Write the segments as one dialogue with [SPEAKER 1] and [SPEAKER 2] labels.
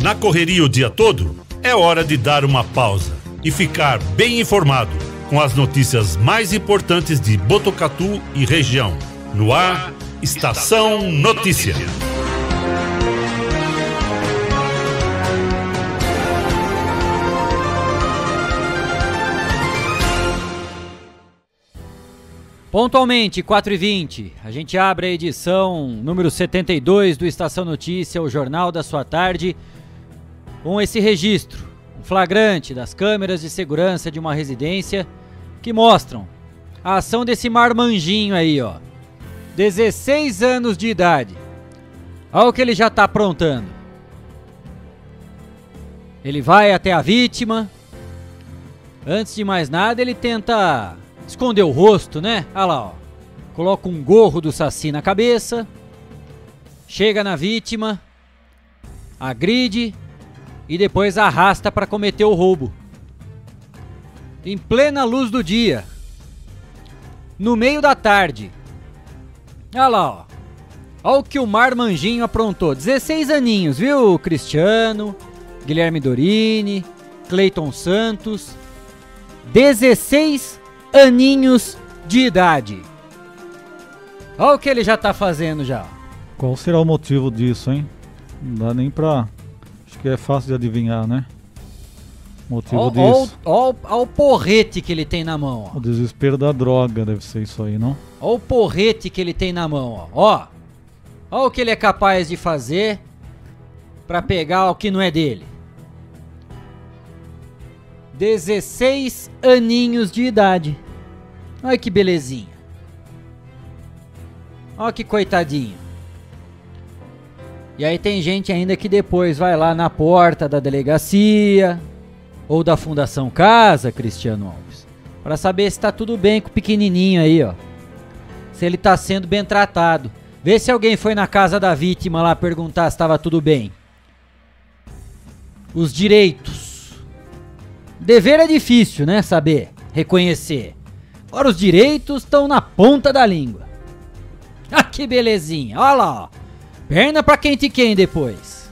[SPEAKER 1] Na correria o dia todo, é hora de dar uma pausa e ficar bem informado com as notícias mais importantes de Botucatu e região. No ar, Estação Notícia.
[SPEAKER 2] Pontualmente, 4h20, a gente abre a edição número 72 do Estação Notícia, o jornal da sua tarde, com esse registro, um flagrante das câmeras de segurança de uma residência que mostram a ação desse marmanjinho aí, ó. 16 anos de idade. Olha o que ele já tá aprontando. Ele vai até a vítima. Antes de mais nada, ele tenta esconder o rosto, né? Olha lá, ó. Coloca um gorro do Saci na cabeça. Chega na vítima. Agride. E depois arrasta para cometer o roubo. Em plena luz do dia. No meio da tarde. Olha lá, ó. Olha o que o Marmanjinho aprontou. 16 aninhos, viu? Cristiano, Guilherme Dorini, Cleiton Santos. 16 aninhos de idade. Olha o que ele já tá fazendo já.
[SPEAKER 3] Qual será o motivo disso, hein? Não dá nem pra. Acho que é fácil de adivinhar, né? Motivo
[SPEAKER 2] Olha
[SPEAKER 3] disso.
[SPEAKER 2] o porrete que ele tem na mão.
[SPEAKER 3] O desespero da droga deve ser isso aí, não?
[SPEAKER 2] Olha o porrete que ele tem na mão. Ó, olha o que ele é capaz de fazer pra pegar o que não é dele. 16 aninhos de idade. Olha que belezinha. Olha que coitadinho. E aí tem gente ainda que depois vai lá na porta da delegacia ou da Fundação Casa, Cristiano Alves, para saber se tá tudo bem com o pequenininho aí, ó. Se ele tá sendo bem tratado. Vê se alguém foi na casa da vítima lá perguntar se estava tudo bem. Os direitos. Dever é difícil, né? Saber, reconhecer. Agora os direitos estão na ponta da língua. Ah, que belezinha. Olha lá, ó. Perna pra quem te quem depois.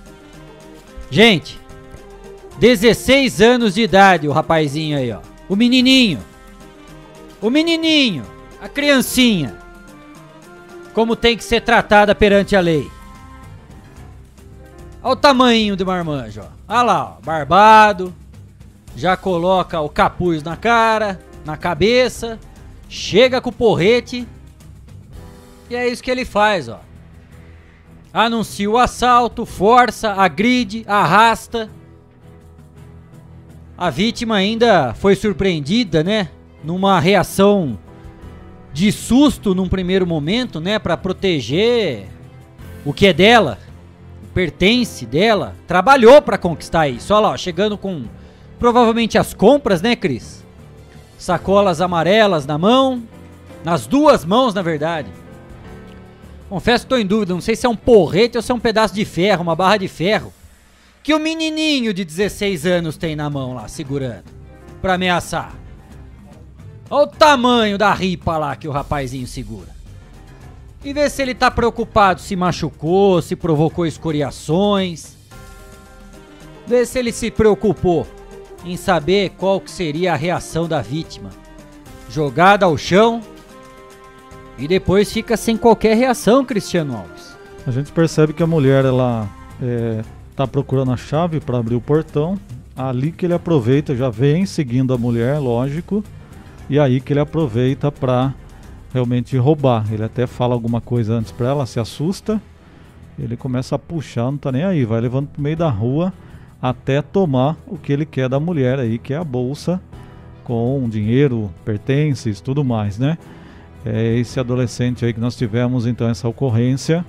[SPEAKER 2] Gente, 16 anos de idade o rapazinho aí, ó. O menininho. O menininho. A criancinha. Como tem que ser tratada perante a lei. Olha o tamanho do marmanjo, ó. Olha lá, ó. Barbado. Já coloca o capuz na cara, na cabeça. Chega com o porrete. E é isso que ele faz, ó. Anuncia o assalto, força, agride, arrasta. A vítima ainda foi surpreendida, né? Numa reação de susto num primeiro momento, né? Para proteger o que é dela, pertence dela. Trabalhou para conquistar isso. Olha lá, chegando com provavelmente as compras, né, Cris? Sacolas amarelas na mão, nas duas mãos, na verdade. Confesso que estou em dúvida, não sei se é um porrete ou se é um pedaço de ferro, uma barra de ferro. Que o menininho de 16 anos tem na mão lá, segurando. Pra ameaçar. Olha o tamanho da ripa lá que o rapazinho segura. E vê se ele tá preocupado se machucou, se provocou escoriações. Vê se ele se preocupou em saber qual que seria a reação da vítima. Jogada ao chão e depois fica sem qualquer reação, Cristiano Alves.
[SPEAKER 3] A gente percebe que a mulher ela é, tá procurando a chave para abrir o portão. Ali que ele aproveita, já vem seguindo a mulher, lógico. E aí que ele aproveita para realmente roubar. Ele até fala alguma coisa antes para ela, se assusta. Ele começa a puxar, não tá nem aí, vai levando pro meio da rua até tomar o que ele quer da mulher aí, que é a bolsa com dinheiro, pertences, tudo mais, né? É esse adolescente aí que nós tivemos então essa ocorrência.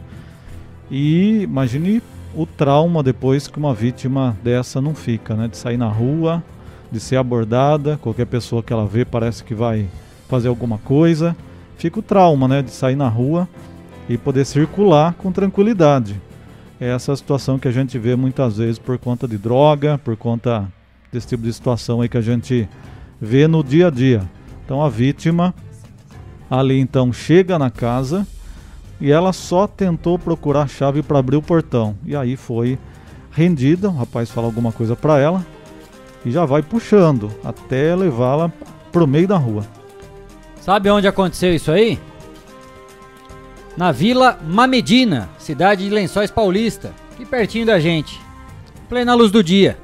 [SPEAKER 3] E imagine o trauma depois que uma vítima dessa não fica, né? De sair na rua, de ser abordada, qualquer pessoa que ela vê parece que vai fazer alguma coisa. Fica o trauma, né? De sair na rua e poder circular com tranquilidade. É essa situação que a gente vê muitas vezes por conta de droga, por conta desse tipo de situação aí que a gente vê no dia a dia. Então a vítima ali então chega na casa e ela só tentou procurar a chave para abrir o portão. E aí foi rendida, o rapaz fala alguma coisa para ela e já vai puxando até levá-la pro meio da rua.
[SPEAKER 2] Sabe onde aconteceu isso aí? Na Vila Mamedina, cidade de Lençóis Paulista, aqui pertinho da gente. Plena luz do dia.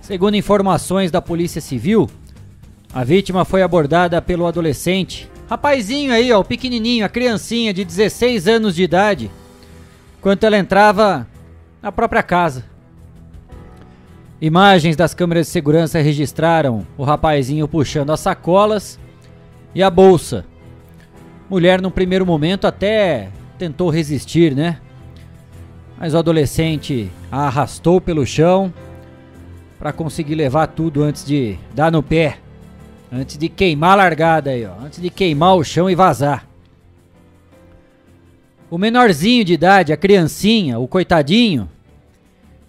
[SPEAKER 2] Segundo informações da Polícia Civil, a vítima foi abordada pelo adolescente, rapazinho aí, ó, o pequenininho, a criancinha de 16 anos de idade, enquanto ela entrava na própria casa. Imagens das câmeras de segurança registraram o rapazinho puxando as sacolas e a bolsa. Mulher, no primeiro momento, até tentou resistir, né? Mas o adolescente a arrastou pelo chão para conseguir levar tudo antes de dar no pé. Antes de queimar a largada aí, ó. Antes de queimar o chão e vazar. O menorzinho de idade, a criancinha, o coitadinho,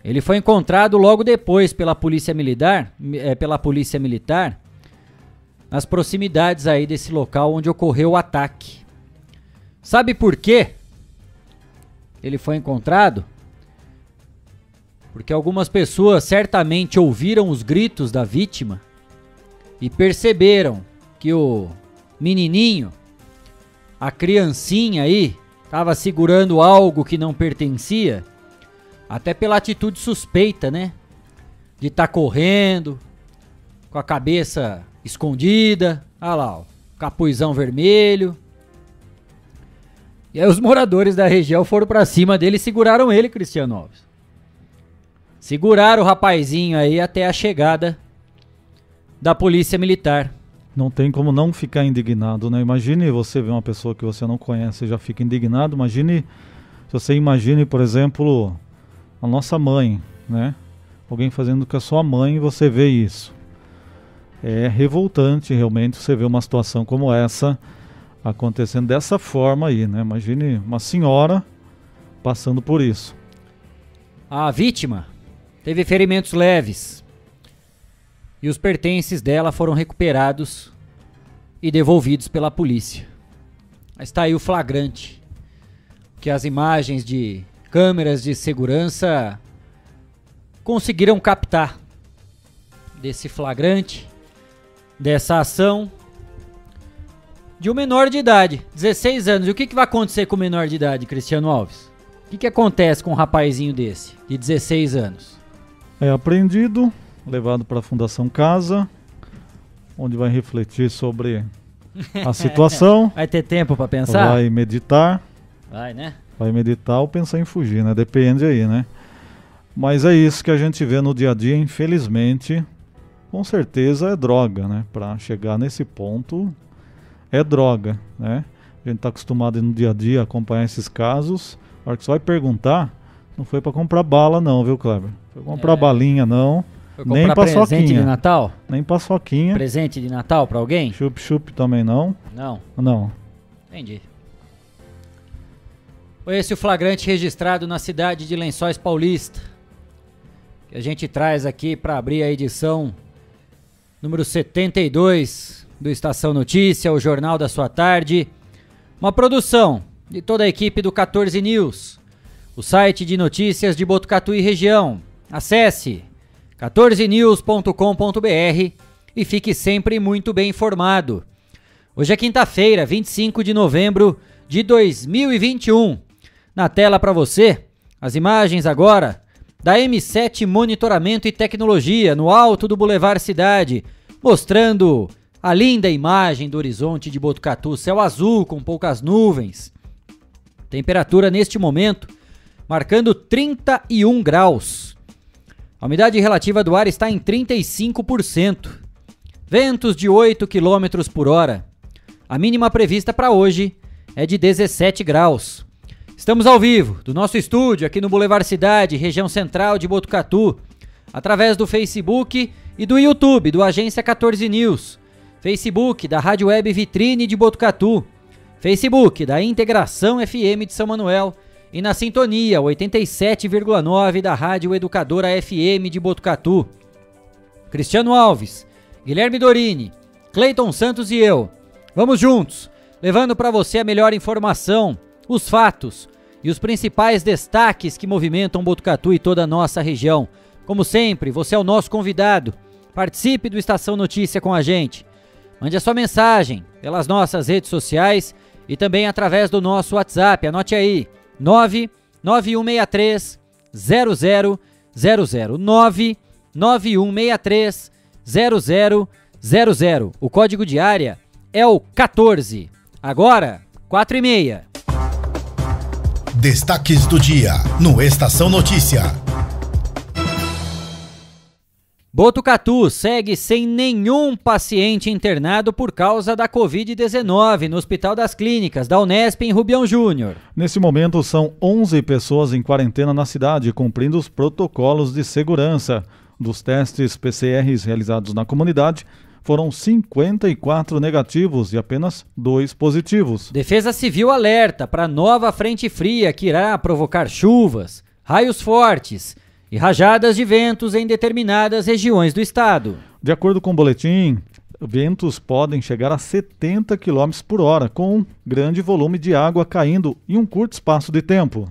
[SPEAKER 2] ele foi encontrado logo depois pela polícia militar, é, pela polícia militar, nas proximidades aí desse local onde ocorreu o ataque. Sabe por quê? Ele foi encontrado? Porque algumas pessoas certamente ouviram os gritos da vítima e perceberam que o menininho, a criancinha aí, estava segurando algo que não pertencia até pela atitude suspeita, né? De estar tá correndo, com a cabeça escondida. Olha lá, ó, capuzão vermelho. E aí os moradores da região foram para cima dele e seguraram ele, Cristiano Alves. Seguraram o rapazinho aí até a chegada da polícia militar.
[SPEAKER 3] Não tem como não ficar indignado, né? Imagine você ver uma pessoa que você não conhece e já fica indignado. Imagine, se você imagine, por exemplo, a nossa mãe, né? Alguém fazendo com a sua mãe e você vê isso. É revoltante realmente você ver uma situação como essa acontecendo dessa forma aí, né? Imagine uma senhora passando por isso.
[SPEAKER 2] A vítima teve ferimentos leves e os pertences dela foram recuperados e devolvidos pela polícia. Mas está aí o flagrante que as imagens de câmeras de segurança conseguiram captar desse flagrante, dessa ação de um menor de idade, 16 anos. E o que, que vai acontecer com o menor de idade, Cristiano Alves? O que, que acontece com um rapazinho desse, de 16 anos?
[SPEAKER 3] É apreendido, levado para a Fundação Casa, onde vai refletir sobre a situação.
[SPEAKER 2] vai ter tempo para pensar?
[SPEAKER 3] Vai meditar.
[SPEAKER 2] Vai, né?
[SPEAKER 3] Vai meditar ou pensar em fugir, né? Depende aí, né? Mas é isso que a gente vê no dia a dia, infelizmente. Com certeza é droga, né? Para chegar nesse ponto, é droga, né? A gente está acostumado no dia a dia a acompanhar esses casos. A hora que você vai perguntar, não foi para comprar bala, não, viu, Kleber? Foi comprar é. balinha, não.
[SPEAKER 2] Foi Nem paçoquinha. presente de Natal?
[SPEAKER 3] Nem paçoquinha.
[SPEAKER 2] Presente de Natal para alguém?
[SPEAKER 3] Chup-chup também não.
[SPEAKER 2] Não.
[SPEAKER 3] Não.
[SPEAKER 2] Entendi. Foi esse o flagrante registrado na cidade de Lençóis Paulista, que a gente traz aqui para abrir a edição número 72 do Estação Notícia, o Jornal da Sua Tarde. Uma produção de toda a equipe do 14 News, o site de notícias de Botucatu e região. Acesse 14news.com.br e fique sempre muito bem informado. Hoje é quinta-feira, 25 de novembro de 2021. Na tela para você, as imagens agora da M7 Monitoramento e Tecnologia no alto do Boulevard Cidade, mostrando a linda imagem do horizonte de Botucatu, céu azul com poucas nuvens. Temperatura neste momento marcando 31 graus. A umidade relativa do ar está em 35%. Ventos de 8 km por hora. A mínima prevista para hoje é de 17 graus. Estamos ao vivo do nosso estúdio aqui no Boulevard Cidade, região central de Botucatu, através do Facebook e do YouTube do Agência 14 News, Facebook da Rádio Web Vitrine de Botucatu, Facebook da Integração FM de São Manuel e na sintonia 87,9 da Rádio Educadora FM de Botucatu. Cristiano Alves, Guilherme Dorini, Cleiton Santos e eu. Vamos juntos, levando para você a melhor informação os fatos e os principais destaques que movimentam Botucatu e toda a nossa região. Como sempre, você é o nosso convidado. Participe do Estação Notícia com a gente. Mande a sua mensagem pelas nossas redes sociais e também através do nosso WhatsApp. Anote aí: 99163 0000 99163 0000. O código de área é o 14. Agora, 4 e meia.
[SPEAKER 4] Destaques do dia no Estação Notícia.
[SPEAKER 2] Botucatu segue sem nenhum paciente internado por causa da Covid-19 no Hospital das Clínicas da Unesp em Rubião Júnior.
[SPEAKER 3] Nesse momento, são 11 pessoas em quarentena na cidade, cumprindo os protocolos de segurança. Dos testes PCRs realizados na comunidade, foram 54 negativos e apenas dois positivos.
[SPEAKER 2] Defesa Civil alerta para nova frente fria que irá provocar chuvas, raios fortes e rajadas de ventos em determinadas regiões do estado.
[SPEAKER 3] De acordo com o boletim, ventos podem chegar a 70 km por hora, com um grande volume de água caindo em um curto espaço de tempo.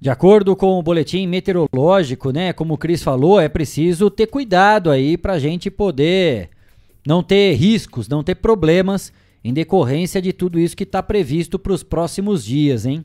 [SPEAKER 2] De acordo com o boletim meteorológico, né, como o Cris falou, é preciso ter cuidado aí para a gente poder não ter riscos, não ter problemas em decorrência de tudo isso que está previsto para os próximos dias, hein?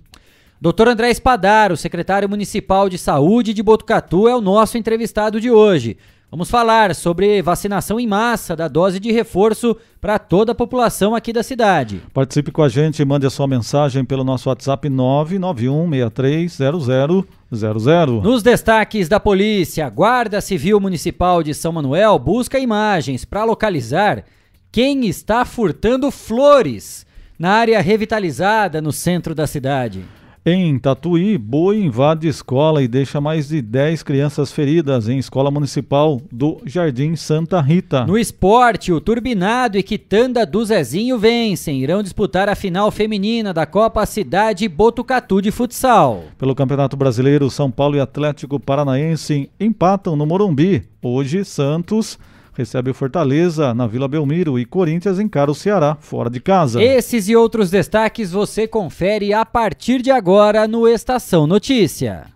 [SPEAKER 2] Doutor André Espadaro, secretário municipal de saúde de Botucatu, é o nosso entrevistado de hoje. Vamos falar sobre vacinação em massa da dose de reforço para toda a população aqui da cidade.
[SPEAKER 3] Participe com a gente e mande a sua mensagem pelo nosso WhatsApp 991630000.
[SPEAKER 2] Nos destaques da polícia, a Guarda Civil Municipal de São Manuel busca imagens para localizar quem está furtando flores na área revitalizada no centro da cidade.
[SPEAKER 3] Em Tatuí, boi invade escola e deixa mais de 10 crianças feridas em escola municipal do Jardim Santa Rita.
[SPEAKER 2] No esporte, o Turbinado e Quitanda do Zezinho vencem. Irão disputar a final feminina da Copa Cidade Botucatu de Futsal.
[SPEAKER 3] Pelo Campeonato Brasileiro, São Paulo e Atlético Paranaense empatam no Morumbi. Hoje, Santos recebe o Fortaleza na Vila Belmiro e Corinthians encara o Ceará fora de casa.
[SPEAKER 2] Esses e outros destaques você confere a partir de agora no Estação Notícia.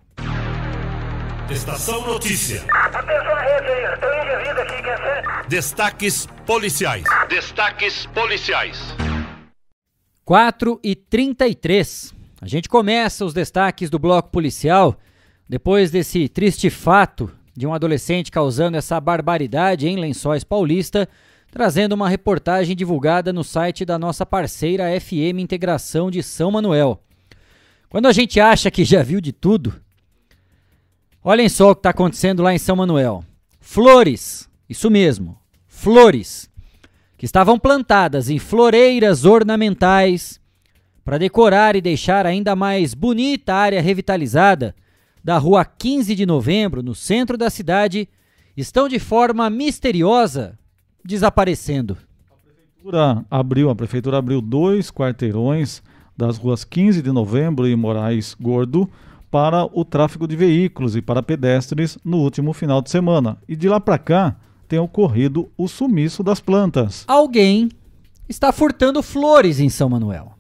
[SPEAKER 1] Estação Notícia. Destaques policiais. Destaques policiais.
[SPEAKER 2] 4 e 33. A gente começa os destaques do bloco policial depois desse triste fato de um adolescente causando essa barbaridade em Lençóis Paulista, trazendo uma reportagem divulgada no site da nossa parceira FM Integração de São Manuel. Quando a gente acha que já viu de tudo, olhem só o que está acontecendo lá em São Manuel. Flores, isso mesmo, flores, que estavam plantadas em floreiras ornamentais para decorar e deixar ainda mais bonita a área revitalizada da rua 15 de novembro, no centro da cidade, estão de forma misteriosa desaparecendo.
[SPEAKER 3] A prefeitura abriu, a prefeitura abriu dois quarteirões das ruas 15 de novembro e Moraes Gordo para o tráfego de veículos e para pedestres no último final de semana. E de lá para cá tem ocorrido o sumiço das plantas.
[SPEAKER 2] Alguém está furtando flores em São Manuel.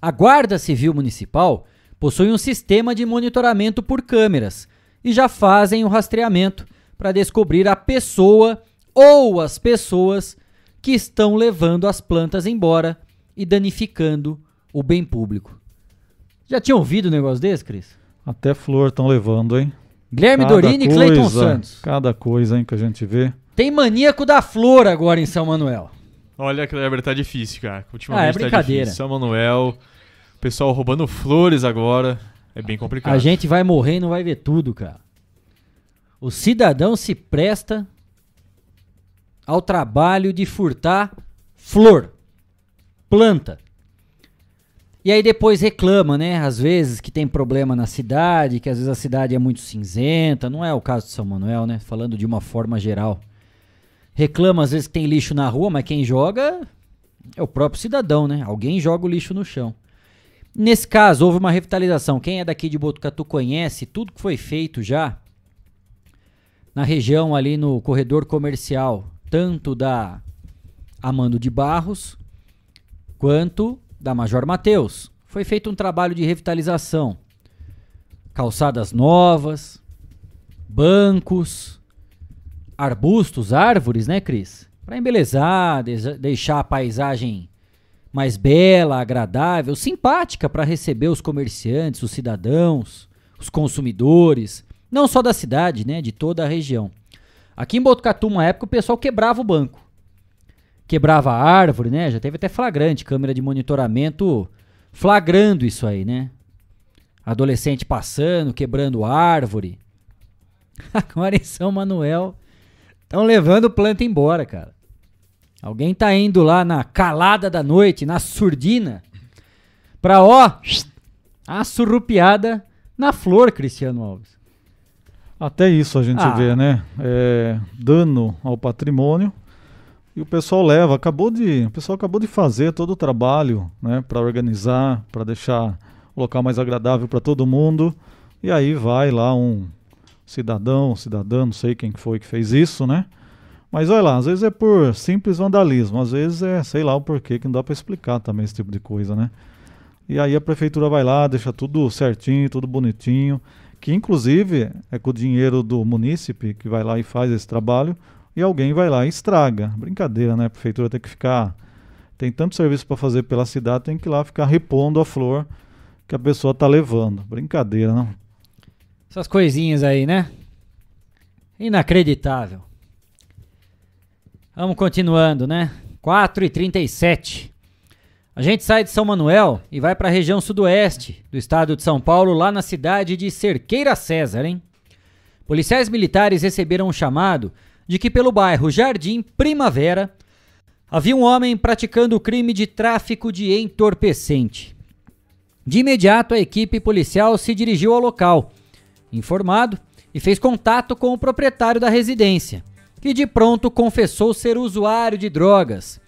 [SPEAKER 2] A Guarda Civil Municipal possuem um sistema de monitoramento por câmeras e já fazem o rastreamento para descobrir a pessoa ou as pessoas que estão levando as plantas embora e danificando o bem público. Já tinha ouvido um negócio desse, Cris?
[SPEAKER 3] Até flor estão levando, hein?
[SPEAKER 2] Guilherme cada Dorini e Cleiton Santos.
[SPEAKER 3] Cada coisa, hein, que a gente vê.
[SPEAKER 2] Tem maníaco da flor agora em São Manuel.
[SPEAKER 5] Olha, Kleber, tá difícil, cara. Ultimamente ah,
[SPEAKER 2] é brincadeira.
[SPEAKER 5] Tá São Manuel, pessoal roubando flores agora. É bem complicado.
[SPEAKER 2] A gente vai morrer e não vai ver tudo, cara. O cidadão se presta ao trabalho de furtar flor, planta. E aí depois reclama, né? Às vezes que tem problema na cidade, que às vezes a cidade é muito cinzenta. Não é o caso de São Manuel, né? Falando de uma forma geral. Reclama às vezes que tem lixo na rua, mas quem joga é o próprio cidadão, né? Alguém joga o lixo no chão. Nesse caso, houve uma revitalização. Quem é daqui de Botucatu conhece tudo que foi feito já na região ali no corredor comercial, tanto da Amando de Barros quanto da Major Mateus. Foi feito um trabalho de revitalização. calçadas novas, bancos, arbustos, árvores, né, Cris? Para embelezar, deixar a paisagem mais bela, agradável, simpática para receber os comerciantes, os cidadãos, os consumidores, não só da cidade, né, de toda a região. Aqui em Botucatu, uma época, o pessoal quebrava o banco. Quebrava a árvore, né? Já teve até flagrante, câmera de monitoramento flagrando isso aí, né? Adolescente passando, quebrando árvore. Agora em São Manuel, estão levando planta embora, cara. Alguém tá indo lá na calada da noite, na surdina, pra ó, a surrupiada na flor, Cristiano Alves.
[SPEAKER 3] Até isso a gente ah. vê, né? É, dano ao patrimônio. E o pessoal leva, acabou de, o pessoal acabou de fazer todo o trabalho, né, para organizar, para deixar o local mais agradável para todo mundo. E aí vai lá um cidadão, cidadã, não sei quem foi que fez isso, né? Mas olha lá, às vezes é por simples vandalismo, às vezes é, sei lá o porquê, que não dá para explicar também esse tipo de coisa, né? E aí a prefeitura vai lá, deixa tudo certinho, tudo bonitinho, que inclusive é com o dinheiro do munícipe que vai lá e faz esse trabalho, e alguém vai lá e estraga. Brincadeira, né? A prefeitura tem que ficar. Tem tanto serviço para fazer pela cidade, tem que ir lá ficar repondo a flor que a pessoa tá levando. Brincadeira, não?
[SPEAKER 2] Essas coisinhas aí, né? Inacreditável. Vamos continuando, né? 4 e 37 A gente sai de São Manuel e vai para a região sudoeste do estado de São Paulo, lá na cidade de Cerqueira César, hein? Policiais militares receberam um chamado de que pelo bairro Jardim Primavera havia um homem praticando o crime de tráfico de entorpecente. De imediato, a equipe policial se dirigiu ao local, informado, e fez contato com o proprietário da residência, que de pronto confessou ser usuário de drogas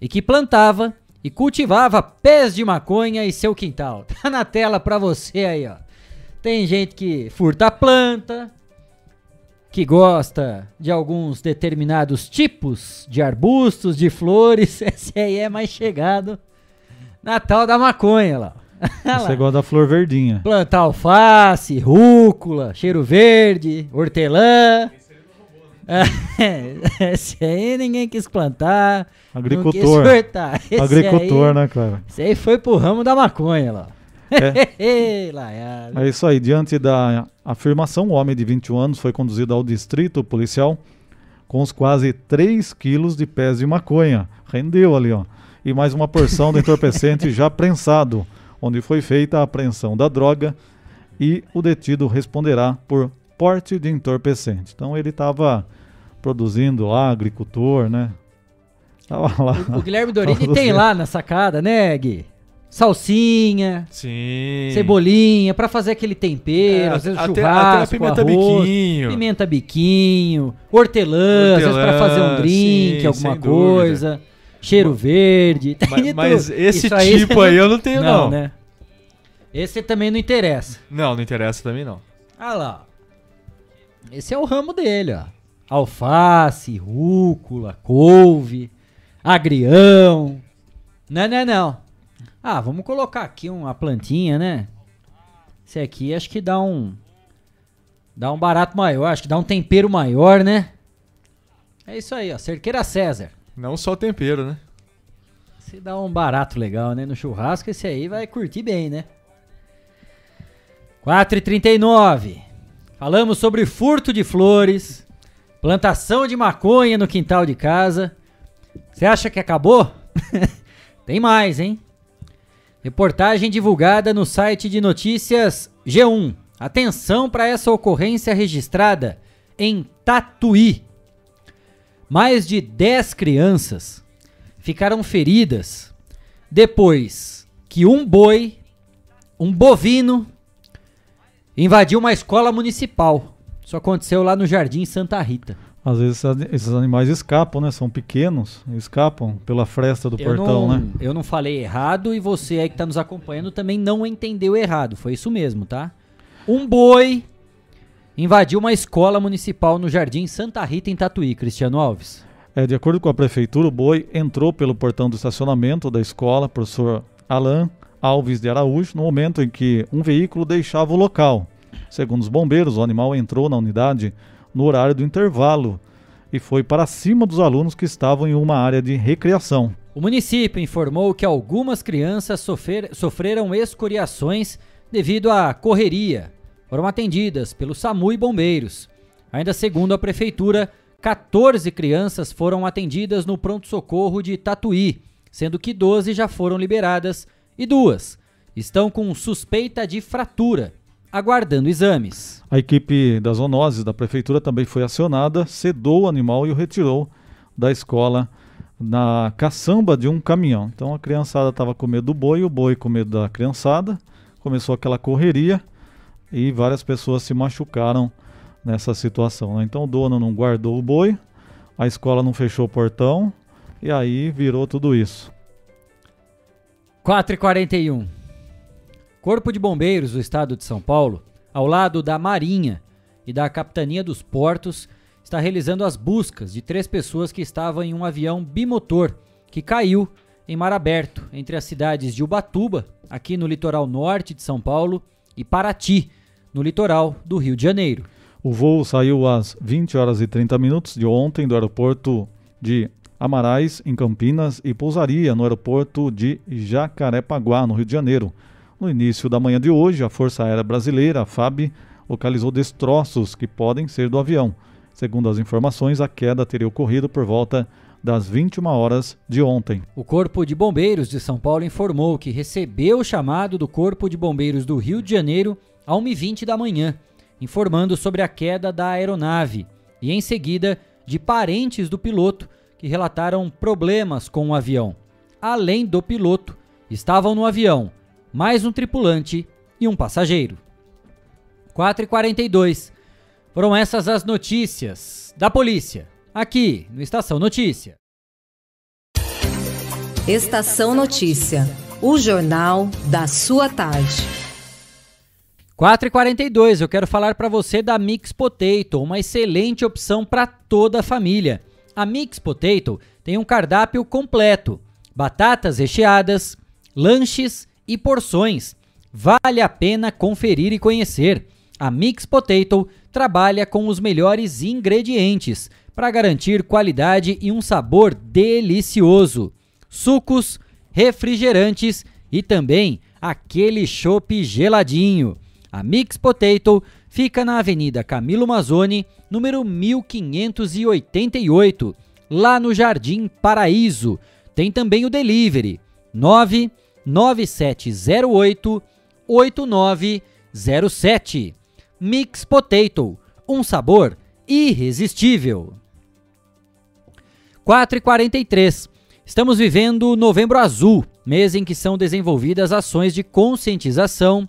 [SPEAKER 2] e que plantava e cultivava pés de maconha em seu quintal. Tá na tela pra você aí, ó. Tem gente que furta planta, que gosta de alguns determinados tipos de arbustos, de flores. Esse aí é mais chegado na tal da maconha lá.
[SPEAKER 3] Você gosta da flor verdinha.
[SPEAKER 2] Plantar alface, rúcula, cheiro verde, hortelã. Esse aí ninguém quis plantar.
[SPEAKER 3] Agricultor. Quis Agricultor, aí, né, cara?
[SPEAKER 2] Esse aí foi pro ramo da maconha lá.
[SPEAKER 3] É. é isso aí. Diante da afirmação, o homem de 21 anos foi conduzido ao distrito policial com os quase 3 quilos de pés de maconha. Rendeu ali, ó. E mais uma porção de entorpecente já prensado, onde foi feita a apreensão da droga e o detido responderá por porte de entorpecente. Então ele estava produzindo lá, agricultor, né?
[SPEAKER 2] Tava lá. O, o Guilherme Dorini tem lá na sacada, né, Gui? salsinha,
[SPEAKER 5] Sim.
[SPEAKER 2] cebolinha, para fazer aquele tempero, é, às vezes até, churrasco, até pimenta arroz, biquinho. Pimenta biquinho, hortelã, hortelã às vezes para fazer um drink, sim, alguma coisa. Dúvida. Cheiro verde.
[SPEAKER 5] Mas, mas esse Isso tipo aí, aí eu não tenho não, não, né?
[SPEAKER 2] Esse também não interessa.
[SPEAKER 5] Não, não interessa também não.
[SPEAKER 2] Ah lá. Esse é o ramo dele, ó. Alface, rúcula, couve, agrião. Não, não, não. Ah, vamos colocar aqui uma plantinha, né? Esse aqui acho que dá um. Dá um barato maior, acho que dá um tempero maior, né? É isso aí, ó. Cerqueira César.
[SPEAKER 5] Não só tempero, né?
[SPEAKER 2] Se dá um barato legal, né? No churrasco, esse aí vai curtir bem, né? 4h39. Falamos sobre furto de flores, plantação de maconha no quintal de casa. Você acha que acabou? Tem mais, hein? Reportagem divulgada no site de notícias G1. Atenção para essa ocorrência registrada em Tatuí. Mais de 10 crianças ficaram feridas depois que um boi, um bovino, invadiu uma escola municipal. Isso aconteceu lá no Jardim Santa Rita.
[SPEAKER 3] Às vezes esses animais escapam, né? São pequenos, escapam pela fresta do eu portão,
[SPEAKER 2] não,
[SPEAKER 3] né?
[SPEAKER 2] Eu não falei errado e você aí que está nos acompanhando também não entendeu errado. Foi isso mesmo, tá? Um boi invadiu uma escola municipal no Jardim Santa Rita, em Tatuí, Cristiano Alves.
[SPEAKER 3] É, de acordo com a prefeitura, o boi entrou pelo portão do estacionamento da escola, professor Alain Alves de Araújo, no momento em que um veículo deixava o local. Segundo os bombeiros, o animal entrou na unidade no horário do intervalo e foi para cima dos alunos que estavam em uma área de recreação.
[SPEAKER 2] O município informou que algumas crianças sofrer, sofreram escoriações devido à correria. Foram atendidas pelo SAMU e bombeiros. Ainda segundo a prefeitura, 14 crianças foram atendidas no pronto-socorro de Tatuí, sendo que 12 já foram liberadas e duas estão com suspeita de fratura, aguardando exames.
[SPEAKER 3] A equipe das zoonoses da prefeitura também foi acionada, sedou o animal e o retirou da escola na caçamba de um caminhão. Então a criançada estava com medo do boi, o boi com medo da criançada, começou aquela correria e várias pessoas se machucaram nessa situação. Né? Então o dono não guardou o boi, a escola não fechou o portão e aí virou tudo isso.
[SPEAKER 2] 4 e 41 Corpo de Bombeiros do Estado de São Paulo, ao lado da Marinha e da Capitania dos Portos, está realizando as buscas de três pessoas que estavam em um avião bimotor que caiu em mar aberto entre as cidades de Ubatuba, aqui no litoral norte de São Paulo, e Paraty, no litoral do Rio de Janeiro.
[SPEAKER 3] O voo saiu às 20 horas e 30 minutos de ontem do aeroporto de Amarais, em Campinas, e pousaria no aeroporto de Jacarepaguá, no Rio de Janeiro. No início da manhã de hoje, a Força Aérea Brasileira, a FAB, localizou destroços que podem ser do avião. Segundo as informações, a queda teria ocorrido por volta das 21 horas de ontem.
[SPEAKER 2] O Corpo de Bombeiros de São Paulo informou que recebeu o chamado do Corpo de Bombeiros do Rio de Janeiro a 1h20 da manhã informando sobre a queda da aeronave e, em seguida, de parentes do piloto que relataram problemas com o avião. Além do piloto, estavam no avião mais um tripulante e um passageiro. 4h42. Foram essas as notícias da polícia, aqui no Estação Notícia.
[SPEAKER 6] Estação Notícia, o jornal da sua tarde.
[SPEAKER 2] 4h42, eu quero falar para você da Mix Potato, uma excelente opção para toda a família. A Mix Potato tem um cardápio completo: batatas recheadas, lanches e porções. Vale a pena conferir e conhecer. A Mix Potato trabalha com os melhores ingredientes para garantir qualidade e um sabor delicioso. Sucos, refrigerantes e também aquele chopp geladinho. A Mix Potato fica na Avenida Camilo Mazzoni, número 1588, lá no Jardim Paraíso. Tem também o delivery 99708 8907. Mix Potato, um sabor irresistível. 4 e 43. Estamos vivendo Novembro Azul, mês em que são desenvolvidas ações de conscientização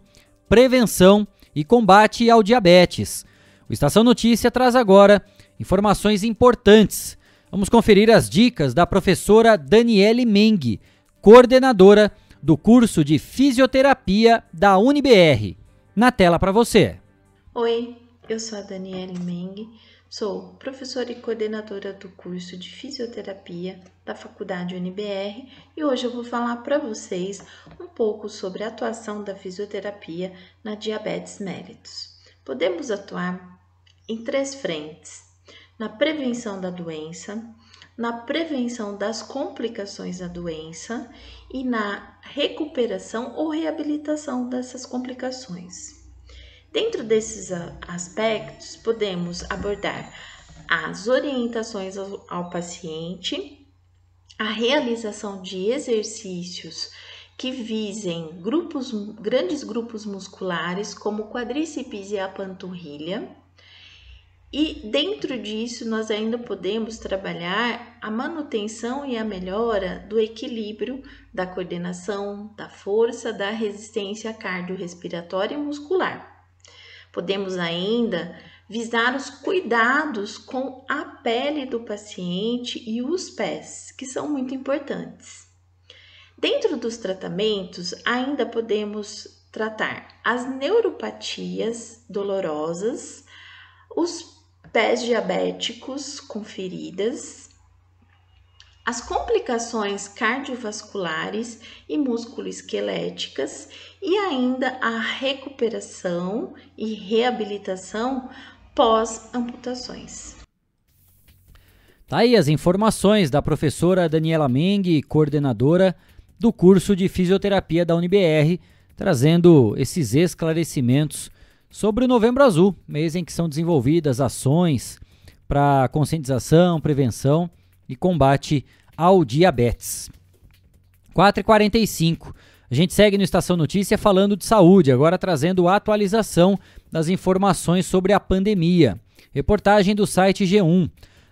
[SPEAKER 2] prevenção e combate ao diabetes. O Estação Notícia traz agora informações importantes. Vamos conferir as dicas da professora Daniele Meng, coordenadora do curso de fisioterapia da UniBR. Na tela para você.
[SPEAKER 7] Oi, eu sou a Daniele Meng Sou professora e coordenadora do curso de fisioterapia da Faculdade UNBR e hoje eu vou falar para vocês um pouco sobre a atuação da fisioterapia na diabetes mellitus. Podemos atuar em três frentes: na prevenção da doença, na prevenção das complicações da doença e na recuperação ou reabilitação dessas complicações. Dentro desses aspectos, podemos abordar as orientações ao, paciente, a realização de exercícios que visem grupos, grandes grupos musculares, como quadríceps e a panturrilha. E dentro disso, nós ainda podemos trabalhar a manutenção e a melhora do equilíbrio, da coordenação, da força, da resistência cardiorrespiratória e muscular. Podemos ainda visar os cuidados com a pele do paciente e os pés, que são muito importantes. Dentro dos tratamentos, ainda podemos tratar as neuropatias dolorosas, os pés diabéticos com feridas, as complicações cardiovasculares e musculoesqueléticas e ainda a recuperação e reabilitação pós-amputações.
[SPEAKER 2] Tá aí as informações da professora Daniela Meng, coordenadora do curso de fisioterapia da UniBR, trazendo esses esclarecimentos sobre o Novembro Azul, mês em que são desenvolvidas ações para conscientização, prevenção e combate ao diabetes. 4h45. A gente segue no Estação Notícia falando de saúde, agora trazendo atualização das informações sobre a pandemia. Reportagem do site G1.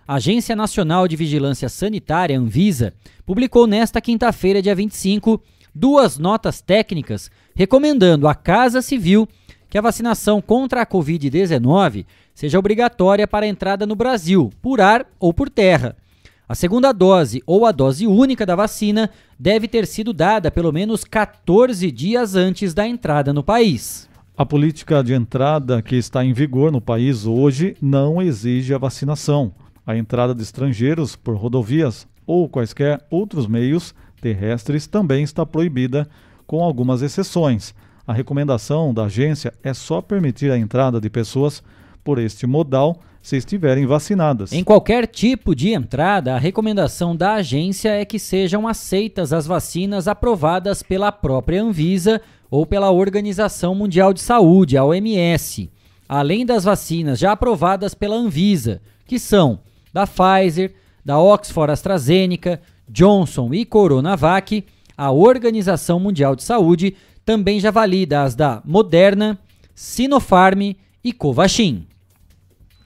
[SPEAKER 2] A Agência Nacional de Vigilância Sanitária, Anvisa, publicou nesta quinta-feira, dia 25, duas notas técnicas recomendando à Casa Civil que a vacinação contra a Covid-19 seja obrigatória para a entrada no Brasil, por ar ou por terra. A segunda dose ou a dose única da vacina deve ter sido dada pelo menos 14 dias antes da entrada no país.
[SPEAKER 3] A política de entrada que está em vigor no país hoje não exige a vacinação. A entrada de estrangeiros por rodovias ou quaisquer outros meios terrestres também está proibida, com algumas exceções. A recomendação da agência é só permitir a entrada de pessoas por este modal se estiverem vacinadas.
[SPEAKER 2] Em qualquer tipo de entrada, a recomendação da agência é que sejam aceitas as vacinas aprovadas pela própria Anvisa ou pela Organização Mundial de Saúde, a OMS, além das vacinas já aprovadas pela Anvisa, que são da Pfizer, da Oxford AstraZeneca, Johnson e Coronavac, a Organização Mundial de Saúde também já valida as da Moderna, Sinopharm e Covaxin.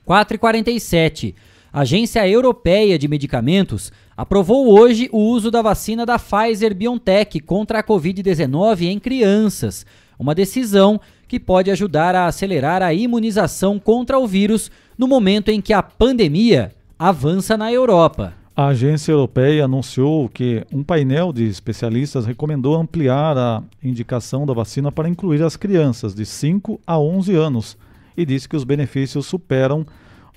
[SPEAKER 2] 4,47. A Agência Europeia de Medicamentos aprovou hoje o uso da vacina da Pfizer BioNTech contra a Covid-19 em crianças, uma decisão que pode ajudar a acelerar a imunização contra o vírus no momento em que a pandemia avança na Europa.
[SPEAKER 3] A agência europeia anunciou que um painel de especialistas recomendou ampliar a indicação da vacina para incluir as crianças de 5 a 11 anos e disse que os benefícios superam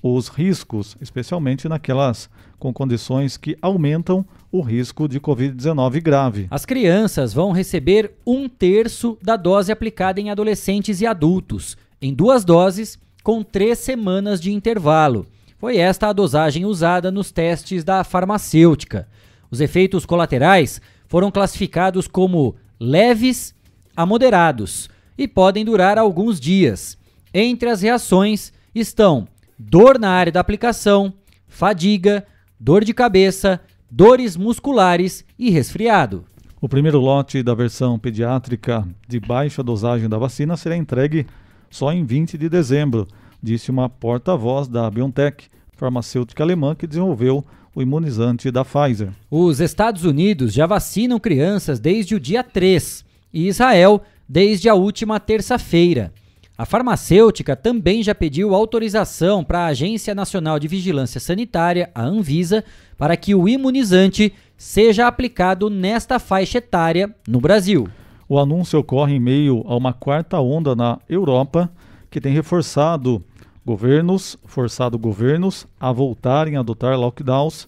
[SPEAKER 3] os riscos, especialmente naquelas com condições que aumentam o risco de Covid-19 grave.
[SPEAKER 2] As crianças vão receber um terço da dose aplicada em adolescentes e adultos, em duas doses, com três semanas de intervalo. Foi esta a dosagem usada nos testes da farmacêutica. Os efeitos colaterais foram classificados como leves a moderados e podem durar alguns dias. Entre as reações estão dor na área da aplicação, fadiga, dor de cabeça, dores musculares e resfriado.
[SPEAKER 3] O primeiro lote da versão pediátrica de baixa dosagem da vacina será entregue só em 20 de dezembro disse uma porta-voz da BioNTech, farmacêutica alemã que desenvolveu o imunizante da Pfizer.
[SPEAKER 2] Os Estados Unidos já vacinam crianças desde o dia 3 e Israel desde a última terça-feira. A farmacêutica também já pediu autorização para a Agência Nacional de Vigilância Sanitária, a Anvisa, para que o imunizante seja aplicado nesta faixa etária no Brasil.
[SPEAKER 3] O anúncio ocorre em meio a uma quarta onda na Europa que tem reforçado governos, forçado governos a voltarem a adotar lockdowns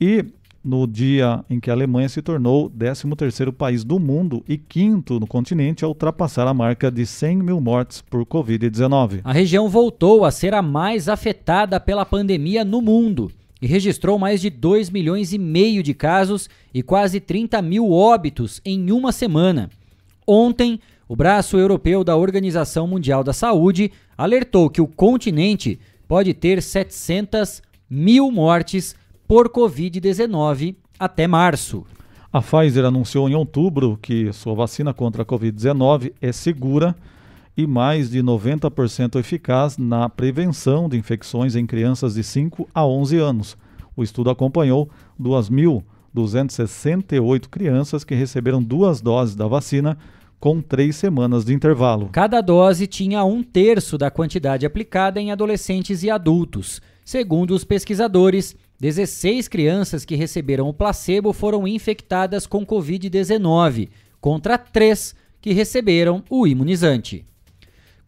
[SPEAKER 3] e no dia em que a Alemanha se tornou 13º país do mundo e quinto no continente a ultrapassar a marca de 100 mil mortes por Covid-19.
[SPEAKER 2] A região voltou a ser a mais afetada pela pandemia no mundo e registrou mais de 2 milhões e meio de casos e quase 30 mil óbitos em uma semana. Ontem, o braço europeu da Organização Mundial da Saúde alertou que o continente pode ter 700 mil mortes por Covid-19 até março.
[SPEAKER 3] A Pfizer anunciou em outubro que sua vacina contra a Covid-19 é segura e mais de 90% eficaz na prevenção de infecções em crianças de 5 a 11 anos. O estudo acompanhou 2.268 crianças que receberam duas doses da vacina com três semanas de intervalo.
[SPEAKER 2] Cada dose tinha um terço da quantidade aplicada em adolescentes e adultos. Segundo os pesquisadores, 16 crianças que receberam o placebo foram infectadas com Covid-19, contra 3 que receberam o imunizante.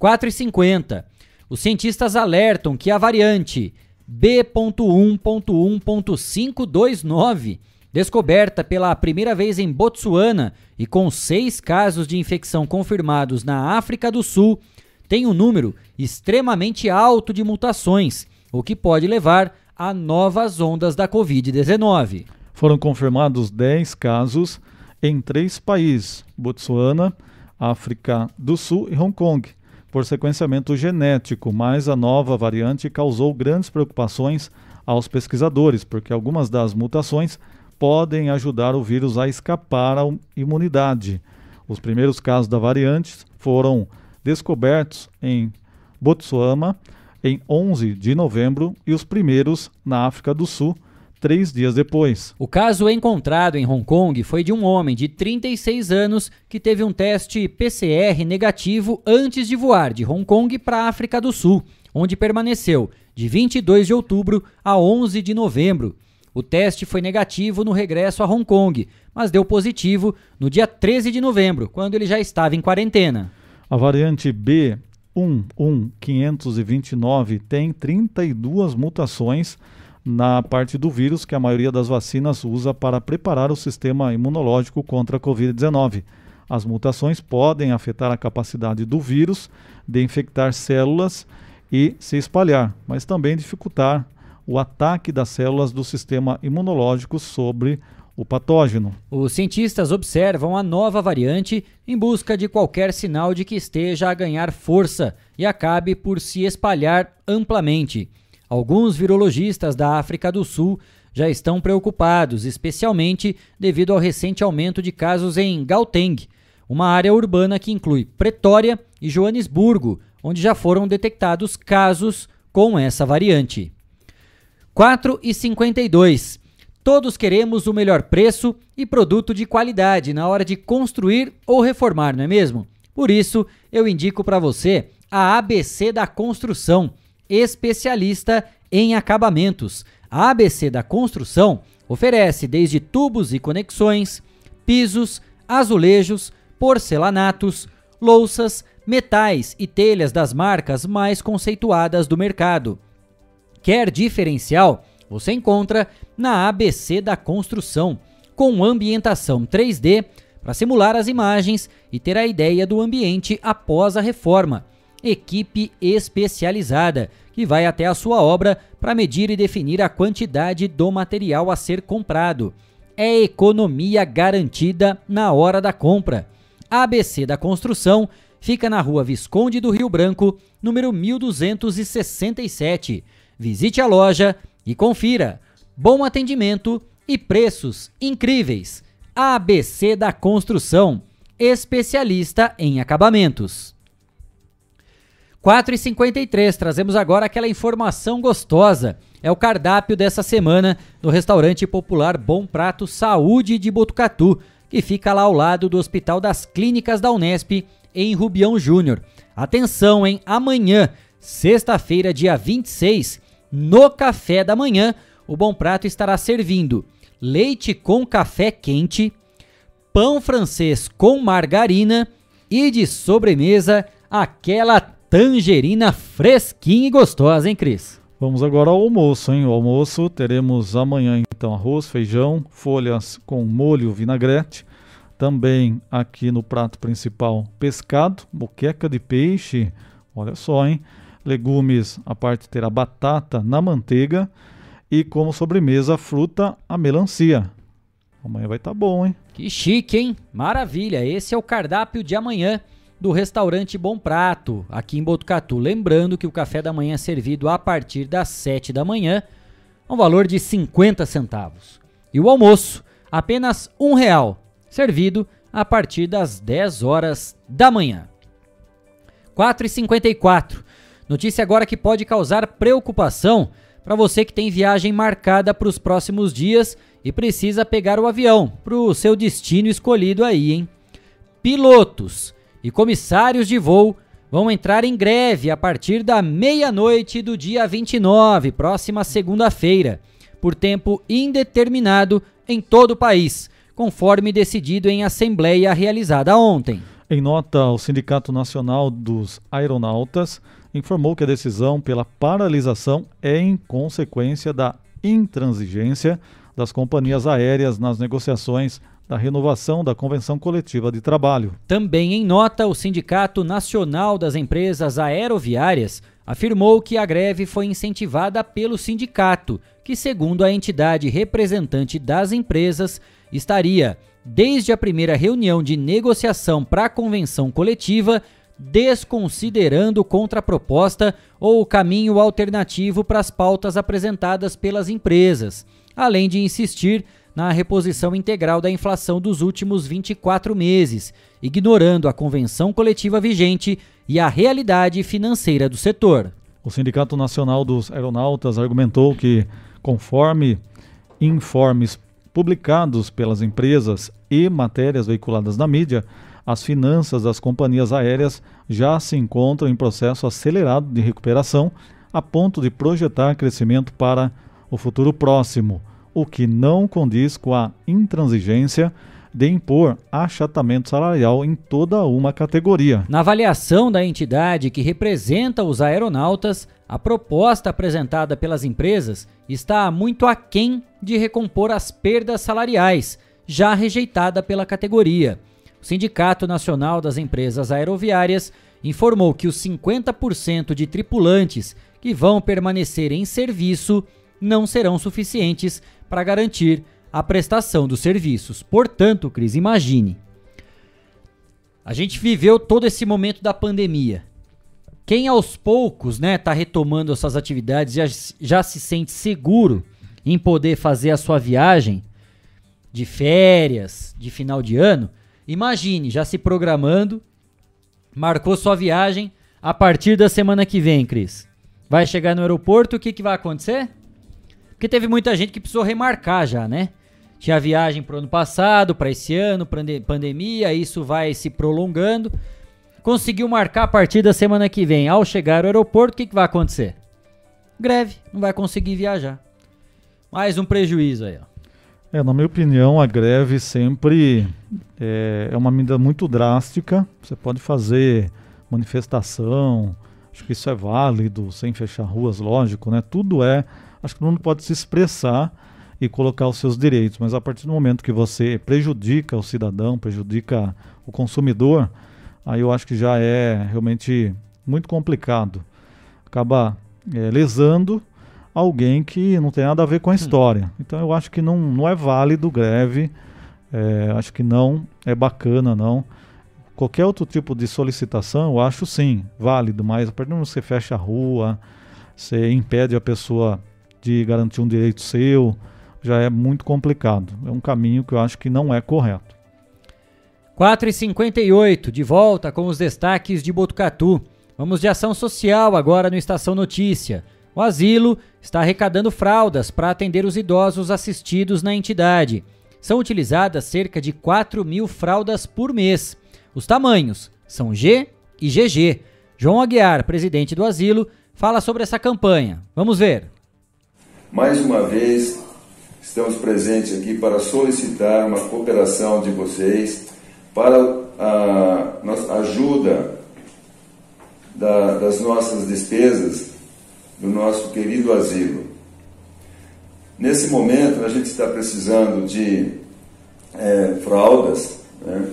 [SPEAKER 2] 4,50. Os cientistas alertam que a variante B.1.1.529 descoberta pela primeira vez em Botsuana e com seis casos de infecção confirmados na África do Sul, tem um número extremamente alto de mutações, o que pode levar a novas ondas da Covid-19.
[SPEAKER 3] Foram confirmados 10 casos em três países: Botsuana, África do Sul e Hong Kong, por sequenciamento genético, mas a nova variante causou grandes preocupações aos pesquisadores, porque algumas das mutações podem ajudar o vírus a escapar à imunidade. Os primeiros casos da variante foram descobertos em Botsuana em 11 de novembro e os primeiros na África do Sul três dias depois.
[SPEAKER 2] O caso encontrado em Hong Kong foi de um homem de 36 anos que teve um teste PCR negativo antes de voar de Hong Kong para a África do Sul, onde permaneceu de 22 de outubro a 11 de novembro. O teste foi negativo no regresso a Hong Kong, mas deu positivo no dia 13 de novembro, quando ele já estava em quarentena.
[SPEAKER 3] A variante B11529 tem 32 mutações na parte do vírus que a maioria das vacinas usa para preparar o sistema imunológico contra a Covid-19. As mutações podem afetar a capacidade do vírus de infectar células e se espalhar, mas também dificultar o ataque das células do sistema imunológico sobre o patógeno.
[SPEAKER 2] Os cientistas observam a nova variante em busca de qualquer sinal de que esteja a ganhar força e acabe por se espalhar amplamente. Alguns virologistas da África do Sul já estão preocupados, especialmente devido ao recente aumento de casos em Gauteng, uma área urbana que inclui Pretória e Joanesburgo, onde já foram detectados casos com essa variante. 4 e 52. Todos queremos o melhor preço e produto de qualidade na hora de construir ou reformar, não é mesmo? Por isso, eu indico para você a ABC da Construção, especialista em acabamentos. A ABC da Construção oferece desde tubos e conexões, pisos, azulejos, porcelanatos, louças, metais e telhas das marcas mais conceituadas do mercado. Quer diferencial? Você encontra na ABC da Construção, com ambientação 3D para simular as imagens e ter a ideia do ambiente após a reforma. Equipe especializada que vai até a sua obra para medir e definir a quantidade do material a ser comprado. É economia garantida na hora da compra. ABC da Construção fica na rua Visconde do Rio Branco, número 1267. Visite a loja e confira. Bom atendimento e preços incríveis. ABC da Construção, especialista em acabamentos. 4h53, trazemos agora aquela informação gostosa. É o cardápio dessa semana no restaurante popular Bom Prato Saúde de Botucatu, que fica lá ao lado do Hospital das Clínicas da Unesp, em Rubião Júnior. Atenção, hein? Amanhã, sexta-feira, dia 26, no café da manhã, o Bom Prato estará servindo leite com café quente, pão francês com margarina e de sobremesa aquela tangerina fresquinha e gostosa, hein, Cris?
[SPEAKER 3] Vamos agora ao almoço, hein? O almoço teremos amanhã então arroz, feijão, folhas com molho vinagrete. Também aqui no prato principal pescado, moqueca de peixe, olha só, hein? Legumes, a parte terá batata na manteiga e como sobremesa fruta a melancia. Amanhã vai estar tá bom, hein?
[SPEAKER 2] Que chique, hein? Maravilha. Esse é o cardápio de amanhã do restaurante Bom Prato, aqui em Botucatu. Lembrando que o café da manhã é servido a partir das 7 da manhã, um valor de 50 centavos. E o almoço, apenas um real, servido a partir das 10 horas da manhã. 4h54. Notícia agora que pode causar preocupação para você que tem viagem marcada para os próximos dias e precisa pegar o avião para o seu destino escolhido aí, hein? Pilotos e comissários de voo vão entrar em greve a partir da meia-noite do dia 29, próxima segunda-feira, por tempo indeterminado em todo o país, conforme decidido em assembleia realizada ontem.
[SPEAKER 3] Em nota, o Sindicato Nacional dos Aeronautas informou que a decisão pela paralisação é em consequência da intransigência das companhias aéreas nas negociações da renovação da Convenção Coletiva de Trabalho.
[SPEAKER 2] Também em nota, o Sindicato Nacional das Empresas Aeroviárias afirmou que a greve foi incentivada pelo sindicato, que, segundo a entidade representante das empresas, estaria, desde a primeira reunião de negociação para a convenção coletiva, desconsiderando contraproposta ou caminho alternativo para as pautas apresentadas pelas empresas, além de insistir na reposição integral da inflação dos últimos 24 meses, ignorando a convenção coletiva vigente e a realidade financeira do setor.
[SPEAKER 3] O Sindicato Nacional dos Aeronautas argumentou que, conforme informes publicados pelas empresas e matérias veiculadas na mídia, as finanças das companhias aéreas já se encontram em processo acelerado de recuperação, a ponto de projetar crescimento para o futuro próximo, o que não condiz com a intransigência de impor achatamento salarial em toda uma categoria.
[SPEAKER 2] Na avaliação da entidade que representa os aeronautas, a proposta apresentada pelas empresas está muito aquém de recompor as perdas salariais, já rejeitada pela categoria. O Sindicato Nacional das Empresas Aeroviárias informou que os 50% de tripulantes que vão permanecer em serviço não serão suficientes para garantir a prestação dos serviços. Portanto, Cris, imagine. A gente viveu todo esse momento da pandemia. Quem aos poucos, né, tá retomando essas atividades já, já se sente seguro em poder fazer a sua viagem de férias, de final de ano, imagine já se programando, marcou sua viagem a partir da semana que vem, Cris. Vai chegar no aeroporto, o que, que vai acontecer? Porque teve muita gente que precisou remarcar já, né? Tinha viagem pro ano passado, para esse ano, pandemia, isso vai se prolongando. Conseguiu marcar a partir da semana que vem. Ao chegar ao aeroporto, o que, que vai acontecer? Greve, não vai conseguir viajar. Mais um prejuízo aí, ó.
[SPEAKER 3] É, na minha opinião, a greve sempre é, é, uma medida muito drástica. Você pode fazer manifestação, acho que isso é válido, sem fechar ruas, lógico, né? Tudo é. Acho que todo mundo pode se expressar e colocar os seus direitos, mas a partir do momento que você prejudica o cidadão, prejudica o consumidor, aí eu acho que já é realmente muito complicado. Acaba é, lesando alguém que não tem nada a ver com a hum. história. Então eu acho que não, não é válido greve, é, acho que não é bacana não. Qualquer outro tipo de solicitação eu acho sim válido, mas a partir do momento que você fecha a rua, você impede a pessoa de garantir um direito seu, já é muito complicado. É um caminho que eu acho que não é correto.
[SPEAKER 2] 4h58, de volta com os destaques de Botucatu. Vamos de ação social agora no Estação Notícia. O asilo está arrecadando fraldas para atender os idosos assistidos na entidade. São utilizadas cerca de 4 mil fraldas por mês. Os tamanhos são G e GG. João Aguiar, presidente do asilo, fala sobre essa campanha. Vamos ver.
[SPEAKER 8] Mais uma vez, estamos presentes aqui para solicitar uma cooperação de vocês para a, ajuda da, das nossas despesas do nosso querido asilo. Nesse momento, a gente está precisando de é, fraldas, né?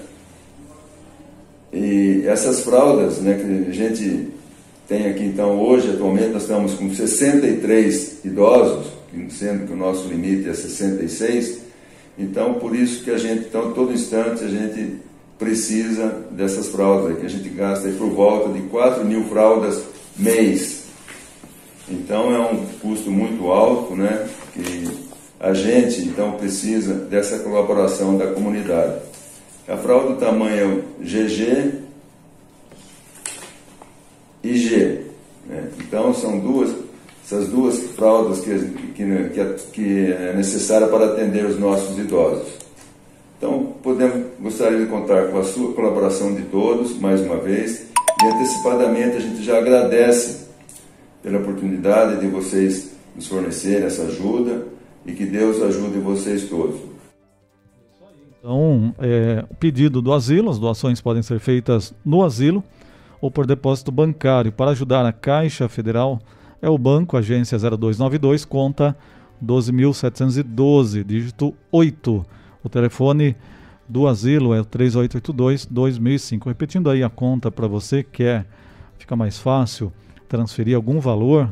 [SPEAKER 8] e essas fraldas né, que a gente tem aqui, então, hoje, atualmente, nós estamos com 63 idosos, sendo que o nosso limite é 66. Então, por isso que a gente, então, todo instante, a gente precisa dessas fraldas, que a gente gasta por volta de 4 mil fraldas mês. Então, é um custo muito alto, né? Que a gente, então, precisa dessa colaboração da comunidade. A fralda do tamanho GG e G. Né? Então, são duas essas duas fraldas que, que, que é necessária para atender os nossos idosos. Então, podemos, gostaria de contar com a sua colaboração de todos, mais uma vez, e antecipadamente a gente já agradece pela oportunidade de vocês nos fornecerem essa ajuda e que Deus ajude vocês todos.
[SPEAKER 3] Então, é, pedido do asilo, as doações podem ser feitas no asilo ou por depósito bancário para ajudar a Caixa Federal é o banco, agência 0292, conta 12.712, dígito 8. O telefone do asilo é o 3882-2005. Repetindo aí a conta para você, quer fica mais fácil transferir algum valor,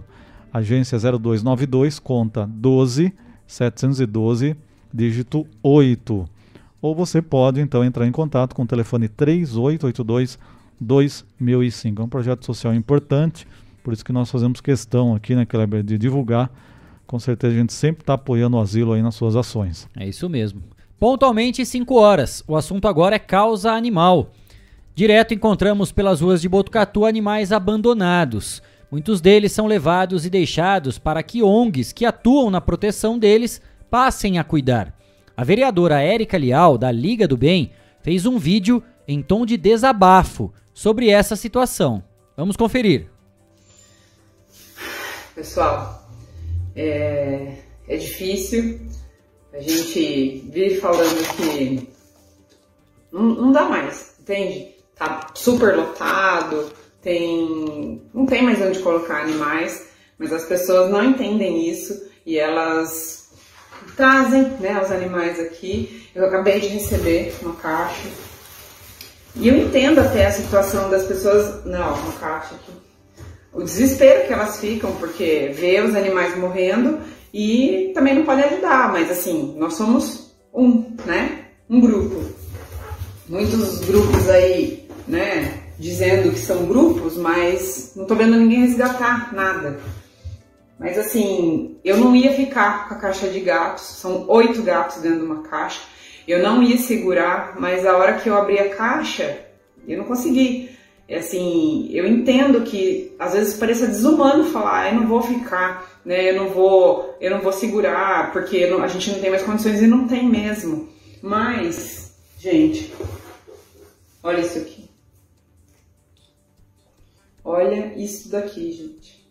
[SPEAKER 3] agência 0292, conta 12712, dígito 8. Ou você pode então entrar em contato com o telefone 3882 2005. É um projeto social importante, por isso que nós fazemos questão aqui, né, Kleber, de divulgar. Com certeza a gente sempre está apoiando o asilo aí nas suas ações.
[SPEAKER 2] É isso mesmo. Pontualmente 5 horas. O assunto agora é causa animal. Direto encontramos pelas ruas de Botucatu animais abandonados. Muitos deles são levados e deixados para que ONGs que atuam na proteção deles passem a cuidar. A vereadora Érica Lial, da Liga do Bem, fez um vídeo em tom de desabafo sobre essa situação. Vamos conferir.
[SPEAKER 9] Pessoal, é, é difícil. A gente vive falando que não, não dá mais, entende? Tá super lotado, tem, não tem mais onde colocar animais, mas as pessoas não entendem isso e elas trazem né, os animais aqui. Eu acabei de receber uma caixa. E eu entendo até a situação das pessoas. Não, uma caixa aqui. O desespero que elas ficam, porque vê os animais morrendo e também não pode ajudar, mas assim, nós somos um, né? Um grupo. Muitos grupos aí? Dizendo que são grupos, mas não tô vendo ninguém resgatar nada. Mas assim, eu não ia ficar com a caixa de gatos, são oito gatos dentro de uma caixa. Eu não ia segurar, mas a hora que eu abri a caixa, eu não consegui. É assim, eu entendo que às vezes pareça desumano falar, ah, eu não vou ficar, né? Eu não vou, eu não vou segurar, porque não, a gente não tem mais condições e não tem mesmo. Mas, gente, olha isso aqui. Olha isso daqui, gente.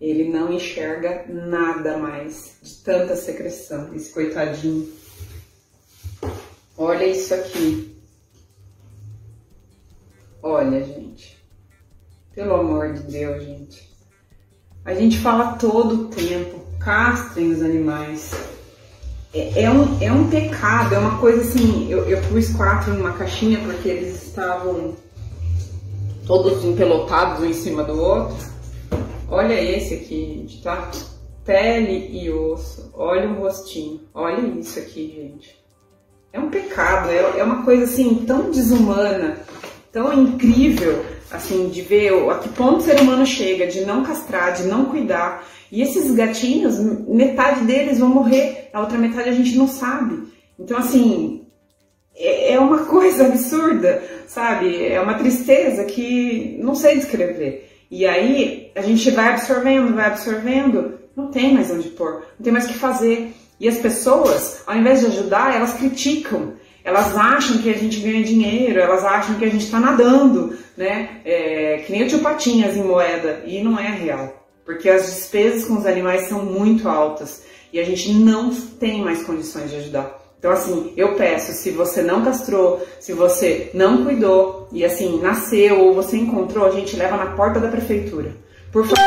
[SPEAKER 9] Ele não enxerga nada mais de tanta secreção, esse coitadinho. Olha isso aqui. Olha, gente. Pelo amor de Deus, gente. A gente fala todo o tempo, castrem os animais. É, é, um, é um pecado, é uma coisa assim. Eu, eu pus quatro numa caixinha porque eles estavam todos empelotados um em cima do outro. Olha esse aqui, gente, tá? Pele e osso. Olha o rostinho. Olha isso aqui, gente. É um pecado, é, é uma coisa assim tão desumana, tão incrível, assim, de ver a que ponto o ser humano chega de não castrar, de não cuidar. E esses gatinhos, metade deles vão morrer, a outra metade a gente não sabe. Então, assim, é, é uma coisa absurda, sabe? É uma tristeza que não sei descrever. E aí a gente vai absorvendo, vai absorvendo, não tem mais onde pôr, não tem mais o que fazer. E as pessoas, ao invés de ajudar, elas criticam. Elas acham que a gente ganha dinheiro, elas acham que a gente está nadando, né? É, que nem o tio Patinhas em moeda. E não é real. Porque as despesas com os animais são muito altas. E a gente não tem mais condições de ajudar. Então, assim, eu peço, se você não castrou, se você não cuidou e assim, nasceu ou você encontrou, a gente leva na porta da prefeitura. Por favor.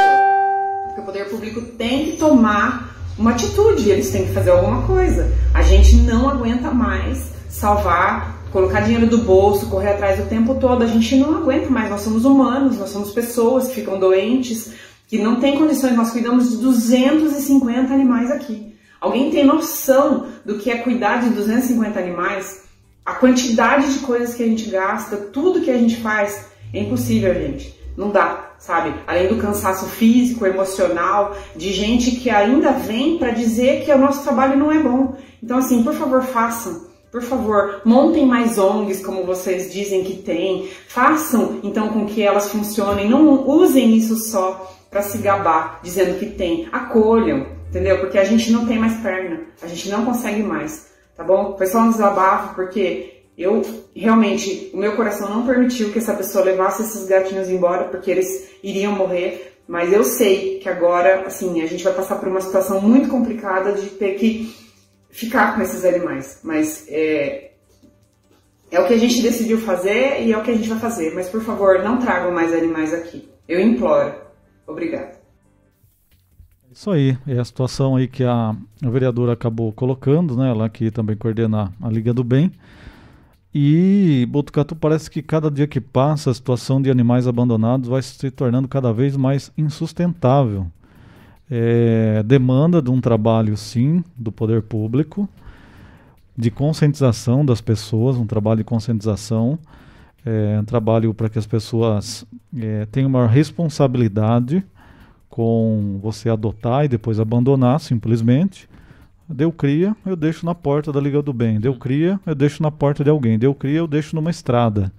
[SPEAKER 9] Porque o poder público tem que tomar uma atitude, eles têm que fazer alguma coisa. A gente não aguenta mais salvar, colocar dinheiro do bolso, correr atrás o tempo todo. A gente não aguenta mais. Nós somos humanos, nós somos pessoas que ficam doentes, que não têm condições. Nós cuidamos de 250 animais aqui. Alguém tem noção do que é cuidar de 250 animais? A quantidade de coisas que a gente gasta, tudo que a gente faz, é impossível, gente. Não dá, sabe? Além do cansaço físico, emocional, de gente que ainda vem para dizer que o nosso trabalho não é bom. Então, assim, por favor, façam. Por favor, montem mais ONGs como vocês dizem que tem. Façam então com que elas funcionem. Não usem isso só para se gabar, dizendo que tem. Acolham entendeu? Porque a gente não tem mais perna, a gente não consegue mais, tá bom? Foi só um desabafo, porque eu realmente, o meu coração não permitiu que essa pessoa levasse esses gatinhos embora, porque eles iriam morrer, mas eu sei que agora, assim, a gente vai passar por uma situação muito complicada de ter que ficar com esses animais, mas é, é o que a gente decidiu fazer e é o que a gente vai fazer, mas por favor, não tragam mais animais aqui, eu imploro. Obrigada.
[SPEAKER 3] Isso aí, é a situação aí que a, a vereadora acabou colocando, né? Ela que também coordena a Liga do Bem. E Botucatu parece que cada dia que passa a situação de animais abandonados vai se tornando cada vez mais insustentável. É, demanda de um trabalho, sim, do poder público, de conscientização das pessoas, um trabalho de conscientização, é, um trabalho para que as pessoas é, tenham uma responsabilidade com você adotar e depois abandonar simplesmente. Deu cria, eu deixo na porta da Liga do Bem. Deu cria, eu deixo na porta de alguém. Deu cria, eu deixo numa estrada.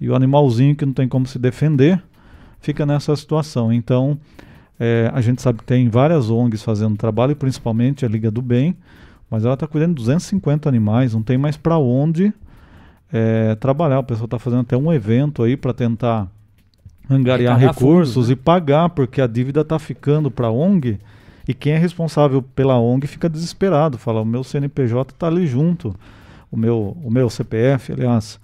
[SPEAKER 3] E o animalzinho que não tem como se defender fica nessa situação. Então, é, a gente sabe que tem várias ONGs fazendo trabalho, principalmente a Liga do Bem, mas ela está cuidando de 250 animais, não tem mais para onde é, trabalhar. O pessoal está fazendo até um evento aí para tentar angariar recursos fundos, né? e pagar, porque a dívida está ficando para a ONG e quem é responsável pela ONG fica desesperado, fala, o meu CNPJ está ali junto, o meu, o meu CPF, aliás.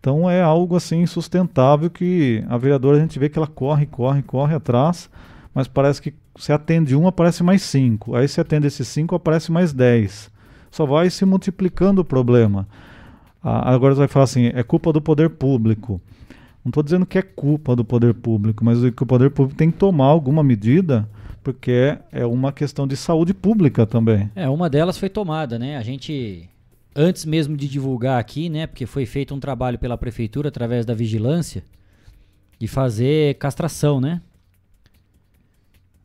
[SPEAKER 3] Então é algo assim insustentável que a vereadora a gente vê que ela corre, corre, corre atrás, mas parece que se atende um, aparece mais cinco. Aí se atende esses cinco, aparece mais dez. Só vai se multiplicando o problema. Ah, agora você vai falar assim, é culpa do poder público. Não estou dizendo que é culpa do poder público, mas que o poder público tem que tomar alguma medida, porque é uma questão de saúde pública também.
[SPEAKER 2] É, uma delas foi tomada, né? A gente, antes mesmo de divulgar aqui, né? Porque foi feito um trabalho pela prefeitura através da vigilância, de fazer castração, né?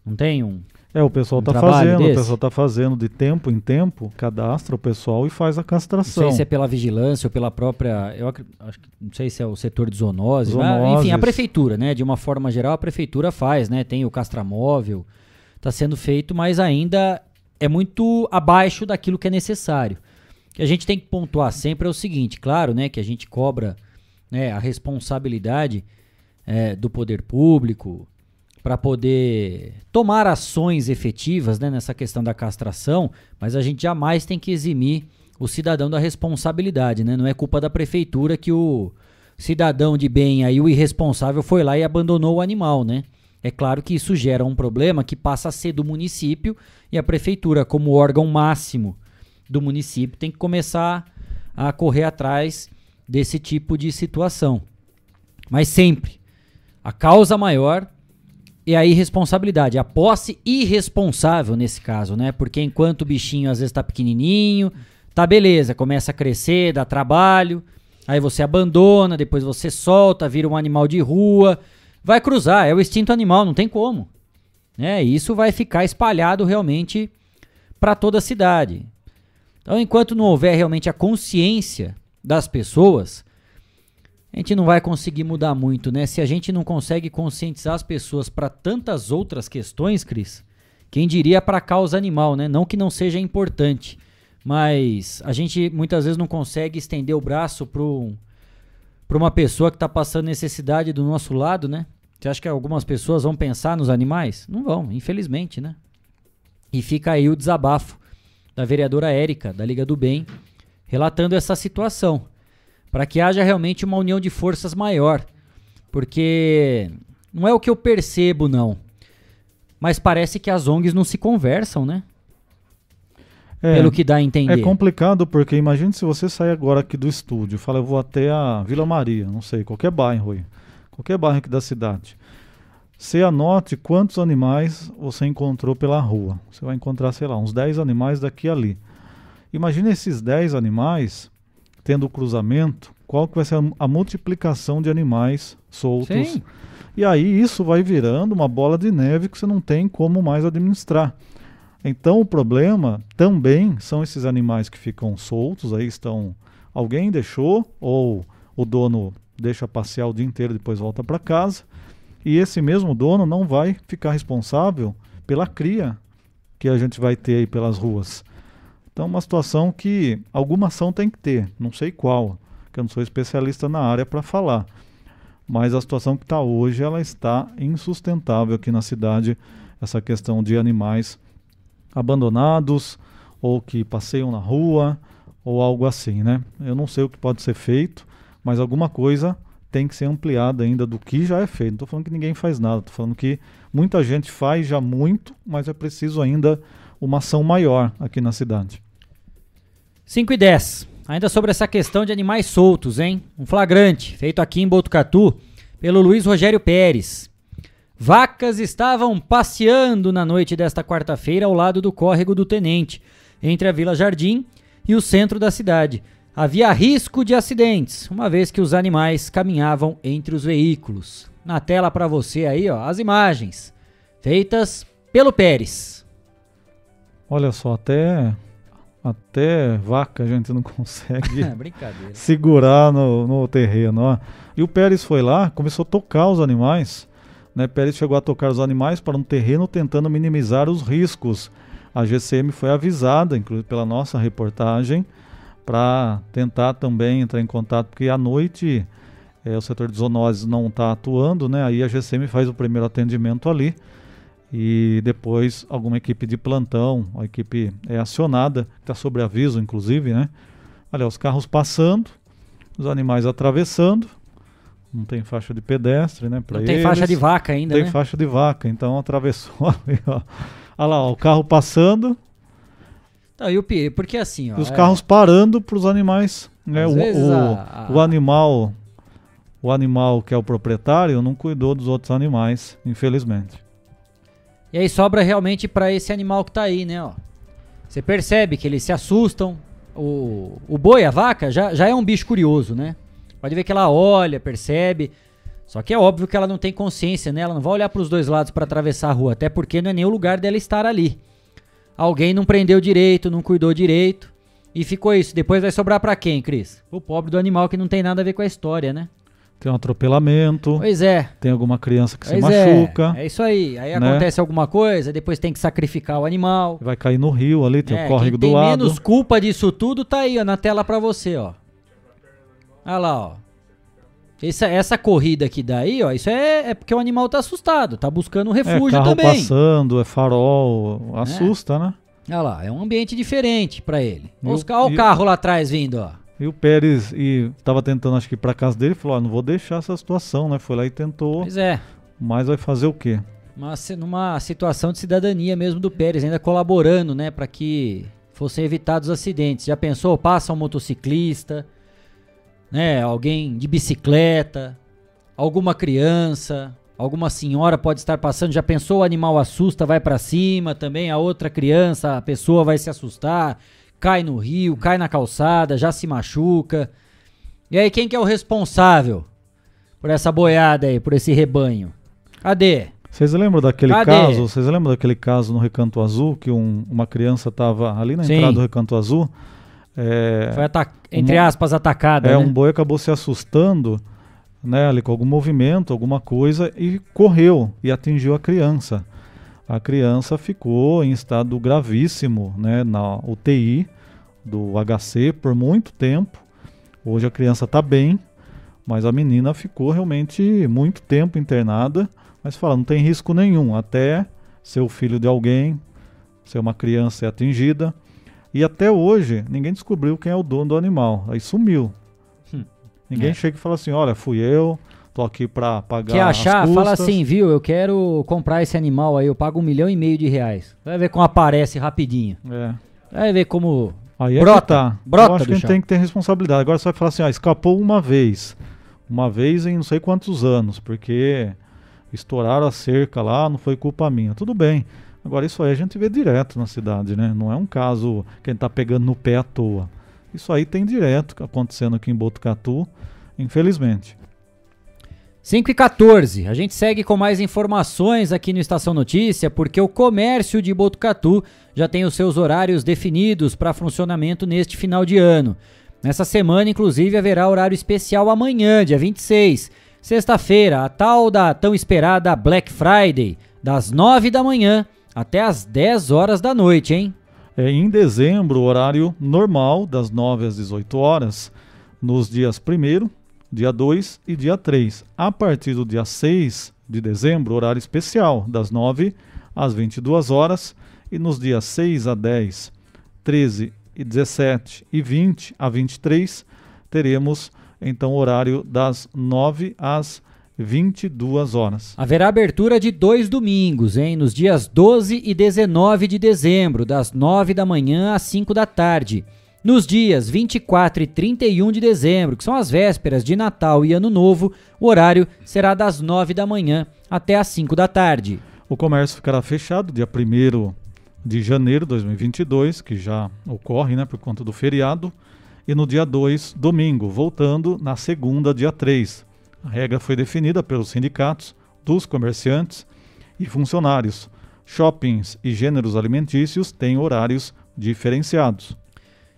[SPEAKER 2] Não tem um,
[SPEAKER 3] é, o pessoal está fazendo, desse? o pessoal está fazendo de tempo em tempo, cadastra o pessoal e faz a castração.
[SPEAKER 2] Não sei se é pela vigilância ou pela própria, eu acho que não sei se é o setor de zoonose, zoonoses. mas, enfim, a prefeitura, né, de uma forma geral, a prefeitura faz, né, tem o castramóvel, está sendo feito, mas ainda é muito abaixo daquilo que é necessário. O que a gente tem que pontuar sempre é o seguinte, claro, né, que a gente cobra, né, a responsabilidade é, do poder público, para poder tomar ações efetivas né, nessa questão da castração, mas a gente jamais tem que eximir o cidadão da responsabilidade, né? Não é culpa da prefeitura que o cidadão de bem aí, o irresponsável, foi lá e abandonou o animal, né? É claro que isso gera um problema que passa a ser do município e a prefeitura, como órgão máximo do município, tem que começar a correr atrás desse tipo de situação. Mas sempre, a causa maior e a irresponsabilidade, a posse irresponsável nesse caso, né? Porque enquanto o bichinho às vezes tá pequenininho, tá beleza, começa a crescer, dá trabalho, aí você abandona, depois você solta, vira um animal de rua, vai cruzar, é o instinto animal, não tem como. Né? Isso vai ficar espalhado realmente para toda a cidade. Então, enquanto não houver realmente a consciência das pessoas, a gente não vai conseguir mudar muito, né? Se a gente não consegue conscientizar as pessoas para tantas outras questões, Cris, quem diria para a causa animal, né? Não que não seja importante, mas a gente muitas vezes não consegue estender o braço para uma pessoa que está passando necessidade do nosso lado, né? Você acha que algumas pessoas vão pensar nos animais? Não vão, infelizmente, né? E fica aí o desabafo da vereadora Érica, da Liga do Bem, relatando essa situação para que haja realmente uma união de forças maior. Porque não é o que eu percebo, não. Mas parece que as ONGs não se conversam, né? É, Pelo que dá a entender.
[SPEAKER 3] É complicado porque imagine se você sair agora aqui do estúdio, fala eu vou até a Vila Maria, não sei, qualquer bairro aí, qualquer bairro aqui da cidade. Você anote quantos animais você encontrou pela rua. Você vai encontrar, sei lá, uns 10 animais daqui e ali. Imagine esses 10 animais tendo o cruzamento, qual que vai ser a, a multiplicação de animais soltos. Sim. E aí isso vai virando uma bola de neve que você não tem como mais administrar. Então o problema também são esses animais que ficam soltos, aí estão alguém deixou ou o dono deixa passear o dia inteiro e depois volta para casa. E esse mesmo dono não vai ficar responsável pela cria que a gente vai ter aí pelas ruas. Então, uma situação que alguma ação tem que ter, não sei qual, que eu não sou especialista na área para falar. Mas a situação que está hoje, ela está insustentável aqui na cidade, essa questão de animais abandonados ou que passeiam na rua ou algo assim, né? Eu não sei o que pode ser feito, mas alguma coisa tem que ser ampliada ainda do que já é feito. Não estou falando que ninguém faz nada, estou falando que Muita gente faz já muito, mas é preciso ainda uma ação maior aqui na cidade.
[SPEAKER 2] 5 e 10. Ainda sobre essa questão de animais soltos, hein? Um flagrante feito aqui em Botucatu pelo Luiz Rogério Pérez. Vacas estavam passeando na noite desta quarta-feira ao lado do córrego do Tenente, entre a Vila Jardim e o centro da cidade. Havia risco de acidentes, uma vez que os animais caminhavam entre os veículos. Na tela para você aí, ó, as imagens feitas pelo Pérez.
[SPEAKER 3] Olha só, até até vaca a gente não consegue
[SPEAKER 2] Brincadeira.
[SPEAKER 3] segurar no, no terreno. Ó. E o Pérez foi lá, começou a tocar os animais. Né? Pérez chegou a tocar os animais para um terreno tentando minimizar os riscos. A GCM foi avisada, inclusive pela nossa reportagem, para tentar também entrar em contato, porque à noite é, o setor de zoonoses não está atuando, né? Aí a GCM faz o primeiro atendimento ali e depois alguma equipe de plantão, a equipe é acionada, está sobre aviso, inclusive, né? Olha, os carros passando, os animais atravessando, não tem faixa de pedestre, né?
[SPEAKER 2] Não tem faixa de vaca ainda,
[SPEAKER 3] Tem
[SPEAKER 2] né?
[SPEAKER 3] faixa de vaca, então atravessou ali, ó. Olha lá, ó, o carro passando
[SPEAKER 2] Tá, e o pi- porque assim, ó.
[SPEAKER 3] e os
[SPEAKER 2] é-
[SPEAKER 3] carros parando para os animais, né? O, o,
[SPEAKER 2] a-
[SPEAKER 3] o animal, o animal que é o proprietário não cuidou dos outros animais, infelizmente.
[SPEAKER 2] E aí sobra realmente pra esse animal que tá aí, né, ó. Você percebe que eles se assustam. O, o boi, a vaca, já, já é um bicho curioso, né? Pode ver que ela olha, percebe. Só que é óbvio que ela não tem consciência, né? Ela não vai olhar pros dois lados pra atravessar a rua, até porque não é nem o lugar dela estar ali. Alguém não prendeu direito, não cuidou direito. E ficou isso. Depois vai sobrar pra quem, Cris? O pobre do animal que não tem nada a ver com a história, né?
[SPEAKER 3] Tem um atropelamento,
[SPEAKER 2] Pois é.
[SPEAKER 3] tem alguma criança que se
[SPEAKER 2] Pois é,
[SPEAKER 3] machuca,
[SPEAKER 2] é isso aí. Aí
[SPEAKER 3] né?
[SPEAKER 2] acontece alguma coisa, depois tem que sacrificar o animal.
[SPEAKER 3] vai cair no rio ali, tem
[SPEAKER 2] É,
[SPEAKER 3] o córrego
[SPEAKER 2] quem
[SPEAKER 3] do
[SPEAKER 2] tem
[SPEAKER 3] lado.
[SPEAKER 2] menos culpa disso tudo tá aí, ó, na tela pra você, ó. Olha lá, ó. Essa, essa corrida aqui daí, ó, isso é, é porque o animal tá assustado, tá buscando um
[SPEAKER 3] É,
[SPEAKER 2] refúgio
[SPEAKER 3] carro
[SPEAKER 2] também.
[SPEAKER 3] passando, é farol, assusta, né?
[SPEAKER 2] Olha lá, é um ambiente diferente pra ele. Olha os
[SPEAKER 3] o-
[SPEAKER 2] carro lá atrás vindo, ó.
[SPEAKER 3] E o Pérez e tava tentando acho que ir pra casa dele, falou, ó, não vou deixar essa situação, né? Foi lá e tentou,
[SPEAKER 2] Pois é.
[SPEAKER 3] mas vai fazer o quê?
[SPEAKER 2] Uma, si- numa situação de cidadania mesmo do Pérez, ainda colaborando, né, para que fossem evitados acidentes. Já pensou? Passa um motociclista, né, alguém de bicicleta, alguma criança, alguma senhora pode estar passando. Já pensou? O animal assusta, vai para cima também. A outra criança, a pessoa vai se assustar, cai no rio, cai na calçada, já se machuca. E aí, quem que é o responsável por essa boiada aí, por esse rebanho? Cadê?
[SPEAKER 3] Vocês lembram daquele
[SPEAKER 2] Cadê?
[SPEAKER 3] caso? Vocês lembram daquele caso no Recanto Azul que um- uma criança estava ali na
[SPEAKER 2] Sim.
[SPEAKER 3] entrada do Recanto Azul? É,
[SPEAKER 2] Foi, entre aspas, atacada,
[SPEAKER 3] é
[SPEAKER 2] né?
[SPEAKER 3] um boi acabou se assustando, né, ali com algum movimento, alguma coisa e correu e atingiu a criança. A criança ficou em estado gravíssimo, né, na UTI do HC por muito tempo. Hoje a criança está bem, mas a menina ficou realmente muito tempo internada. Mas fala, não tem risco nenhum, até ser o filho de alguém, ser uma criança ser atingida. E até hoje, ninguém descobriu quem é o dono do animal. Aí sumiu.
[SPEAKER 2] Hum.
[SPEAKER 3] Ninguém
[SPEAKER 2] É.
[SPEAKER 3] chega e fala assim, olha, fui eu, tô aqui para pagar
[SPEAKER 2] Quer achar? Fala assim, viu? Eu quero comprar esse animal aí, eu pago um milhão e meio de reais. Vai ver como aparece rapidinho.
[SPEAKER 3] É.
[SPEAKER 2] Vai ver como.
[SPEAKER 3] Aí
[SPEAKER 2] Brota,
[SPEAKER 3] é que tá.
[SPEAKER 2] brota
[SPEAKER 3] Eu acho que a gente tem que ter responsabilidade. Agora você vai falar assim, ó, escapou uma vez. Uma vez em não sei quantos anos, porque estouraram a cerca lá, não foi culpa minha. Tudo bem. Agora isso aí a gente vê direto na cidade, né? Não é um caso que a gente tá pegando no pé à toa. Isso aí tem direto acontecendo aqui em Botucatu, infelizmente.
[SPEAKER 2] 5 e 14. A gente segue com mais informações aqui no Estação Notícia, porque o comércio de Botucatu já tem os seus horários definidos para funcionamento neste final de ano. Nessa semana, inclusive, haverá horário especial amanhã, dia 26. Sexta-feira, a tal da tão esperada Black Friday, das 9 da manhã até as 10 horas da noite, hein?
[SPEAKER 3] É, em dezembro, horário normal, das 9 às 18 horas, nos dias 1 dia 2 e dia 3. A partir do dia 6 de dezembro, horário especial, das 9 às 22 horas, e nos dias 6 a 10, 13 e 17 e 20 a 23, teremos então horário das 9 às 22 horas.
[SPEAKER 2] Haverá abertura de dois domingos, hein? Nos dias 12 e 19 de dezembro, das 9 da manhã às 5 da tarde. Nos dias 24 e 31 de dezembro, que são as vésperas de Natal e Ano Novo, o horário será das 9 da manhã até às 5 da tarde.
[SPEAKER 3] O comércio ficará fechado dia 1 de janeiro de 2022, que já ocorre né, por conta do feriado, e no dia 2, domingo, voltando na segunda, dia 3. A regra foi definida pelos sindicatos, dos comerciantes e funcionários. Shoppings e gêneros alimentícios têm horários diferenciados.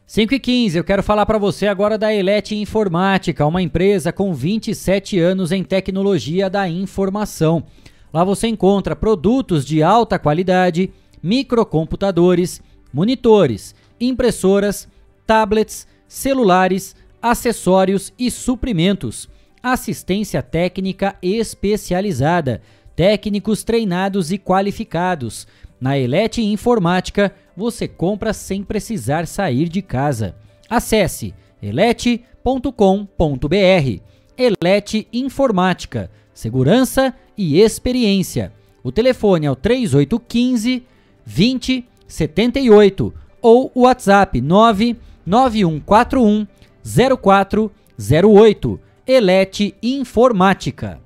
[SPEAKER 2] 5 e 15, eu quero falar para você agora da Elete Informática, uma empresa com 27 anos em tecnologia da informação. Lá você encontra produtos de alta qualidade, microcomputadores, monitores, impressoras, tablets, celulares, acessórios e suprimentos, assistência técnica especializada, técnicos treinados e qualificados. Na Elete Informática, você compra sem precisar sair de casa. Acesse elete.com.br. Elete Informática, segurança e experiência. O telefone é o 3815 2078 ou o WhatsApp 99141 0408. Elete Informática.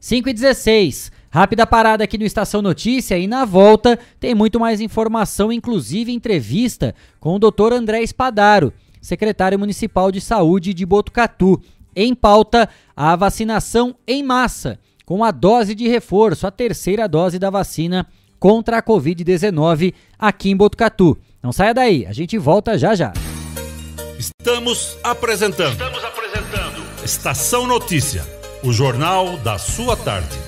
[SPEAKER 2] 5 e 16. Rápida parada aqui no Estação Notícia e na volta tem muito mais informação, inclusive entrevista com o Dr. André Espadaro, secretário municipal de saúde de Botucatu. Em pauta, a vacinação em massa, com a dose de reforço, a terceira dose da vacina contra a Covid-19 aqui em Botucatu. Não saia daí, a gente volta já já.
[SPEAKER 1] Estamos apresentando. Estamos apresentando. Estação Notícia, o jornal da sua tarde.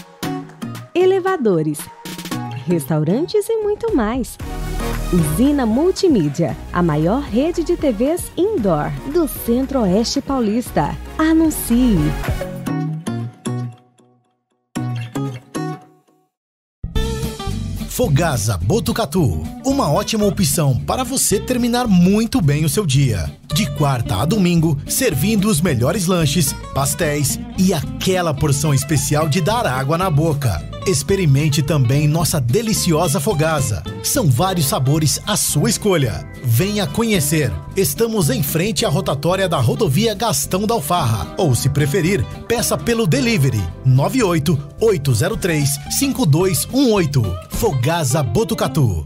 [SPEAKER 10] elevadores, restaurantes e muito mais. Usina Multimídia, a maior rede de TVs indoor do Centro-Oeste Paulista. Anuncie!
[SPEAKER 4] Fogasa Botucatu, uma ótima opção para você terminar muito bem o seu dia. De quarta a domingo, servindo os melhores lanches, pastéis e aquela porção especial de dar água na boca. Experimente também nossa deliciosa fogasa. São vários sabores à sua escolha. Venha conhecer. Estamos em frente à rotatória da rodovia Gastão da Alfarra. Ou, se preferir, peça pelo delivery 98 803 5218. Fogasa Botucatu.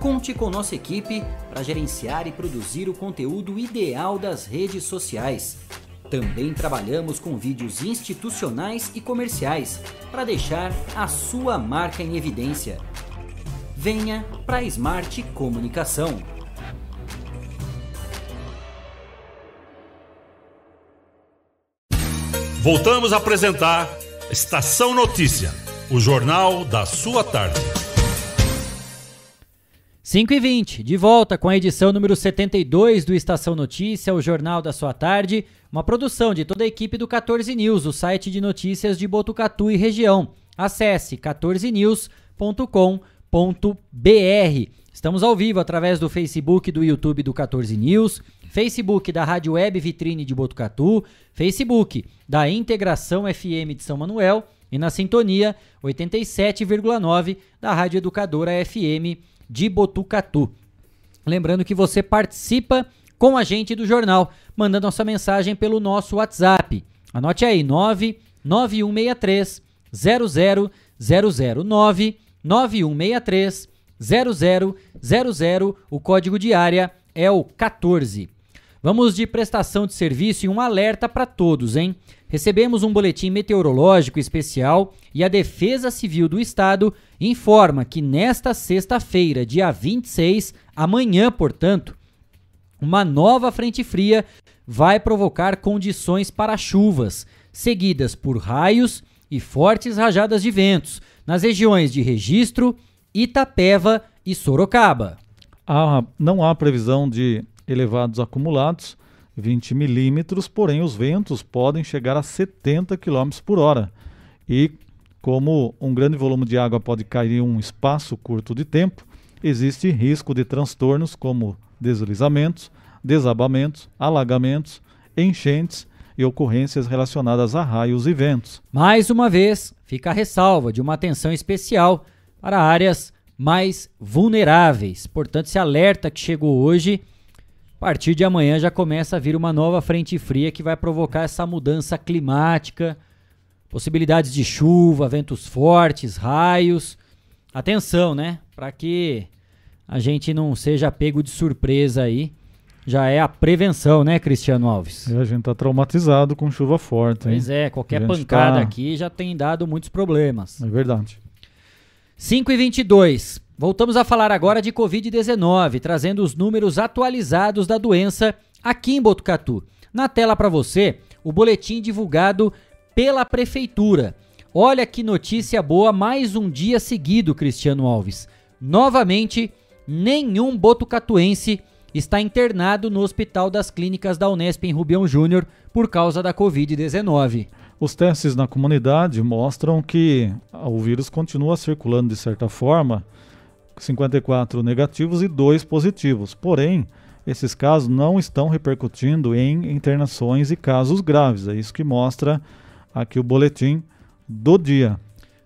[SPEAKER 2] Conte com nossa equipe para gerenciar e produzir o conteúdo ideal das redes sociais. Também trabalhamos com vídeos institucionais e comerciais para deixar a sua marca em evidência. Venha para a Smart Comunicação.
[SPEAKER 1] Voltamos a apresentar Estação Notícia, o jornal da sua tarde.
[SPEAKER 2] 5 e 20, de volta com a edição número 72 do Estação Notícia, o jornal da sua tarde, uma produção de toda a equipe do 14 News, o site de notícias de Botucatu e região. Acesse 14news.com.br. Estamos ao vivo através do Facebook do YouTube do 14 News, Facebook da Rádio Web Vitrine de Botucatu, Facebook da Integração FM de São Manuel e na sintonia 87,9 da Rádio Educadora FM de Botucatu. Lembrando que você participa com a gente do jornal, mandando nossa mensagem pelo nosso WhatsApp. Anote aí, 99163 00009 9163 0000, o código de área é o 14. Vamos de prestação de serviço e um alerta para todos, hein? Recebemos um boletim meteorológico especial e a Defesa Civil do Estado informa que nesta sexta-feira, dia 26, amanhã, portanto, uma nova frente fria vai provocar condições para chuvas, seguidas por raios e fortes rajadas de ventos nas regiões de Registro, Itapeva e Sorocaba.
[SPEAKER 3] Há, não há previsão de elevados acumulados, 20 milímetros, porém os ventos podem chegar a 70 km por hora. E como um grande volume de água pode cair em um espaço curto de tempo, existe risco de transtornos como deslizamentos, desabamentos, alagamentos, enchentes e ocorrências relacionadas a raios e ventos.
[SPEAKER 2] Mais uma vez, fica a ressalva de uma atenção especial para áreas mais vulneráveis. Portanto, esse alerta que chegou hoje partir de amanhã já começa a vir uma nova frente fria que vai provocar essa mudança climática, possibilidades de chuva, ventos fortes, raios. Atenção, né? Para que a gente não seja pego de surpresa aí. Já é a prevenção, né, Cristiano Alves?
[SPEAKER 3] É, a gente tá traumatizado com chuva forte. Hein?
[SPEAKER 2] Pois é, qualquer pancada tá... aqui já tem dado muitos problemas.
[SPEAKER 3] É verdade.
[SPEAKER 2] 5 e 22 Voltamos a falar agora de Covid-19, trazendo os números atualizados da doença aqui em Botucatu. Na tela para você, o boletim divulgado pela Prefeitura. Olha que notícia boa, mais um dia seguido, Cristiano Alves. Novamente, nenhum botucatuense está internado no Hospital das Clínicas da Unesp em Rubião Júnior por causa da Covid-19.
[SPEAKER 3] Os testes na comunidade mostram que o vírus continua circulando de certa forma 54 negativos e 2 positivos. Porém, esses casos não estão repercutindo em internações e casos graves. É isso que mostra aqui o boletim do dia.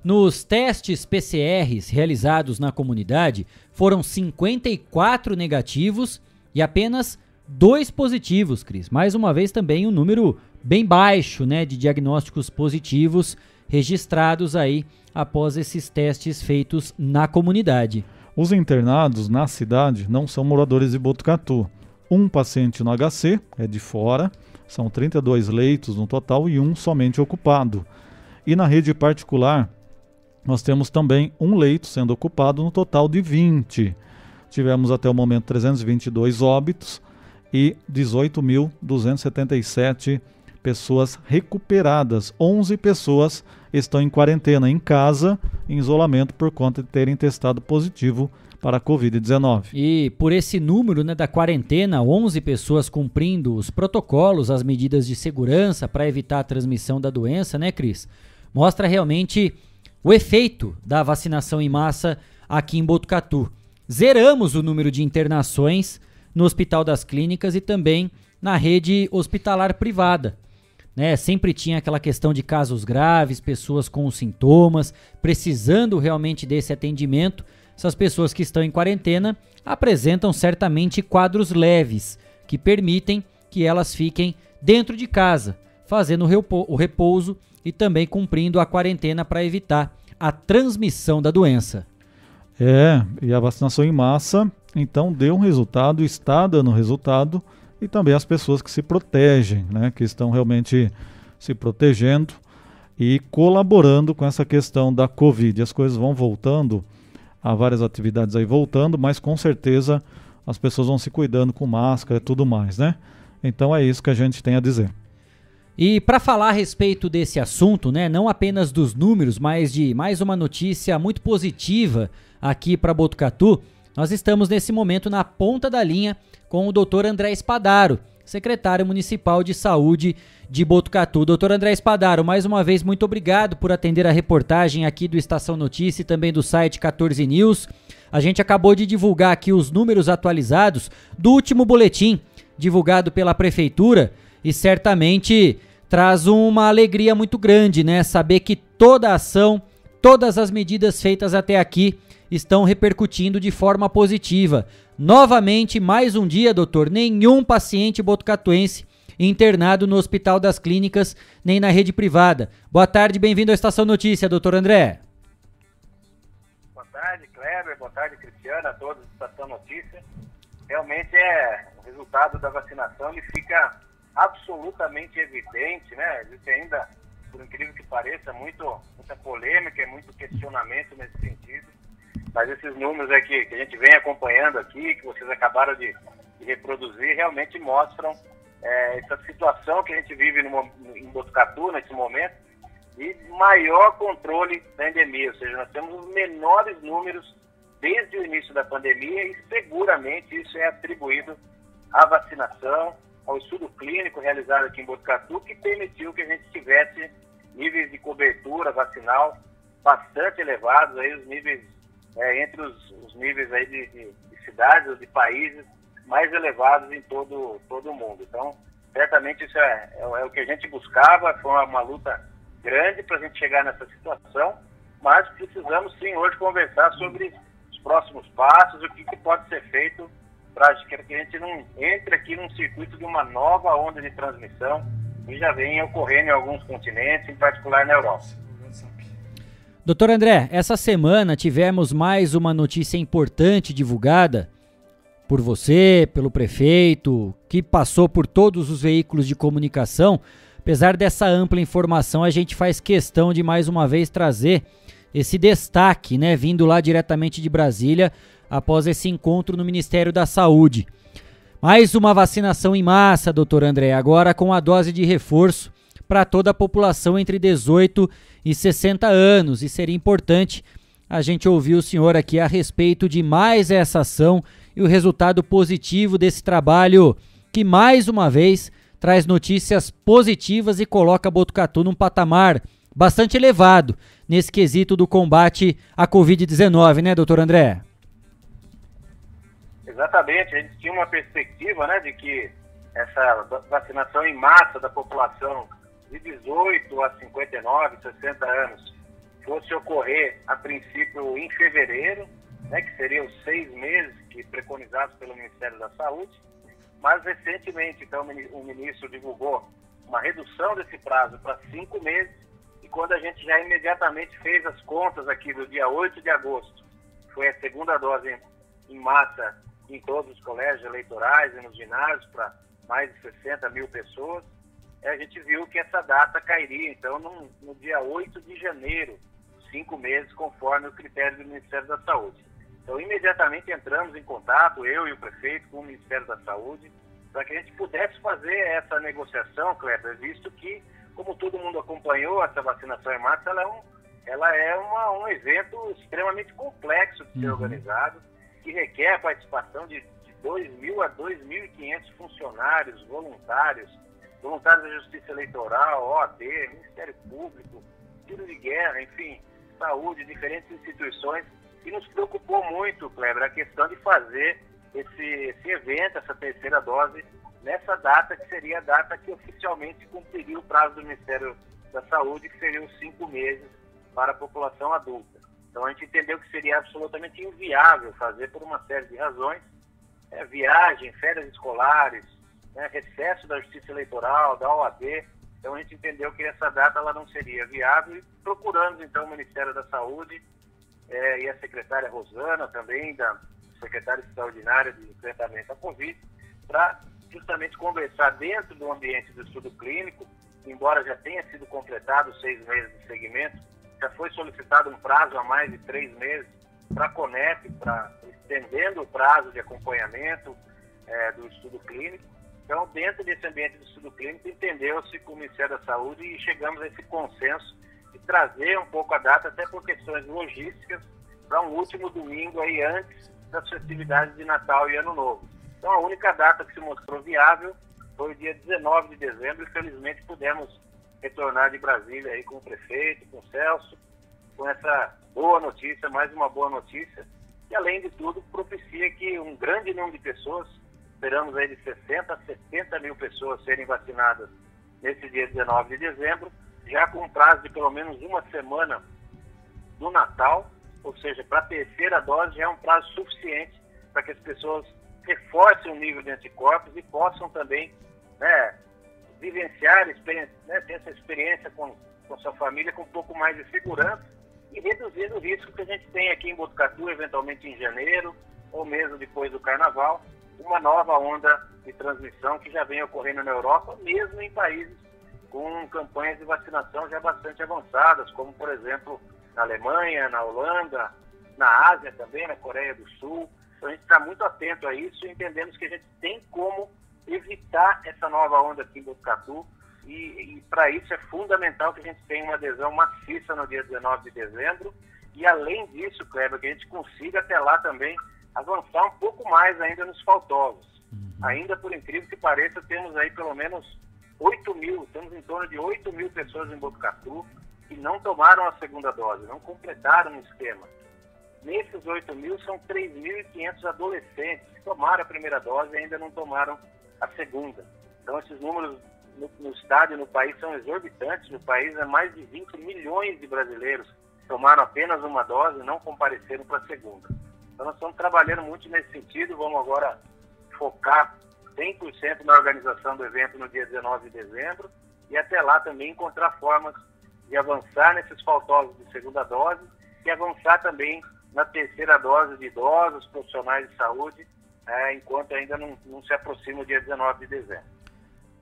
[SPEAKER 2] Nos testes PCRs realizados na comunidade, foram 54 negativos e apenas dois positivos, Cris. Mais uma vez também um número bem baixo, né, de diagnósticos positivos registrados aí após esses testes feitos na comunidade.
[SPEAKER 3] Os internados na cidade não são moradores de Botucatu. Um paciente no HC é de fora, são 32 leitos no total e um somente ocupado. E na rede particular, nós temos também um leito sendo ocupado no total de 20. Tivemos até o momento 322 óbitos e 18.277 pessoas recuperadas. 11 pessoas estão em quarentena em casa, em isolamento por conta de terem testado positivo para a Covid-19.
[SPEAKER 2] E por esse número né, da quarentena, 11 pessoas cumprindo os protocolos, as medidas de segurança para evitar a transmissão da doença, né, Cris? Mostra realmente o efeito da vacinação em massa aqui em Botucatu. Zeramos o número de internações no Hospital das Clínicas e também na rede hospitalar privada né? Sempre tinha aquela questão de casos graves, pessoas com sintomas, precisando realmente desse atendimento. essas pessoas que estão em quarentena apresentam certamente quadros leves que permitem que elas fiquem dentro de casa, fazendo o repouso e também cumprindo a quarentena para evitar a transmissão da doença.
[SPEAKER 3] É, e a vacinação em massa, então deu um resultado, está dando resultado, e também as pessoas que se protegem, né, que estão realmente se protegendo e colaborando com essa questão da Covid. As coisas vão voltando, há várias atividades aí voltando, mas com certeza as pessoas vão se cuidando com máscara e tudo mais, né? Então é isso que a gente tem a dizer.
[SPEAKER 2] E para falar a respeito desse assunto, né, não apenas dos números, mas de mais uma notícia muito positiva aqui para Botucatu, nós estamos nesse momento na ponta da linha com o Dr. André Espadaro, secretário municipal de saúde de Botucatu. Doutor André Espadaro, mais uma vez, muito obrigado por atender a reportagem aqui do Estação Notícia e também do site 14 News. A gente acabou de divulgar aqui os números atualizados do último boletim divulgado pela prefeitura e certamente traz uma alegria muito grande, né? Saber que toda a ação, todas as medidas feitas até aqui estão repercutindo de forma positiva. Novamente, mais um dia, doutor, nenhum paciente botucatuense internado no Hospital das Clínicas nem na rede privada. Boa tarde, bem-vindo à Estação Notícia, doutor André.
[SPEAKER 11] Boa tarde, Kleber, boa tarde, Cristiana, a todos da Estação Notícia. Realmente é o resultado da vacinação e fica absolutamente evidente, né? Existe ainda, por incrível que pareça, muito, muita polêmica e muito questionamento nesse sentido. Mas esses números aqui que a gente vem acompanhando aqui, que vocês acabaram de, reproduzir, realmente mostram é, essa situação que a gente vive no, em Botucatu nesse momento de maior controle da endemia, ou seja, nós temos os menores números desde o início da pandemia e seguramente isso é atribuído à vacinação, ao estudo clínico realizado aqui em Botucatu, que permitiu que a gente tivesse níveis de cobertura vacinal bastante elevados, aí os níveis, é, entre os, os, níveis aí de, de, de cidades ou de países mais elevados em todo, todo o mundo. Então, certamente isso é, é, é o que a gente buscava, foi uma, uma luta grande para a gente chegar nessa situação, mas precisamos sim hoje conversar sobre os próximos passos, o que, que pode ser feito para que a gente não entre aqui num circuito de uma nova onda de transmissão que já vem ocorrendo em alguns continentes, em particular na Europa.
[SPEAKER 2] Doutor André, essa semana tivemos mais uma notícia importante divulgada por você, pelo prefeito, que passou por todos os veículos de comunicação. Apesar dessa ampla informação, a gente faz questão de mais uma vez trazer esse destaque, né, vindo lá diretamente de Brasília, após esse encontro no Ministério da Saúde. Mais uma vacinação em massa, doutor André, agora com a dose de reforço para toda a população entre 18 e 60 anos. E seria importante a gente ouvir o senhor aqui a respeito de mais essa ação e o resultado positivo desse trabalho que, mais uma vez, traz notícias positivas e coloca Botucatu num patamar bastante elevado nesse quesito do combate à Covid-19, né, doutor André?
[SPEAKER 11] Exatamente, a gente tinha uma perspectiva né, de que essa vacinação em massa da população de 18 a 59, 60 anos fosse ocorrer a princípio em fevereiro, né, que seriam seis meses que preconizados pelo Ministério da Saúde, mas recentemente então o ministro divulgou uma redução desse prazo para cinco meses e quando a gente já imediatamente fez as contas aqui do dia 8 de agosto, foi a segunda dose em massa em todos os colégios eleitorais e nos ginásios para mais de 60 mil pessoas, a gente viu que essa data cairia, então, no, no dia 8 de janeiro, cinco meses, conforme o critério do Ministério da Saúde. Então, imediatamente entramos em contato, eu e o prefeito, com o Ministério da Saúde, para que a gente pudesse fazer essa negociação, Kleber, visto que, como todo mundo acompanhou, essa vacinação em massa, ela é um, ela é uma, um evento extremamente complexo de ser uhum. organizado, que requer a participação de, de 2.000 a 2.500 funcionários, voluntários, voluntários da Justiça Eleitoral, OAB, Ministério Público, tiro de guerra, enfim, saúde, diferentes instituições. E nos preocupou muito, Kleber, a questão de fazer esse, esse evento, essa terceira dose, nessa data que seria a data que oficialmente cumpriria o prazo do Ministério da Saúde, que seriam cinco meses para a população adulta. Então a gente entendeu que seria absolutamente inviável fazer por uma série de razões, é, viagem, férias escolares, né, recesso da Justiça Eleitoral, da OAB. Então a gente entendeu que essa data ela não seria viável e procuramos então o Ministério da Saúde é, e a secretária Rosana também, da secretária extraordinária de enfrentamento à Covid, para justamente conversar dentro do ambiente do estudo clínico, embora já tenha sido completado seis meses de segmento, já foi solicitado um prazo a mais de três meses para a CONEP, para estendendo o prazo de acompanhamento é, do estudo clínico. Então, dentro desse ambiente do estudo clínico, entendeu-se com o Ministério da Saúde e chegamos a esse consenso de trazer um pouco a data, até por questões logísticas, para um último domingo aí antes das festividades de Natal e Ano Novo. Então, a única data que se mostrou viável foi o dia 19 de dezembro e, felizmente, pudemos retornar de Brasília aí com o prefeito, com o Celso, com essa boa notícia, mais uma boa notícia, e além de tudo propicia que um grande número de pessoas, esperamos aí de 60 a 70 mil pessoas serem vacinadas nesse dia 19 de dezembro, já com prazo de pelo menos uma semana do Natal, ou seja, para a terceira dose já é um prazo suficiente para que as pessoas reforcem o nível de anticorpos e possam também né, vivenciar, né, ter essa experiência com, com sua família com um pouco mais de segurança e reduzindo o risco que a gente tem aqui em Botucatu, eventualmente em janeiro ou mesmo depois do carnaval, uma nova onda de transmissão que já vem ocorrendo na Europa, mesmo em países com campanhas de vacinação já bastante avançadas, como por exemplo na Alemanha, na Holanda, na Ásia também, na Coreia do Sul. Então a gente está muito atento a isso e entendemos que a gente tem como evitar essa nova onda aqui em Botucatu. E, e para isso é fundamental que a gente tenha uma adesão maciça no dia 19 de dezembro. E além disso, Kleber, que a gente consiga até lá também avançar um pouco mais ainda nos faltosos. Uhum. Ainda por incrível que pareça, temos aí pelo menos 8 mil, temos em torno de 8 mil pessoas em Botucatu que não tomaram a segunda dose, não completaram o esquema. Nesses 8 mil, são 3.500 adolescentes que tomaram a primeira dose e ainda não tomaram a segunda. Então, esses números no, no estado e no país são exorbitantes. No país, é mais de 20 milhões de brasileiros tomaram apenas uma dose e não compareceram para a segunda. Então, nós estamos trabalhando muito nesse sentido. Vamos agora focar 100% na organização do evento no dia 19 de dezembro e até lá também encontrar formas de avançar nesses faltosos de segunda dose e avançar também na terceira dose de idosos, profissionais de saúde, é, enquanto ainda não, não se aproxima o dia 19 de dezembro.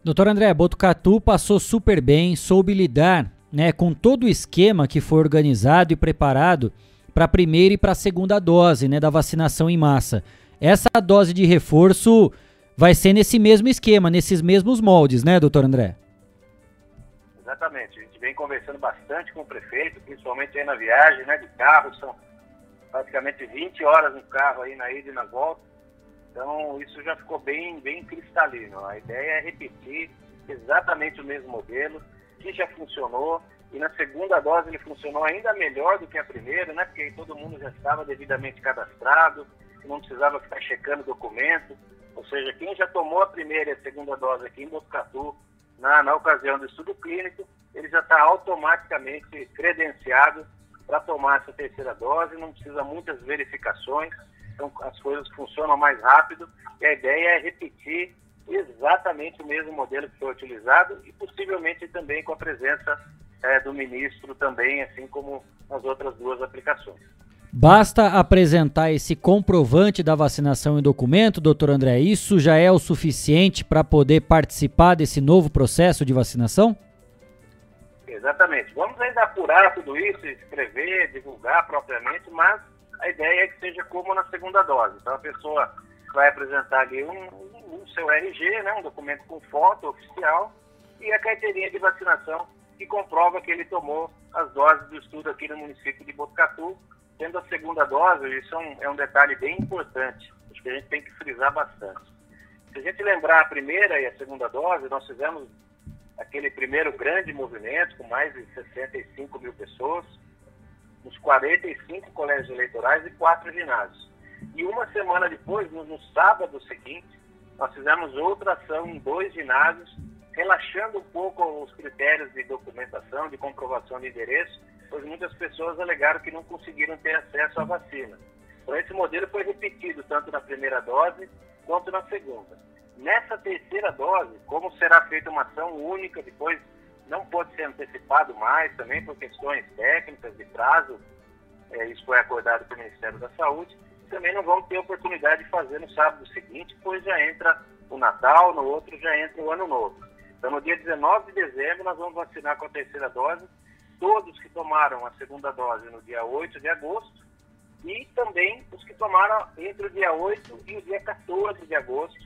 [SPEAKER 2] Doutor André, Botucatu passou super bem, soube lidar né, com todo o esquema que foi organizado e preparado para a primeira e para a segunda dose né, da vacinação em massa. Essa dose de reforço vai ser nesse mesmo esquema, nesses mesmos moldes, né, doutor André?
[SPEAKER 11] Exatamente. A gente vem conversando bastante com o prefeito, principalmente aí na viagem, né, de carro. São praticamente 20 horas no carro aí na ida e na volta. Então, isso já ficou bem, bem cristalino. A ideia é repetir exatamente o mesmo modelo, que já funcionou, e na segunda dose ele funcionou ainda melhor do que a primeira, né? Porque todo mundo já estava devidamente cadastrado, não precisava ficar checando documento. Ou seja, quem já tomou a primeira e a segunda dose aqui em Botucatu, na, na ocasião do estudo clínico, ele já está automaticamente credenciado para tomar essa terceira dose, não precisa muitas verificações então as coisas funcionam mais rápido e a ideia é repetir exatamente o mesmo modelo que foi utilizado e possivelmente também com a presença é, do ministro também, assim como nas outras duas aplicações.
[SPEAKER 2] Basta apresentar esse comprovante da vacinação em documento, doutor André. Isso já é o suficiente para poder participar desse novo processo de vacinação?
[SPEAKER 11] Exatamente. Vamos ainda apurar tudo isso, escrever, divulgar propriamente, mas a ideia é que seja como na segunda dose. Então a pessoa vai apresentar ali um, um, um seu RG, né, um documento com foto oficial, e a carteirinha de vacinação que comprova que ele tomou as doses do estudo aqui no município de Botucatu, tendo a segunda dose, isso é um, é um detalhe bem importante, acho que a gente tem que frisar bastante. Se a gente lembrar a primeira e a segunda dose, nós fizemos aquele primeiro grande movimento com mais de 65 mil pessoas, nos 45 colégios eleitorais e quatro ginásios. E uma semana depois, no, no sábado seguinte, nós fizemos outra ação em dois ginásios, relaxando um pouco os critérios de documentação, de comprovação de endereço, pois muitas pessoas alegaram que não conseguiram ter acesso à vacina. Então, esse modelo foi repetido tanto na primeira dose quanto na segunda. Nessa terceira dose, como será feita uma ação única, depois não pode ser antecipado mais, também por questões técnicas de prazo, é, isso foi acordado pelo Ministério da Saúde, também não vão ter oportunidade de fazer no sábado seguinte, pois já entra o Natal, no outro já entra o Ano Novo. Então, no dia 19 de dezembro, nós vamos vacinar com a terceira dose todos que tomaram a segunda dose no dia 8 de agosto e também os que tomaram entre o dia 8 e o dia 14 de agosto,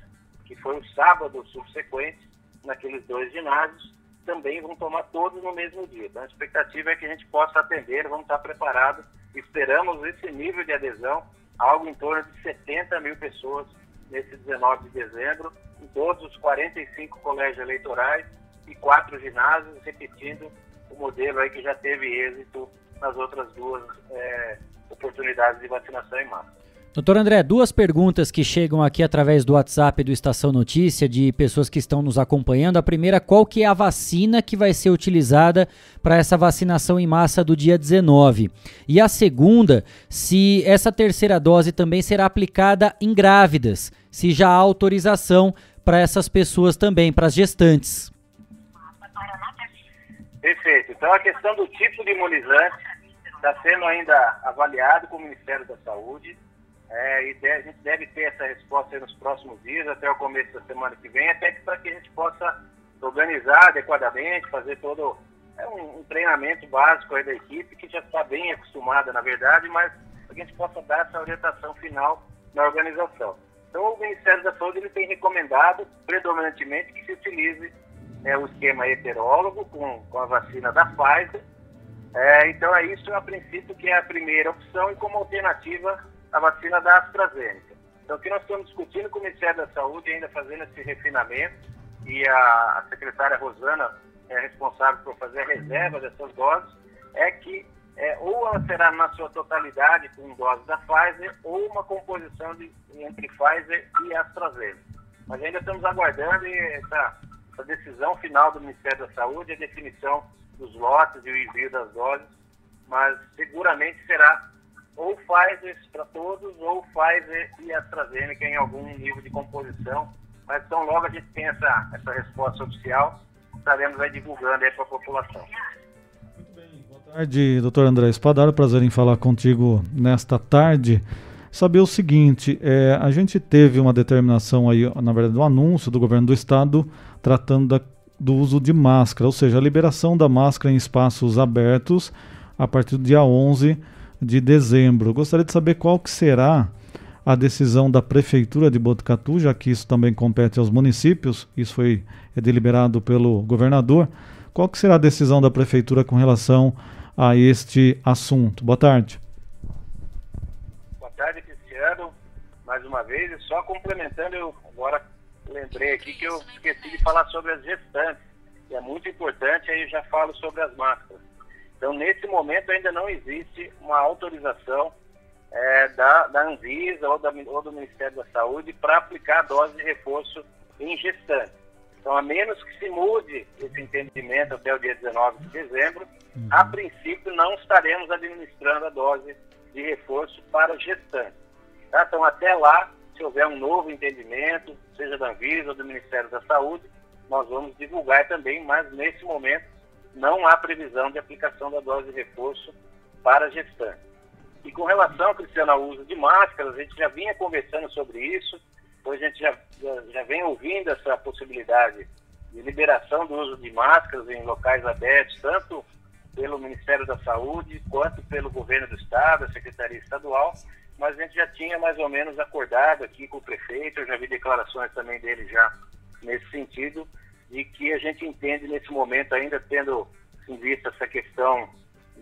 [SPEAKER 11] que foi o sábado subsequente, naqueles dois ginásios, também vão tomar todos no mesmo dia. Então, a expectativa é que a gente possa atender, vamos estar preparados. Esperamos esse nível de adesão, algo em torno de 70 mil pessoas nesse 19 de dezembro, em todos os 45 colégios eleitorais e quatro ginásios, repetindo o modelo aí que já teve êxito nas outras duas é, oportunidades de vacinação em massa.
[SPEAKER 2] Doutor André, duas perguntas que chegam aqui através do WhatsApp do Estação Notícia de pessoas que estão nos acompanhando. A primeira, qual que é a vacina que vai ser utilizada para essa vacinação em massa do dia 19? E a segunda, se essa terceira dose também será aplicada em grávidas, se já há autorização para essas pessoas também, para as gestantes.
[SPEAKER 11] Perfeito. Então a questão do tipo de imunizante está sendo ainda avaliado com o Ministério da Saúde. É, e a gente deve ter essa resposta nos próximos dias, até o começo da semana que vem, até para que a gente possa organizar adequadamente, fazer todo é um, um, treinamento básico aí da equipe, que já está bem acostumada, na verdade, mas para que a gente possa dar essa orientação final na organização. Então, o Ministério da Saúde ele tem recomendado, predominantemente, que se utilize é, o esquema heterólogo com, com a vacina da Pfizer. É, então, é isso, a princípio, que é a primeira opção e como alternativa a vacina da AstraZeneca. Então, o que nós estamos discutindo com o Ministério da Saúde, ainda fazendo esse refinamento, e a, secretária Rosana é responsável por fazer a reserva dessas doses, é que é, ou ela será na sua totalidade com doses da Pfizer, ou uma composição de, entre Pfizer e AstraZeneca. Mas ainda estamos aguardando essa, essa decisão final do Ministério da Saúde, a definição dos lotes e o envio das doses, mas seguramente será ou Pfizer para todos, ou Pfizer e AstraZeneca em algum nível de composição. Mas então logo a gente tem essa, essa resposta oficial, estaremos aí divulgando aí para a população.
[SPEAKER 3] Boa tarde, doutor André Espadaro, prazer em falar contigo nesta tarde. Saber o seguinte, é, a gente teve uma determinação aí, na verdade, um anúncio do governo do estado tratando da, do uso de máscara, ou seja, a liberação da máscara em espaços abertos a partir do dia 11 de dezembro. Gostaria de saber qual que será a decisão da Prefeitura de Botucatu, já que isso também compete aos municípios, isso foi é deliberado pelo governador. Qual que será a decisão da Prefeitura com relação a este assunto? Boa tarde.
[SPEAKER 11] Boa tarde, Cristiano. Mais uma vez, só complementando, eu agora lembrei aqui que eu esqueci de falar sobre as gestantes, que é muito importante, aí eu já falo sobre as máscaras. Então, nesse momento, ainda não existe uma autorização é, da, da Anvisa ou, da, ou do Ministério da Saúde para aplicar a dose de reforço em gestantes. Então, a menos que se mude esse entendimento até o dia 19 de dezembro, uhum. a princípio não estaremos administrando a dose de reforço para gestantes. Tá? Então, até lá, se houver um novo entendimento, seja da Anvisa ou do Ministério da Saúde, nós vamos divulgar também, mas nesse momento não há previsão de aplicação da dose de reforço para gestantes. E com relação, Cristiano, ao uso de máscaras, a gente já vinha conversando sobre isso, pois a gente já, já, vem ouvindo essa possibilidade de liberação do uso de máscaras em locais abertos, tanto pelo Ministério da Saúde quanto pelo governo do Estado, a Secretaria Estadual, mas a gente já tinha mais ou menos acordado aqui com o prefeito, eu já vi declarações também dele já nesse sentido, de que a gente entende nesse momento, ainda tendo em vista essa questão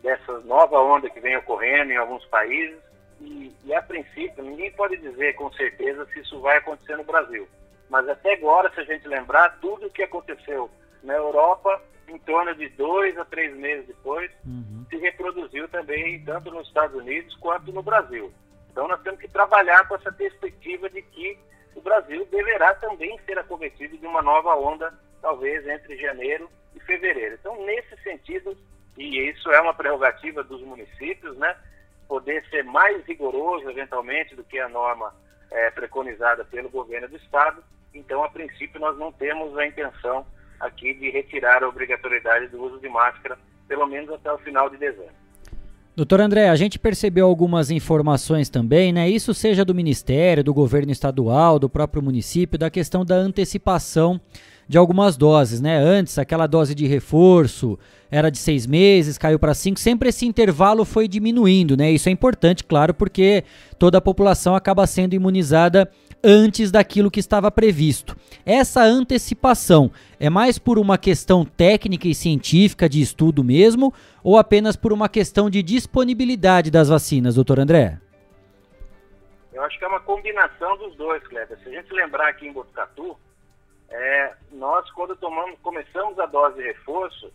[SPEAKER 11] dessa nova onda que vem ocorrendo em alguns países, e, e, a princípio ninguém pode dizer com certeza se isso vai acontecer no Brasil. Mas até agora, se a gente lembrar, tudo o que aconteceu na Europa, em torno de dois a três meses depois, uhum. se reproduziu também tanto nos Estados Unidos quanto no Brasil. Então nós temos que trabalhar com essa perspectiva de que o Brasil deverá também ser acometido de uma nova onda talvez entre janeiro e fevereiro. Então, nesse sentido, e isso é uma prerrogativa dos municípios, né? Poder ser mais rigoroso, eventualmente, do que a norma é, preconizada pelo governo do Estado. Então, a princípio, nós não temos a intenção aqui de retirar a obrigatoriedade do uso de máscara, pelo menos até o final de dezembro.
[SPEAKER 2] Doutor André, a gente percebeu algumas informações também, né? Isso seja do Ministério, do governo estadual, do próprio município, da questão da antecipação de algumas doses, né? Antes, aquela dose de reforço era de seis meses, caiu para cinco. Sempre esse intervalo foi diminuindo, né? Isso é importante, claro, porque toda a população acaba sendo imunizada antes daquilo que estava previsto. Essa antecipação é mais por uma questão técnica e científica de estudo mesmo, ou apenas por uma questão de disponibilidade das vacinas, doutor André?
[SPEAKER 11] Eu acho que é uma combinação dos dois, Kleber. Se a gente lembrar aqui em Botucatu, é, nós, quando tomamos, começamos a dose de reforço,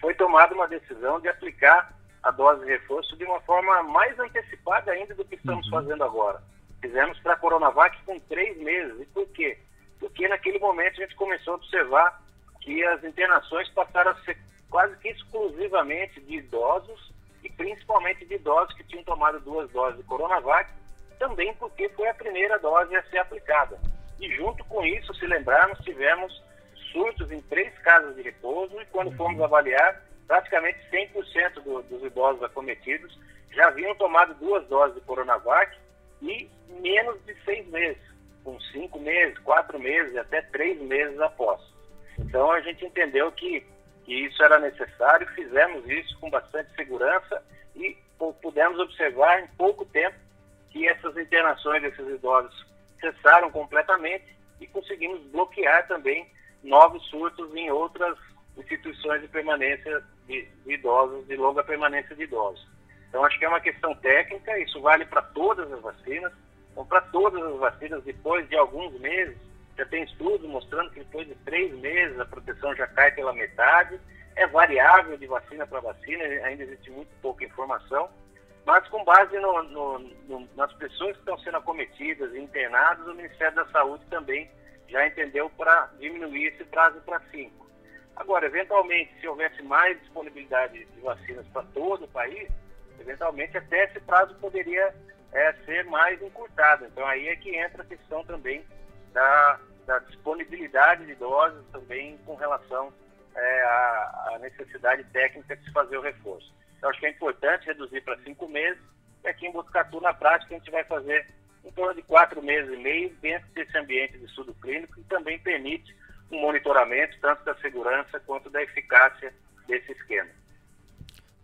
[SPEAKER 11] foi tomada uma decisão de aplicar a dose de reforço de uma forma mais antecipada ainda do que estamos uhum. fazendo agora. Fizemos para a Coronavac com três meses. E por quê? Porque naquele momento a gente começou a observar que as internações passaram a ser quase que exclusivamente de idosos e principalmente de idosos que tinham tomado duas doses de Coronavac, também porque foi a primeira dose a ser aplicada. E junto com isso, se lembrarmos, tivemos surtos em três casas de repouso e quando fomos avaliar, praticamente 100% do, dos idosos acometidos já haviam tomado duas doses de Coronavac e menos de seis meses, com cinco meses, quatro meses, até três meses após. Então a gente entendeu que, que isso era necessário, fizemos isso com bastante segurança e pudemos observar em pouco tempo que essas internações desses idosos cessaram completamente e conseguimos bloquear também novos surtos em outras instituições de permanência de, de idosos, de longa permanência de idosos. Então, acho que é uma questão técnica, isso vale para todas as vacinas. Então, para todas as vacinas, depois de alguns meses, já tem estudos mostrando que depois de três meses a proteção já cai pela metade. É variável de vacina para vacina, ainda existe muito pouca informação, mas com base no, no, no, nas pessoas que estão sendo acometidas internadas, o Ministério da Saúde também já entendeu para diminuir esse prazo para cinco. Agora, eventualmente, se houvesse mais disponibilidade de vacinas para todo o país, eventualmente até esse prazo poderia é, ser mais encurtado. Então aí é que entra a questão também da, da disponibilidade de doses também com relação é, à, à necessidade técnica de se fazer o reforço. Então, acho que é importante reduzir para cinco meses, e aqui em Botucatu, na prática, a gente vai fazer em torno de quatro meses e meio dentro desse ambiente de estudo clínico, que também permite um monitoramento tanto da segurança quanto da eficácia desse esquema.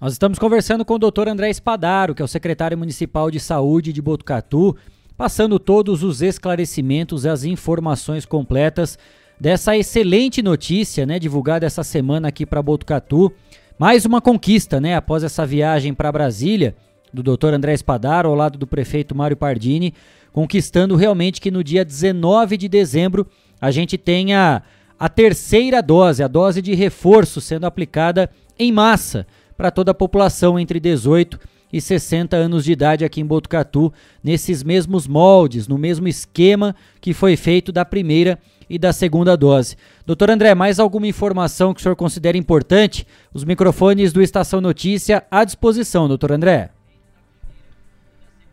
[SPEAKER 2] Nós estamos conversando com o Dr. André Espadaro, que é o secretário municipal de saúde de Botucatu, passando todos os esclarecimentos e as informações completas dessa excelente notícia, né, divulgada essa semana aqui para Botucatu. Mais uma conquista, né, após essa viagem para Brasília do Dr. André Espadaro ao lado do prefeito Mário Pardini, conquistando realmente que no dia 19 de dezembro a gente tenha a terceira dose, a dose de reforço sendo aplicada em massa para toda a população entre 18 e 60 anos de idade aqui em Botucatu, nesses mesmos moldes, no mesmo esquema que foi feito da primeira e da segunda dose. Doutor André, mais alguma informação que o senhor considera importante? Os microfones do Estação Notícia à disposição, doutor André.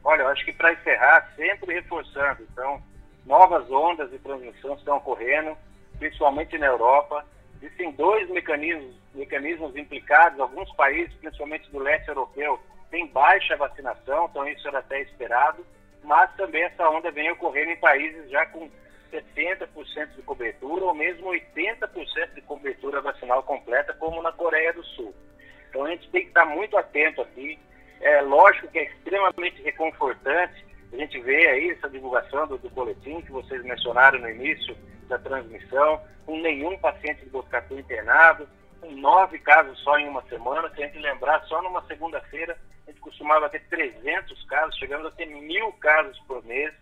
[SPEAKER 11] Olha, eu acho que para encerrar, sempre reforçando, então, novas ondas de transmissão estão ocorrendo, principalmente na Europa. Existem dois mecanismos, mecanismos implicados, alguns países, principalmente do leste europeu, têm baixa vacinação, então isso era até esperado, mas também essa onda vem ocorrendo em países já com 70% de cobertura ou mesmo 80% de cobertura vacinal completa, como na Coreia do Sul. Então a gente tem que estar muito atento aqui. É lógico que é extremamente reconfortante a gente ver aí essa divulgação do, do boletim que vocês mencionaram no início da transmissão, com nenhum paciente de Botucatu internado, com nove casos só em uma semana. Se a gente lembrar, só numa segunda-feira a gente costumava ter 300 casos, chegamos a ter mil casos por mês.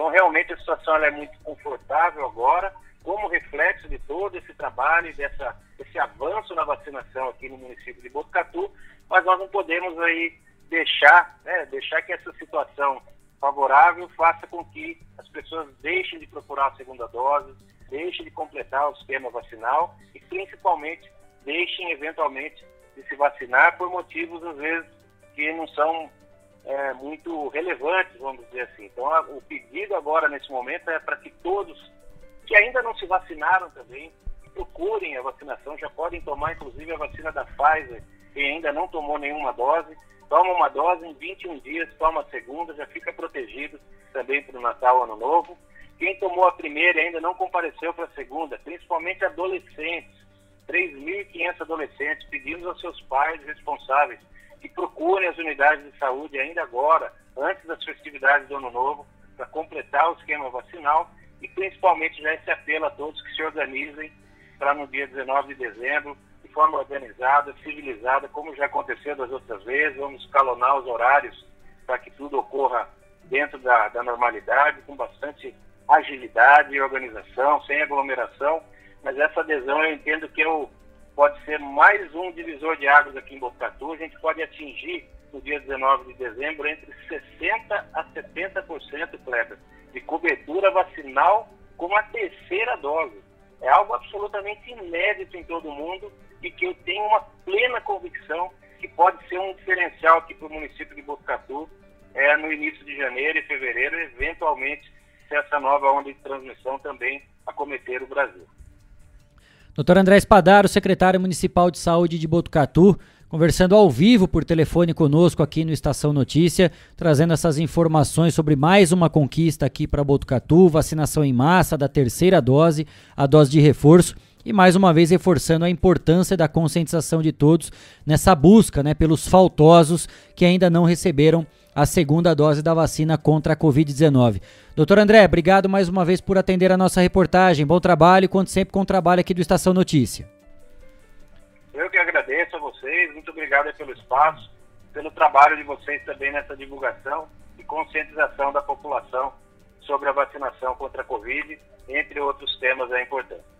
[SPEAKER 11] Então, realmente, a situação é muito confortável agora, como reflexo de todo esse trabalho, dessa, desse avanço na vacinação aqui no município de Botucatu, mas nós não podemos aí deixar, né, deixar que essa situação favorável faça com que as pessoas deixem de procurar a segunda dose, deixem de completar o esquema vacinal e, principalmente, deixem eventualmente de se vacinar por motivos, às vezes, que não são é, muito relevantes, vamos dizer assim. Então, a, o pedido agora, nesse momento, é para que todos que ainda não se vacinaram também procurem a vacinação, já podem tomar, inclusive, a vacina da Pfizer, quem ainda não tomou nenhuma dose, toma uma dose em 21 dias, toma a segunda, já fica protegido também para o Natal, Ano Novo. Quem tomou a primeira e ainda não compareceu para a segunda, principalmente adolescentes, 3.500 adolescentes, pedimos aos seus pais responsáveis que procurem as unidades de saúde ainda agora, antes das festividades do Ano Novo, para completar o esquema vacinal e principalmente já esse apelo a todos que se organizem para no dia 19 de dezembro, de forma organizada, civilizada, como já aconteceu das outras vezes, vamos escalonar os horários para que tudo ocorra dentro da, da normalidade, com bastante agilidade e organização, sem aglomeração, mas essa adesão eu entendo que eu, pode ser mais um divisor de águas aqui em Botucatu, a gente pode atingir no dia 19 de dezembro entre 60% a 70%, Kleber, de cobertura vacinal com a terceira dose. É algo absolutamente inédito em todo o mundo e que eu tenho uma plena convicção que pode ser um diferencial aqui para o município de Botucatu é, no início de janeiro e fevereiro, eventualmente, se essa nova onda de transmissão também acometer o Brasil.
[SPEAKER 2] Doutor André Espadaro, secretário municipal de saúde de Botucatu, conversando ao vivo por telefone conosco aqui no Estação Notícia, trazendo essas informações sobre mais uma conquista aqui para Botucatu, vacinação em massa da terceira dose, a dose de reforço e mais uma vez reforçando a importância da conscientização de todos nessa busca, né, pelos faltosos que ainda não receberam a segunda dose da vacina contra a Covid-19. Doutor André, obrigado mais uma vez por atender a nossa reportagem. Bom trabalho e conte sempre com o trabalho aqui do Estação Notícia.
[SPEAKER 11] Eu que agradeço a vocês, muito obrigado pelo espaço, pelo trabalho de vocês também nessa divulgação e conscientização da população sobre a vacinação contra a Covid, entre outros temas é importante.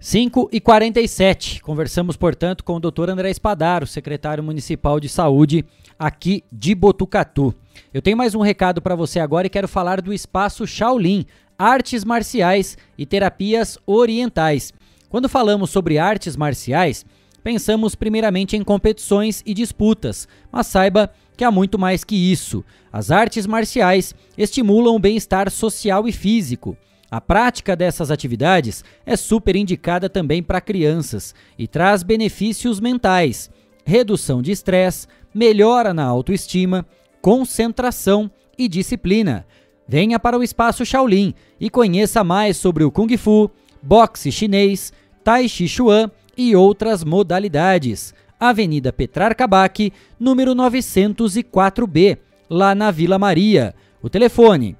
[SPEAKER 2] 5 e 47. Conversamos, portanto, com o Dr. André Espadaro, secretário municipal de saúde aqui de Botucatu. Eu tenho mais um recado para você agora e quero falar do espaço Shaolin, artes marciais e terapias orientais. Quando falamos sobre artes marciais, pensamos primeiramente em competições e disputas, mas saiba que há muito mais que isso. As artes marciais estimulam o bem-estar social e físico. A prática dessas atividades é super indicada também para crianças e traz benefícios mentais, redução de estresse, melhora na autoestima, concentração e disciplina. Venha para o Espaço Shaolin e conheça mais sobre o Kung Fu, boxe chinês, Tai Chi Chuan e outras modalidades. Avenida Petrarca Bac, número 904B, lá na Vila Maria. O telefone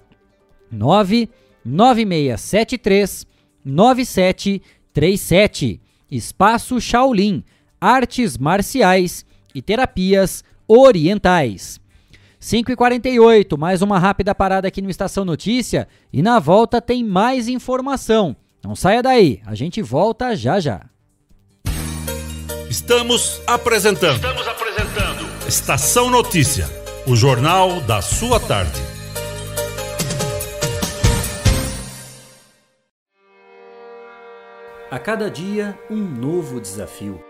[SPEAKER 2] 99673 9737. Espaço Shaolin, artes marciais e terapias orientais. 5 e 48 mais uma rápida parada aqui no Estação Notícia e na volta tem mais informação. Não saia daí, a gente volta já já.
[SPEAKER 1] Estamos apresentando. Estamos apresentando. Estação Notícia, o jornal da sua tarde.
[SPEAKER 12] A cada dia, um novo desafio.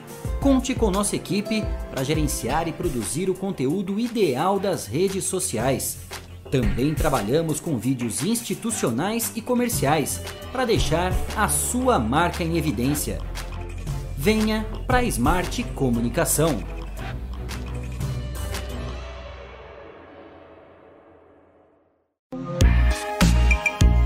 [SPEAKER 12] Conte com nossa equipe para gerenciar e produzir o conteúdo ideal das redes sociais também trabalhamos com vídeos institucionais e comerciais para deixar a sua marca em evidência. Venha para a Smart Comunicação.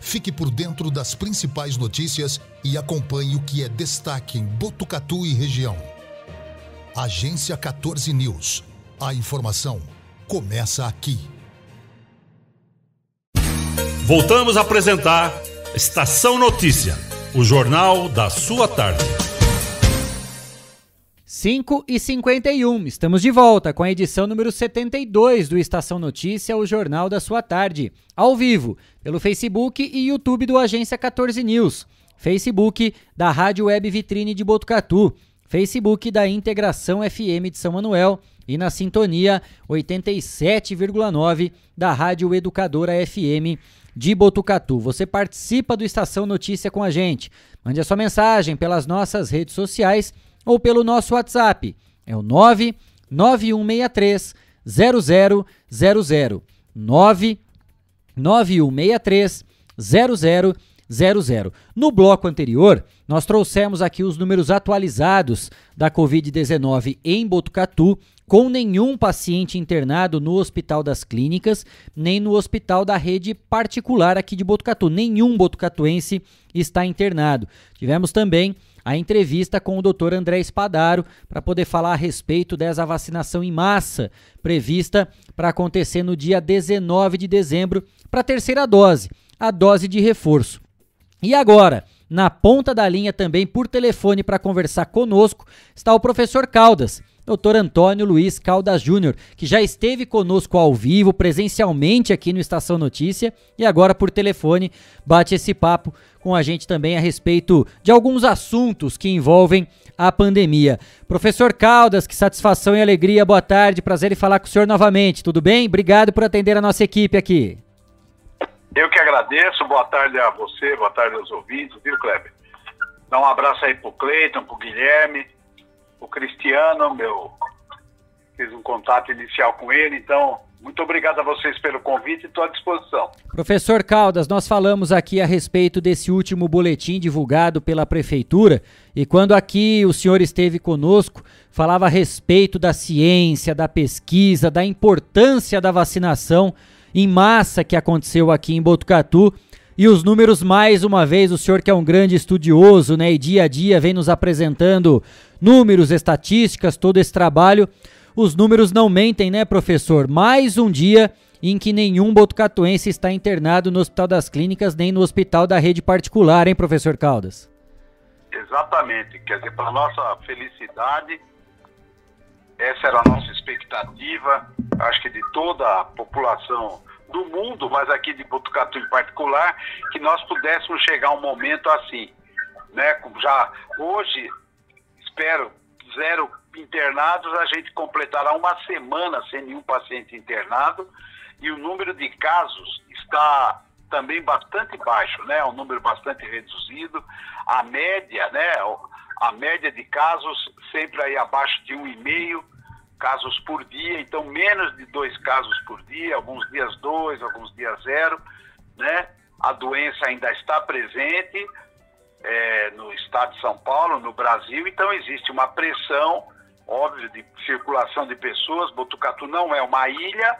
[SPEAKER 13] Fique por dentro das principais notícias e acompanhe o que é destaque em Botucatu e região. Agência 14 News. A informação começa aqui.
[SPEAKER 1] Voltamos a apresentar Estação Notícia, o jornal da sua tarde.
[SPEAKER 2] 5 e 51, estamos de volta com a edição número 72 do Estação Notícia, o jornal da sua tarde, ao vivo, pelo Facebook e YouTube do Agência 14 News, Facebook da Rádio Web Vitrine de Botucatu, Facebook da Integração FM de São Manuel. E na sintonia 87,9 da Rádio Educadora FM de Botucatu. Você participa do Estação Notícia com a gente. Mande a sua mensagem pelas nossas redes sociais ou pelo nosso WhatsApp. É o 99163 0000 99163 0000. No bloco anterior, nós trouxemos aqui os números atualizados da Covid-19 em Botucatu, com nenhum paciente internado no Hospital das Clínicas, nem no hospital da rede particular aqui de Botucatu. Nenhum botucatuense está internado. Tivemos também a entrevista com o Dr. André Espadaro para poder falar a respeito dessa vacinação em massa prevista para acontecer no dia 19 de dezembro para a terceira dose, a dose de reforço. E agora, na ponta da linha também por telefone para conversar conosco, está o professor Caldas. Dr. Antônio Luiz Caldas Júnior, que já esteve conosco ao vivo, presencialmente aqui no Estação Notícia e agora por telefone bate esse papo com a gente também a respeito de alguns assuntos que envolvem a pandemia. Professor Caldas, que satisfação e alegria, boa tarde, prazer em falar com o senhor novamente, tudo bem? Obrigado por atender a nossa equipe aqui.
[SPEAKER 14] Eu que agradeço, boa tarde a você, boa tarde aos ouvintes, viu, Kleber? Dá um abraço aí pro Cleiton, pro Guilherme, o Cristiano, meu, fiz um contato inicial com ele, então muito obrigado a vocês pelo convite e estou à disposição.
[SPEAKER 2] Professor Caldas, nós falamos aqui a respeito desse último boletim divulgado pela Prefeitura e quando aqui o senhor esteve conosco, falava a respeito da ciência, da pesquisa, da importância da vacinação em massa que aconteceu aqui em Botucatu. E os números, mais uma vez, o senhor que é um grande estudioso, né, e dia a dia vem nos apresentando números, estatísticas, todo esse trabalho. Os números não mentem, né, professor? Mais um dia em que nenhum botucatuense está internado no Hospital das Clínicas nem no hospital da rede particular, hein, professor Caldas?
[SPEAKER 14] Exatamente. Quer dizer, para nossa felicidade, essa era a nossa expectativa, acho que de toda a população do mundo, mas aqui de Botucatu em particular, que nós pudéssemos chegar a um momento assim, né? Já hoje, espero, zero internados, a gente completará uma semana sem nenhum paciente internado e o número de casos está também bastante baixo, né? Um número bastante reduzido. A média, né? A média de casos sempre aí abaixo de um e meio casos por dia, então menos de dois casos por dia, alguns dias dois, alguns dias zero, né? A doença ainda está presente é, no estado de São Paulo, no Brasil, então existe uma pressão, óbvio, de circulação de pessoas. Botucatu não é uma ilha,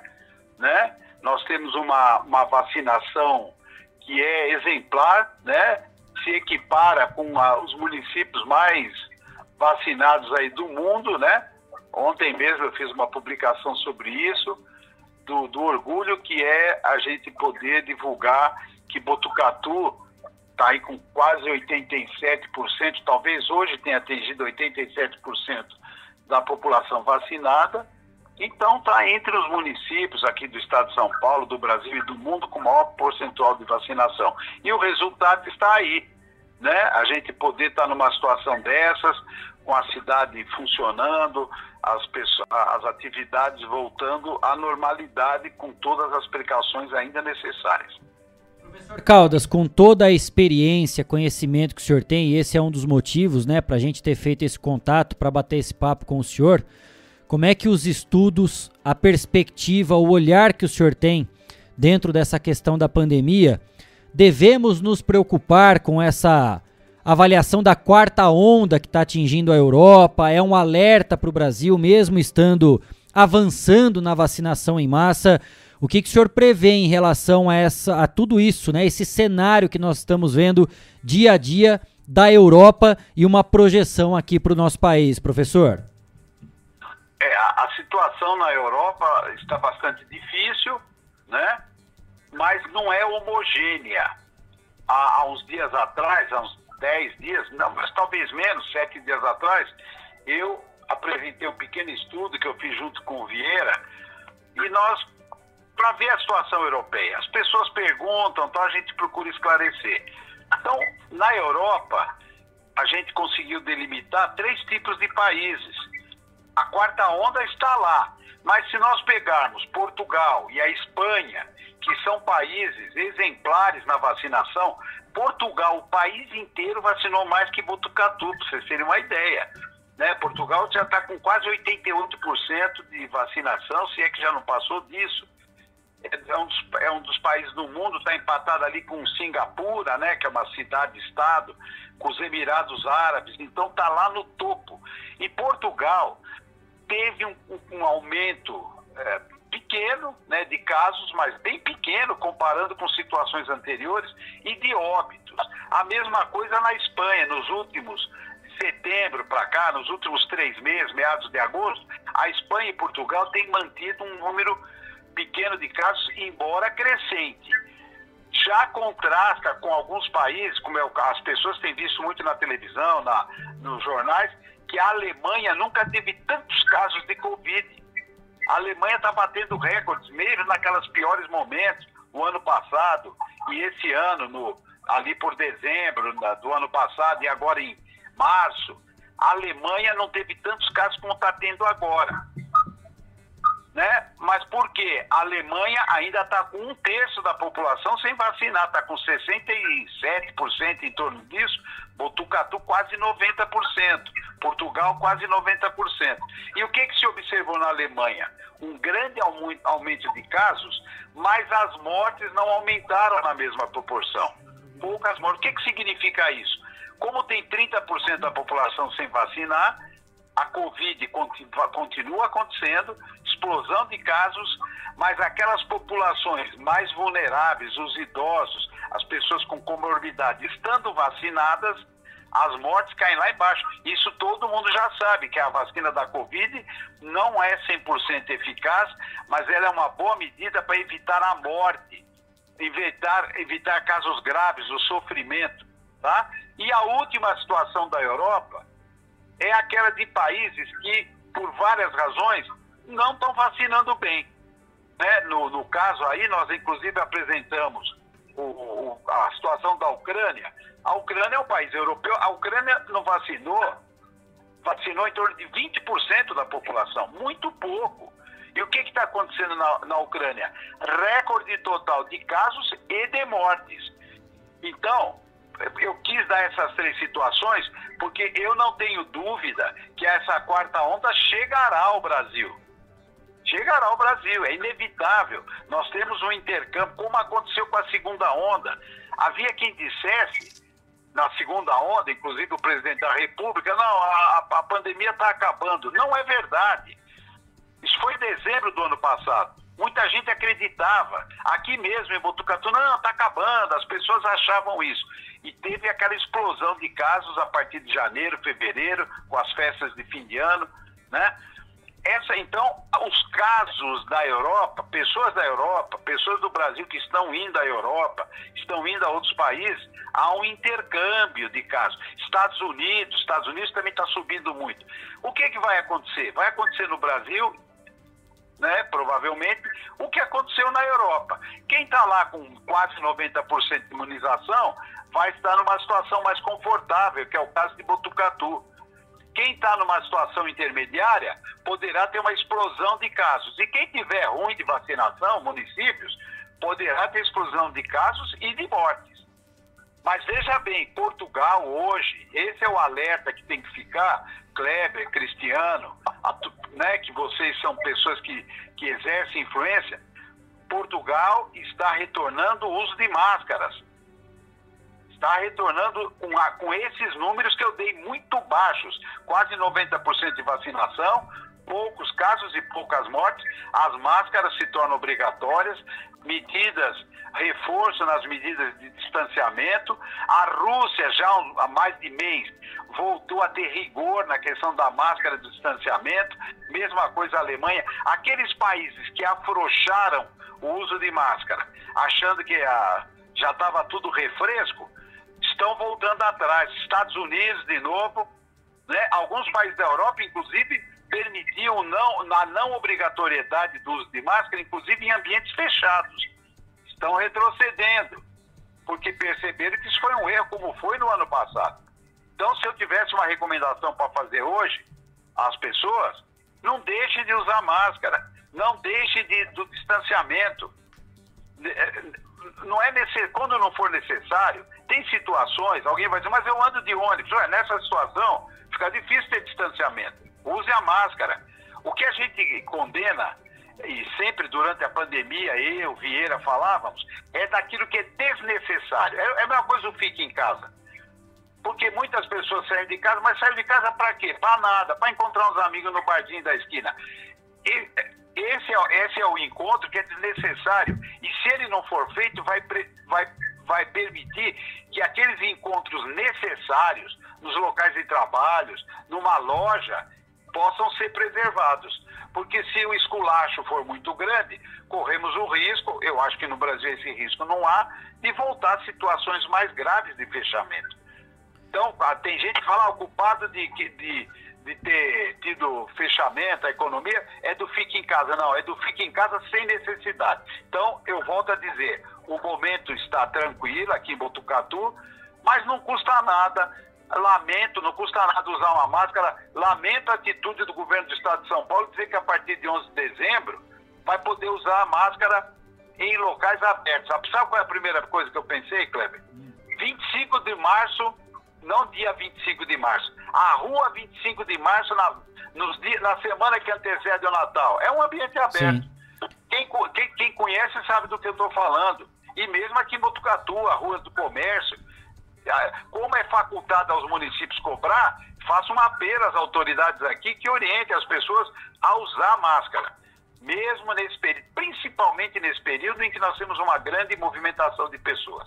[SPEAKER 14] né? Nós temos uma, uma vacinação que é exemplar, né? Se equipara com a, os municípios mais vacinados aí do mundo, né? Ontem mesmo eu fiz uma publicação sobre isso, do, do orgulho que é a gente poder divulgar que Botucatu está aí com quase 87%, talvez hoje tenha atingido 87% da população vacinada. Então está entre os municípios aqui do estado de São Paulo, do Brasil e do mundo com maior percentual de vacinação. E o resultado está aí. Né? A gente poder estar tá numa situação dessas, com a cidade funcionando, as, pessoas, as atividades voltando à normalidade com todas as precauções ainda necessárias.
[SPEAKER 2] Professor Caldas, com toda a experiência, conhecimento que o senhor tem, e esse é um dos motivos, né, para a gente ter feito esse contato, para bater esse papo com o senhor, como é que os estudos, a perspectiva, o olhar que o senhor tem dentro dessa questão da pandemia, devemos nos preocupar com essa avaliação da quarta onda que está atingindo a Europa? É um alerta para o Brasil, mesmo estando avançando na vacinação em massa? O que, que o senhor prevê em relação a, essa, a tudo isso, né? Esse cenário que nós estamos vendo dia a dia da Europa e uma projeção aqui para o nosso país, professor?
[SPEAKER 14] É, a, a, situação na Europa está bastante difícil, né? Mas não é homogênea. Há, há uns dias atrás, há uns 10 dias, não, mas talvez menos, sete dias atrás, eu apresentei um pequeno estudo que eu fiz junto com o Vieira e nós para ver a situação europeia. As pessoas perguntam, então a gente procura esclarecer. Então, na Europa, a gente conseguiu delimitar três tipos de países. A quarta onda está lá. Mas se nós pegarmos Portugal e a Espanha, que são países exemplares na vacinação, Portugal, o país inteiro vacinou mais que Botucatu, para vocês terem uma ideia. Né? Portugal já está com quase 88% de vacinação, se é que já não passou disso é um, dos, é um dos países do mundo, está empatado ali com Singapura, né, que é uma cidade-estado, com os Emirados Árabes, então está lá no topo. E Portugal teve um, um aumento é, pequeno né, de casos, mas bem pequeno comparando com situações anteriores, e de óbitos. A mesma coisa na Espanha, nos últimos setembro para cá, nos últimos três meses, meados de agosto, a Espanha e Portugal têm mantido um número pequeno de casos, embora crescente. Já contrasta com alguns países, como é o, as pessoas têm visto muito na televisão, na, nos jornais, que a Alemanha nunca teve tantos casos de Covid. A Alemanha está batendo recordes, mesmo naquelas piores momentos, o ano passado e esse ano, no, ali por dezembro do ano passado e agora em março. A Alemanha não teve tantos casos como está tendo agora né? Mas por quê? A Alemanha ainda está com um terço da população sem vacinar, está com 67% em torno disso, Botucatu quase 90%, Portugal quase 90%. E o que, que se observou na Alemanha? Um grande aumento de casos, mas as mortes não aumentaram na mesma proporção. Poucas mortes. O que, que significa isso? Como tem 30% da população sem vacinar, a Covid continua acontecendo, explosão de casos, mas aquelas populações mais vulneráveis, os idosos, as pessoas com comorbidade, estando vacinadas, as mortes caem lá embaixo. Isso todo mundo já sabe, que a vacina da Covid não é 100% eficaz, mas ela é uma boa medida para evitar a morte, evitar, evitar casos graves, o sofrimento. Tá? E a última situação da Europa é aquela de países que, por várias razões, não estão vacinando bem. Né? No, no caso aí, nós inclusive apresentamos o, o, a situação da Ucrânia. A Ucrânia é um país europeu, a Ucrânia não vacinou, vacinou em torno de 20% da população, muito pouco. E o que está acontecendo na, na Ucrânia? Recorde total de casos e de mortes. Então, eu quis dar essas três situações porque eu não tenho dúvida que essa quarta onda chegará ao Brasil. Chegará ao Brasil, é inevitável. Nós temos um intercâmbio, como aconteceu com a segunda onda. Havia quem dissesse, na segunda onda, inclusive o presidente da República, não, a, a pandemia está acabando. Não é verdade. Isso foi em dezembro do ano passado. Muita gente acreditava. Aqui mesmo em Botucatu, não, está acabando, as pessoas achavam isso. E teve aquela explosão de casos a partir de janeiro, fevereiro, com as festas de fim de ano, né? Essa, então, os casos da Europa, pessoas da Europa, pessoas do Brasil que estão indo à Europa, estão indo a outros países, há um intercâmbio de casos. Estados Unidos, Estados Unidos também está subindo muito. O que, que vai acontecer? Vai acontecer no Brasil, né, provavelmente, o que aconteceu na Europa. Quem está lá com quase 90% de imunização vai estar numa situação mais confortável, que é o caso de Botucatu. Quem está numa situação intermediária poderá ter uma explosão de casos. E quem tiver ruim de vacinação, municípios, poderá ter explosão de casos e de mortes. Mas veja bem, Portugal hoje, esse é o alerta que tem que ficar, Kleber, Cristiano, né, que vocês são pessoas que, que exercem influência. Portugal está retornando o uso de máscaras está retornando com, a, com esses números que eu dei muito baixos, quase 90% de vacinação, poucos casos e poucas mortes, as máscaras se tornam obrigatórias, medidas, reforço nas medidas de distanciamento. A Rússia, já há mais de mês, voltou a ter rigor na questão da máscara de distanciamento, mesma coisa a Alemanha. Aqueles países que afrouxaram o uso de máscara, achando que a, já estava tudo refresco, estão voltando atrás. Estados Unidos, de novo, né? alguns países da Europa, inclusive, permitiam não, a não obrigatoriedade do uso de máscara, inclusive em ambientes fechados. Estão retrocedendo, porque perceberam que isso foi um erro, como foi no ano passado. Então, se eu tivesse uma recomendação para fazer hoje às pessoas, não deixe de usar máscara, não deixe de, do distanciamento. Eh, não é necessário, quando não for necessário, tem situações, alguém vai dizer, mas eu ando de ônibus. Ué, nessa situação, fica difícil ter distanciamento. Use a máscara. O que a gente condena, e sempre durante a pandemia, eu, Vieira, falávamos, é daquilo que é desnecessário. É, é a mesma coisa o fique em casa. Porque muitas pessoas saem de casa, mas saem de casa para quê? Para nada, para encontrar uns amigos no bardinho da esquina. E, esse, é, esse é o encontro que é desnecessário. E se ele não for feito, vai, vai vai permitir que aqueles encontros necessários nos locais de trabalhos, numa loja, possam ser preservados. Porque se o esculacho for muito grande, corremos o risco, eu acho que no Brasil esse risco não há, de voltar a situações mais graves de fechamento. Então, ah, tem gente que fala, ah, o culpado de, de, de ter tido fechamento, a economia, é do fique em casa. Não, é do fique em casa sem necessidade. Então, eu volto a dizer, o momento está tranquilo aqui em Botucatu, mas não custa nada. Lamento, não custa nada usar uma máscara. Lamento a atitude do governo do estado de São Paulo dizer que a partir de 11 de dezembro vai poder usar a máscara em locais abertos. Sabe qual é a primeira coisa que eu pensei, Kleber? 25 de março, não dia 25 de março, a rua 25 de março, na, nos dias, na semana que antecede o Natal. É um ambiente aberto. Quem, quem, quem, conhece sabe do que eu estou falando. E mesmo aqui em Botucatu, a Rua do Comércio, como é facultado aos municípios cobrar, faça uma apelo às autoridades aqui que orientem as pessoas a usar máscara. Mesmo nesse período, principalmente nesse período em que nós temos uma grande movimentação de pessoas.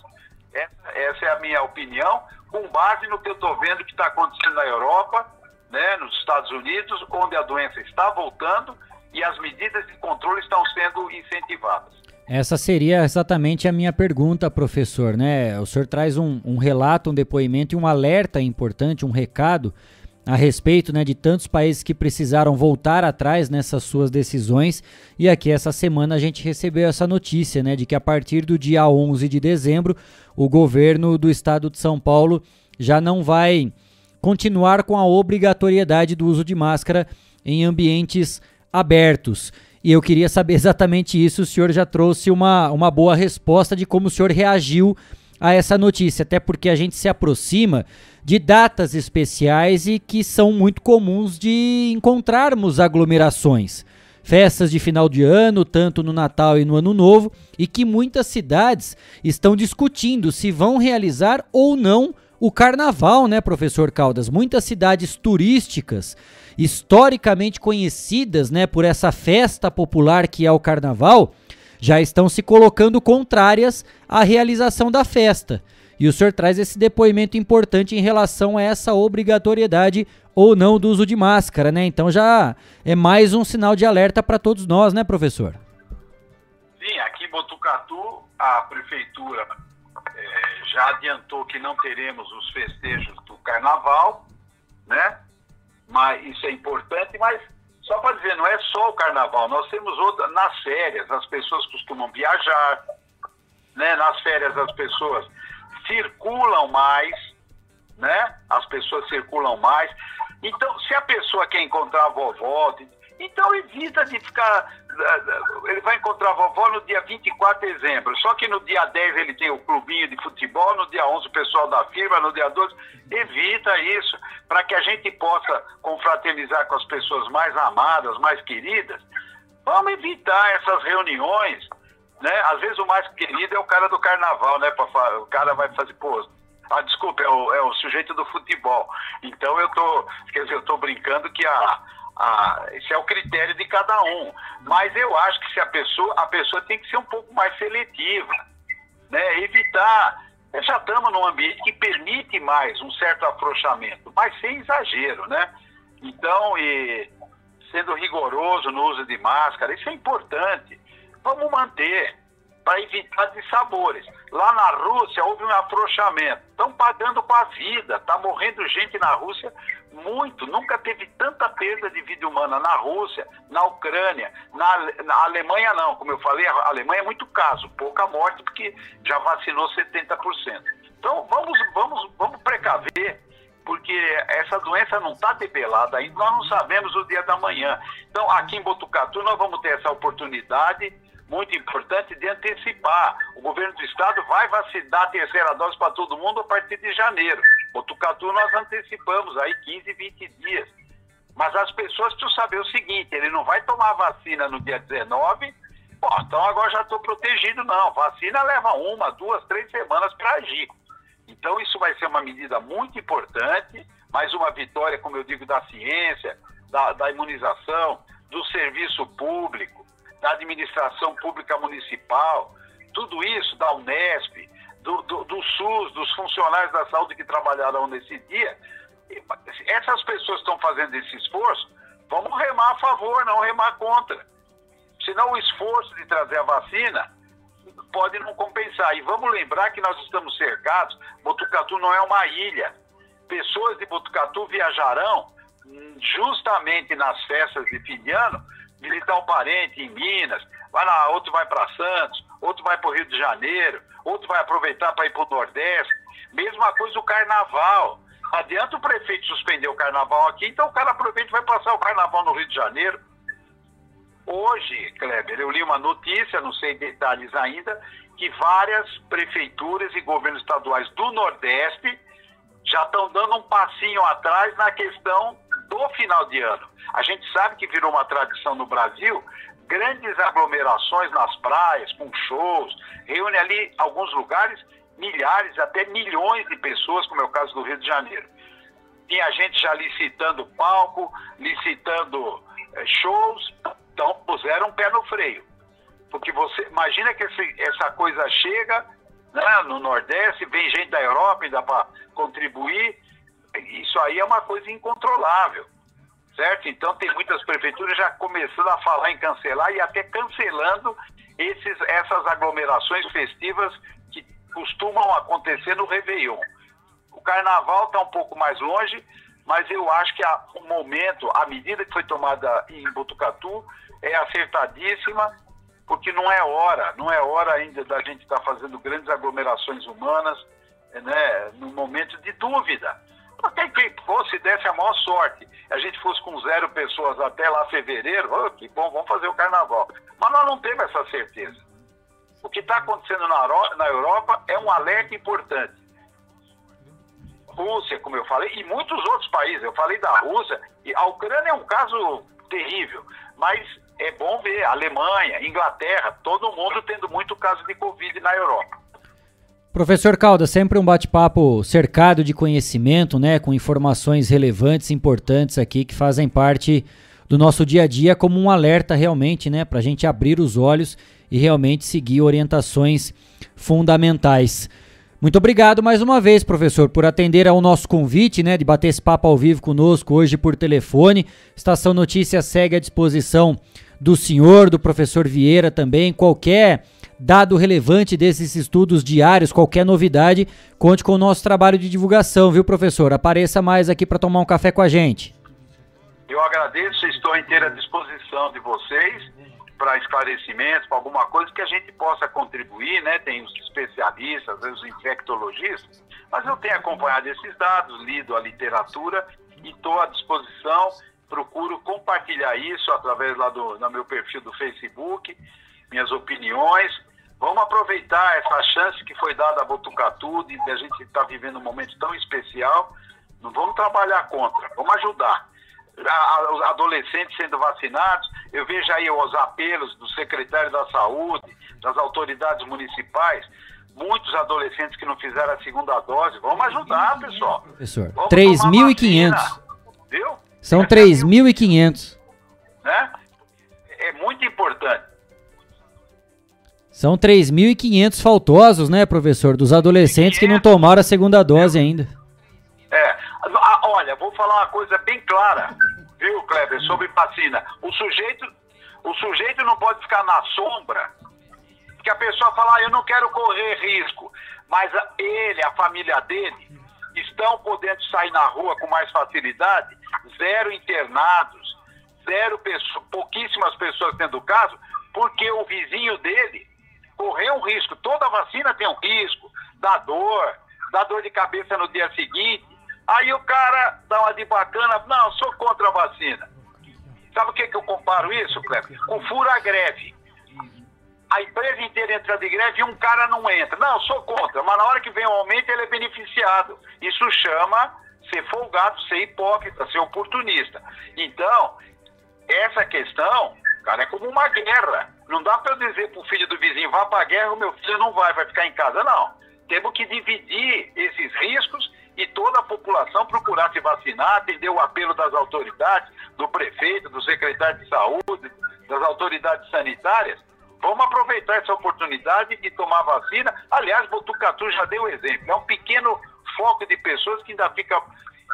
[SPEAKER 14] Essa, essa é a minha opinião, com base no que eu estou vendo que está acontecendo na Europa, né, nos Estados Unidos, onde a doença está voltando e as medidas de controle estão sendo incentivadas.
[SPEAKER 2] Essa seria exatamente a minha pergunta, professor. Né? O senhor traz um, um relato, um depoimento e um alerta importante, um recado a respeito né, de tantos países que precisaram voltar atrás nessas suas decisões. E aqui essa semana a gente recebeu essa notícia né, de que a partir do dia 11 de dezembro, o governo do estado de São Paulo já não vai continuar com a obrigatoriedade do uso de máscara em ambientes abertos. E eu queria saber exatamente isso. O senhor já trouxe uma, uma boa resposta de como o senhor reagiu a essa notícia, até porque a gente se aproxima de datas especiais e que são muito comuns de encontrarmos aglomerações. Festas de final de ano, tanto no Natal e no Ano Novo, e que muitas cidades estão discutindo se vão realizar ou não o carnaval, né, professor Caldas? Muitas cidades turísticas, historicamente conhecidas, né, por essa festa popular que é o carnaval, já estão se colocando contrárias à realização da festa. E o senhor traz esse depoimento importante em relação a essa obrigatoriedade ou não do uso de máscara, né? Então já é mais um sinal de alerta para todos nós, né, professor?
[SPEAKER 14] Sim, aqui em Botucatu, a prefeitura já adiantou que não teremos os festejos do carnaval, né? Mas isso é importante, mas só para dizer, não é só o carnaval, nós temos outra nas férias, as pessoas costumam viajar, né? Nas férias as pessoas circulam mais, né? As pessoas circulam mais. Então, se a pessoa quer encontrar a vovó, então evita de ficar. Ele vai encontrar a vovó no dia 24 de dezembro. Só que no dia 10 ele tem o clubinho de futebol, no dia 11 o pessoal da firma, no dia 12. Evita isso, para que a gente possa confraternizar com as pessoas mais amadas, mais queridas. Vamos evitar essas reuniões. Né? Às vezes o mais querido é o cara do carnaval, né? O cara vai fazer, pô, ah, desculpa, é o, é o sujeito do futebol. Então eu tô, quer dizer, eu tô brincando que a, a, esse é o critério de cada um. Mas eu acho que se a pessoa, a pessoa tem que ser um pouco mais seletiva, né? Evitar. Já estamos num ambiente que permite mais um certo afrouxamento, mas sem exagero, né? Então, e sendo rigoroso no uso de máscara, isso é importante. Vamos manter para evitar dissabores. Lá na Rússia houve um afrouxamento. Estão pagando com a vida. Está morrendo gente na Rússia muito. Nunca teve tanta perda de vida humana na Rússia, na Ucrânia, na, na Alemanha não. Como eu falei, a Alemanha é muito caso, pouca morte, porque já vacinou 70%. Então vamos, vamos, vamos precaver porque essa doença não está debelada ainda, nós não sabemos o dia da manhã. Então, aqui em Botucatu, nós vamos ter essa oportunidade muito importante de antecipar. O governo do estado vai vacinar a terceira dose para todo mundo a partir de janeiro. Botucatu nós antecipamos aí 15, 20 dias. Mas as pessoas precisam saber o seguinte, ele não vai tomar vacina no dia 19, Pô, então agora já estou protegido, não. Vacina leva uma, duas, três semanas para agir. Então isso vai ser uma medida muito importante, mais uma vitória, como eu digo, da ciência, da, da imunização, do serviço público da administração pública municipal, tudo isso, da Unesp, do, do, do SUS, dos funcionários da saúde que trabalharam nesse dia, essas pessoas estão fazendo esse esforço, vamos remar a favor, não remar contra. Senão o esforço de trazer a vacina pode não compensar. E vamos lembrar que nós estamos cercados, Botucatu não é uma ilha. Pessoas de Botucatu viajarão justamente nas festas de fim de ano visitar um parente em Minas, vai lá, outro vai para Santos, outro vai para o Rio de Janeiro, outro vai aproveitar para ir para o Nordeste. Mesma coisa o carnaval. Adianta o prefeito suspender o carnaval aqui, então o cara aproveita e vai passar o carnaval no Rio de Janeiro. Hoje, Kleber, eu li uma notícia, não sei detalhes ainda, que várias prefeituras e governos estaduais do Nordeste já estão dando um passinho atrás na questão do final de ano. A gente sabe que virou uma tradição no Brasil grandes aglomerações nas praias, com shows, reúne ali alguns lugares milhares, até milhões de pessoas, como é o caso do Rio de Janeiro. Tinha gente já licitando palco, licitando é, shows, então puseram um pé no freio. Porque você imagina que esse, essa coisa chega né, no Nordeste, vem gente da Europa, ainda para contribuir, isso aí é uma coisa incontrolável, certo? Então tem muitas prefeituras já começando a falar em cancelar e até cancelando esses, essas aglomerações festivas que costumam acontecer no Réveillon. O carnaval está um pouco mais longe, mas eu acho que a, o momento, a medida que foi tomada em Botucatu é acertadíssima, porque não é hora, não é hora ainda da gente estar tá fazendo grandes aglomerações humanas, né, no momento de dúvida. Até que fosse, desse a maior sorte, a gente fosse com zero pessoas até lá fevereiro, oh, que bom, vamos fazer o carnaval. Mas nós não temos essa certeza. O que está acontecendo na, na Europa é um alerta importante. Rússia, como eu falei, e muitos outros países. Eu falei da Rússia, e a Ucrânia é um caso terrível, mas é bom ver Alemanha, Inglaterra, todo mundo tendo muito caso de Covid na Europa.
[SPEAKER 2] Professor Calda, sempre um bate-papo cercado de conhecimento, né, com informações relevantes, importantes aqui que fazem parte do nosso dia a dia como um alerta realmente, né, para a gente abrir os olhos e realmente seguir orientações fundamentais. Muito obrigado mais uma vez, professor, por atender ao nosso convite, né, de bater esse papo ao vivo conosco hoje por telefone. Estação Notícias segue à disposição do senhor, do professor Vieira também. Qualquer dado relevante desses estudos diários, qualquer novidade, conte com o nosso trabalho de divulgação, viu, professor? Apareça mais aqui para tomar um café com a gente.
[SPEAKER 14] Eu agradeço, estou à inteira disposição de vocês para esclarecimentos, para alguma coisa que a gente possa contribuir, né? Tem os especialistas, os infectologistas, mas eu tenho acompanhado esses dados, lido a literatura e estou à disposição. Procuro compartilhar isso através lá do no meu perfil do Facebook, minhas opiniões. Vamos aproveitar essa chance que foi dada a Botucatu de a gente estar tá vivendo um momento tão especial. Não vamos trabalhar contra, vamos ajudar os adolescentes sendo vacinados, eu vejo aí os apelos do secretário da Saúde, das autoridades municipais, muitos adolescentes que não fizeram a segunda dose. Vamos ajudar, pessoal.
[SPEAKER 2] Professor, 3.500.
[SPEAKER 14] Viu?
[SPEAKER 2] São 3.500.
[SPEAKER 14] Né? É muito importante.
[SPEAKER 2] São 3.500 faltosos, né, professor, dos adolescentes que não tomaram a segunda dose ainda.
[SPEAKER 14] É, olha, vou falar uma coisa bem clara, viu, Kleber, sobre vacina. O sujeito, o sujeito não pode ficar na sombra, que a pessoa fala, ah, eu não quero correr risco, mas ele, a família dele, estão podendo sair na rua com mais facilidade, zero internados, zero pessoas, pouquíssimas pessoas tendo caso, porque o vizinho dele correu um risco. Toda vacina tem um risco, dá dor, dá dor de cabeça no dia seguinte, Aí o cara dá uma de bacana, não, sou contra a vacina. Sabe o que, que eu comparo isso, Cleber? Com fura greve. A empresa inteira entra de greve e um cara não entra. Não, sou contra, mas na hora que vem o aumento ele é beneficiado. Isso chama ser folgado, ser hipócrita, ser oportunista. Então, essa questão, cara, é como uma guerra. Não dá para eu dizer pro filho do vizinho, vá pra guerra, o meu filho não vai, vai ficar em casa. Não. Temos que dividir esses riscos e toda a população procurar se vacinar, atender o apelo das autoridades, do prefeito, do secretário de saúde, das autoridades sanitárias. Vamos aproveitar essa oportunidade de tomar vacina. Aliás, Botucatu já deu exemplo. É um pequeno foco de pessoas que ainda fica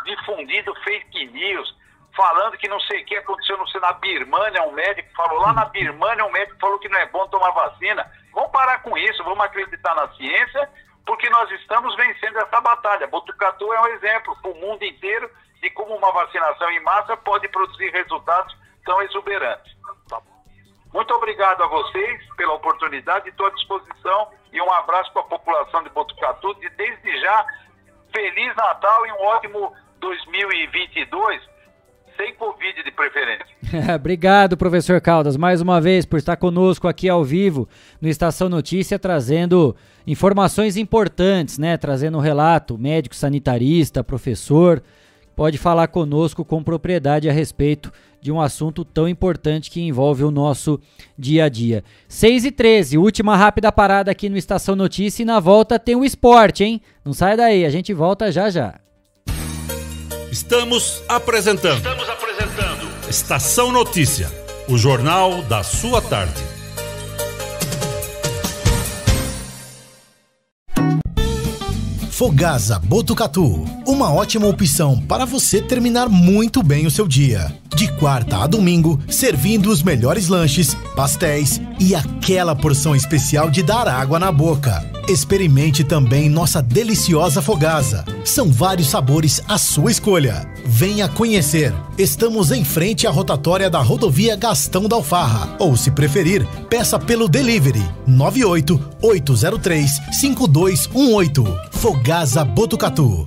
[SPEAKER 14] difundindo fake news, falando que não sei o que aconteceu no, na Birmania, um médico falou lá na Birmania, um médico falou que não é bom tomar vacina. Vamos parar com isso, vamos acreditar na ciência porque nós estamos vencendo essa batalha. Botucatu é um exemplo para o mundo inteiro de como uma vacinação em massa pode produzir resultados tão exuberantes. Tá Muito obrigado a vocês pela oportunidade, estou à disposição e um abraço para a população de Botucatu, de desde já, Feliz Natal e um ótimo 2022 sem Covid de preferência.
[SPEAKER 2] Obrigado, professor Caldas, mais uma vez por estar conosco aqui ao vivo no Estação Notícia, trazendo informações importantes, né? Trazendo um relato, médico, sanitarista, professor, pode falar conosco com propriedade a respeito de um assunto tão importante que envolve o nosso dia a dia. 6 e 13, última rápida parada aqui no Estação Notícia e na volta tem o esporte, hein? Não sai daí, a gente volta já já.
[SPEAKER 1] Estamos apresentando. Estamos apresentando. Estação Notícia, o jornal da sua tarde.
[SPEAKER 4] Fogasa Botucatu, uma ótima opção para você terminar muito bem o seu dia. De quarta a domingo, servindo os melhores lanches, pastéis e aquela porção especial de dar água na boca. Experimente também nossa deliciosa fogasa. São vários sabores à sua escolha. Venha conhecer. Estamos em frente à rotatória da rodovia Gastão da Alfarra. Ou, se preferir, peça pelo delivery 98 803 5218. Fogasa Botucatu.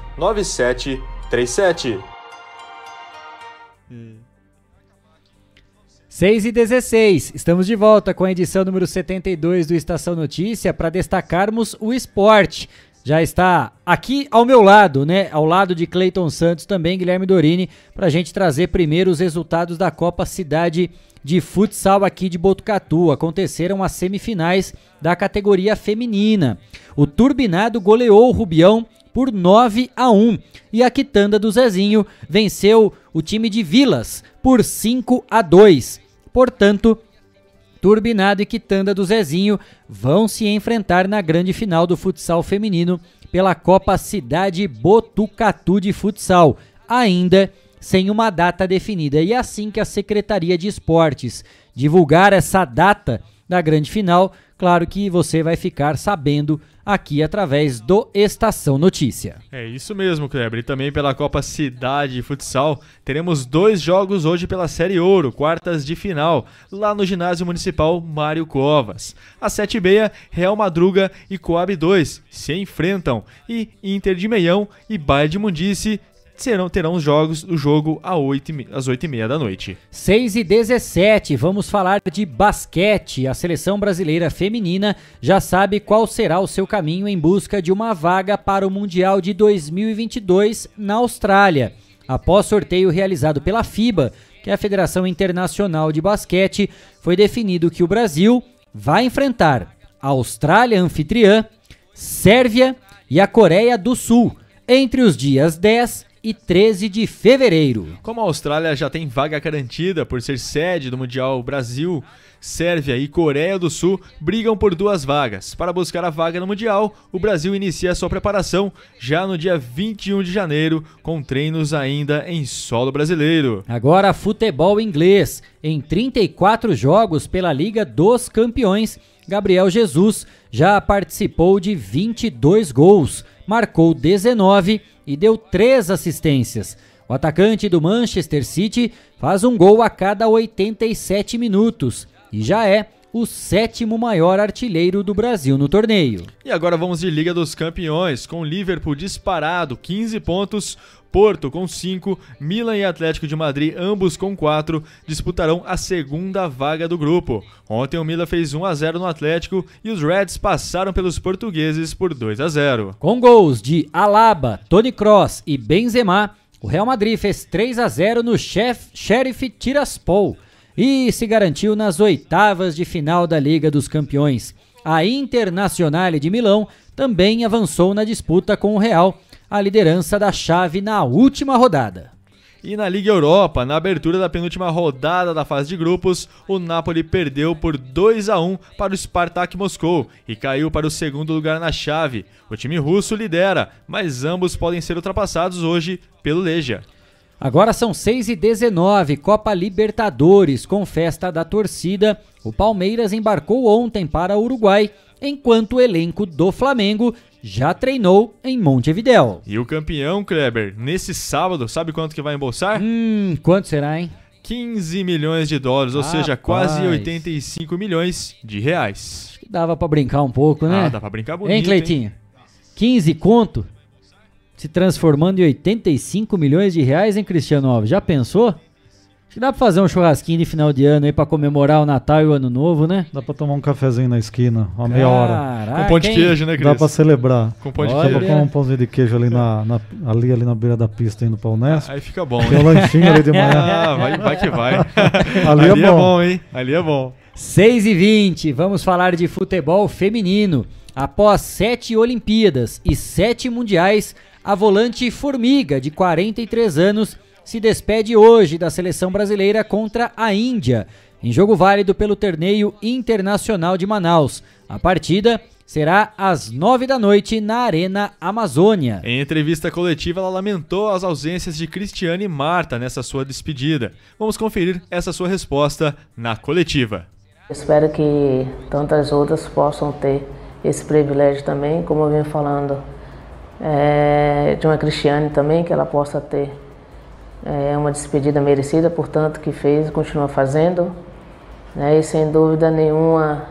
[SPEAKER 5] 9737.
[SPEAKER 2] 6 e 16, estamos de volta com a edição número 72 do Estação Notícia para destacarmos o esporte. Já está aqui ao meu lado, né? Ao lado de Cleiton Santos também, Guilherme Dorini, para a gente trazer primeiro os resultados da Copa Cidade de Futsal aqui de Botucatu. Aconteceram as semifinais da categoria feminina. O Turbinado goleou o Rubião por 9 a 1 e a Quitanda do Zezinho venceu o time de Vilas por 5 a 2. Portanto, Turbinado e Quitanda do Zezinho vão se enfrentar na grande final do futsal feminino pela Copa Cidade Botucatu de Futsal, ainda sem uma data definida. E assim que a Secretaria de Esportes divulgar essa data da grande final, claro que você vai ficar sabendo aqui através do Estação Notícia.
[SPEAKER 5] É isso mesmo, Kleber. E também pela Copa Cidade de Futsal, teremos dois jogos hoje pela Série Ouro, quartas de final, lá no Ginásio Municipal Mário Covas. Às 7h30, Real Madruga e Coab 2 se enfrentam, e Inter de Meião e Baia de Mundice serão, terão os jogos do jogo às 8 às 8 e meia da noite.
[SPEAKER 2] 6 e 17, vamos falar de basquete. A seleção brasileira feminina já sabe qual será o seu caminho em busca de uma vaga para o Mundial de 2022 na Austrália. Após sorteio realizado pela FIBA, que é a Federação Internacional de Basquete, foi definido que o Brasil vai enfrentar a Austrália anfitriã, Sérvia e a Coreia do Sul entre os dias 10 e 13 de fevereiro.
[SPEAKER 5] Como a Austrália já tem vaga garantida por ser sede do Mundial Brasil, Sérvia e Coreia do Sul brigam por duas vagas. Para buscar a vaga no Mundial, o Brasil inicia sua preparação já no dia 21 de janeiro, com treinos ainda em solo brasileiro.
[SPEAKER 2] Agora, futebol inglês. Em 34 jogos pela Liga dos Campeões, Gabriel Jesus já participou de 22 gols, marcou 19 e deu três assistências. O atacante do Manchester City faz um gol a cada 87 minutos e já é o sétimo maior artilheiro do Brasil no torneio.
[SPEAKER 5] E agora vamos de Liga dos Campeões, com Liverpool disparado, 15 pontos, Porto com 5, Milan e Atlético de Madrid, ambos com 4, disputarão a segunda vaga do grupo. Ontem o Milan fez 1 a 0 no Atlético e os Reds passaram pelos portugueses por 2 a 0.
[SPEAKER 2] Com gols de Alaba, Tony Cross e Benzema, o Real Madrid fez 3 a 0 no Chef, Sheriff Tiraspol e se garantiu nas oitavas de final da Liga dos Campeões. A Internazionale de Milão também avançou na disputa com o Real, a liderança da chave na última rodada.
[SPEAKER 5] E na Liga Europa, na abertura da penúltima rodada da fase de grupos, o Napoli perdeu por 2 a 1 para o Spartak Moscou e caiu para o segundo lugar na chave. O time russo lidera, mas ambos podem ser ultrapassados hoje pelo Legia.
[SPEAKER 2] Agora são 6 e 19 Copa Libertadores, com festa da torcida. O Palmeiras embarcou ontem para o Uruguai, enquanto o elenco do Flamengo já treinou em Montevidéu.
[SPEAKER 5] E o campeão, Kleber, nesse sábado, sabe quanto que vai embolsar?
[SPEAKER 2] Hum, quanto será, hein?
[SPEAKER 5] 15 milhões de dólares, ou seja, quase 85 milhões de reais.
[SPEAKER 2] Dava pra brincar um pouco, né?
[SPEAKER 5] Ah, dá pra brincar bonito,
[SPEAKER 2] Hein, Cleitinho? 15 conto se transformando em 85 milhões de reais, hein, Cristiano Alves? Já pensou? Acho que dá pra fazer um churrasquinho de final de ano aí pra comemorar o Natal e o Ano Novo, né?
[SPEAKER 3] Dá pra tomar um cafezinho na esquina, uma meia hora.
[SPEAKER 5] Com pão de
[SPEAKER 2] hein?
[SPEAKER 5] queijo, né, Cris?
[SPEAKER 3] Dá pra celebrar.
[SPEAKER 5] Com pão de
[SPEAKER 3] Dá
[SPEAKER 5] queijo.
[SPEAKER 3] pra comer um pãozinho de queijo ali na, na- ali, ali na beira da pista indo pra Unesp.
[SPEAKER 5] Aí fica bom,
[SPEAKER 3] Tem um
[SPEAKER 5] né?
[SPEAKER 3] lanchinho ali de manhã.
[SPEAKER 5] Ah, vai, vai que vai.
[SPEAKER 3] Ali é bom.
[SPEAKER 5] hein? Ali é bom.
[SPEAKER 2] 6 e 20 vamos falar de futebol feminino. Após sete Olimpíadas e sete Mundiais, a volante Formiga, de 43 anos, se despede hoje da seleção brasileira contra a Índia, em jogo válido pelo torneio internacional de Manaus. A partida será às 9 da noite na Arena Amazônia.
[SPEAKER 5] Em entrevista coletiva, ela lamentou as ausências de Cristiane e Marta nessa sua despedida. Vamos conferir essa sua resposta na coletiva.
[SPEAKER 15] Espero que tantas outras possam ter esse privilégio também, como eu venho falando, é, de uma Cristiane também, que ela possa ter é, uma despedida merecida por tanto que fez e continua fazendo. Né, e sem dúvida nenhuma,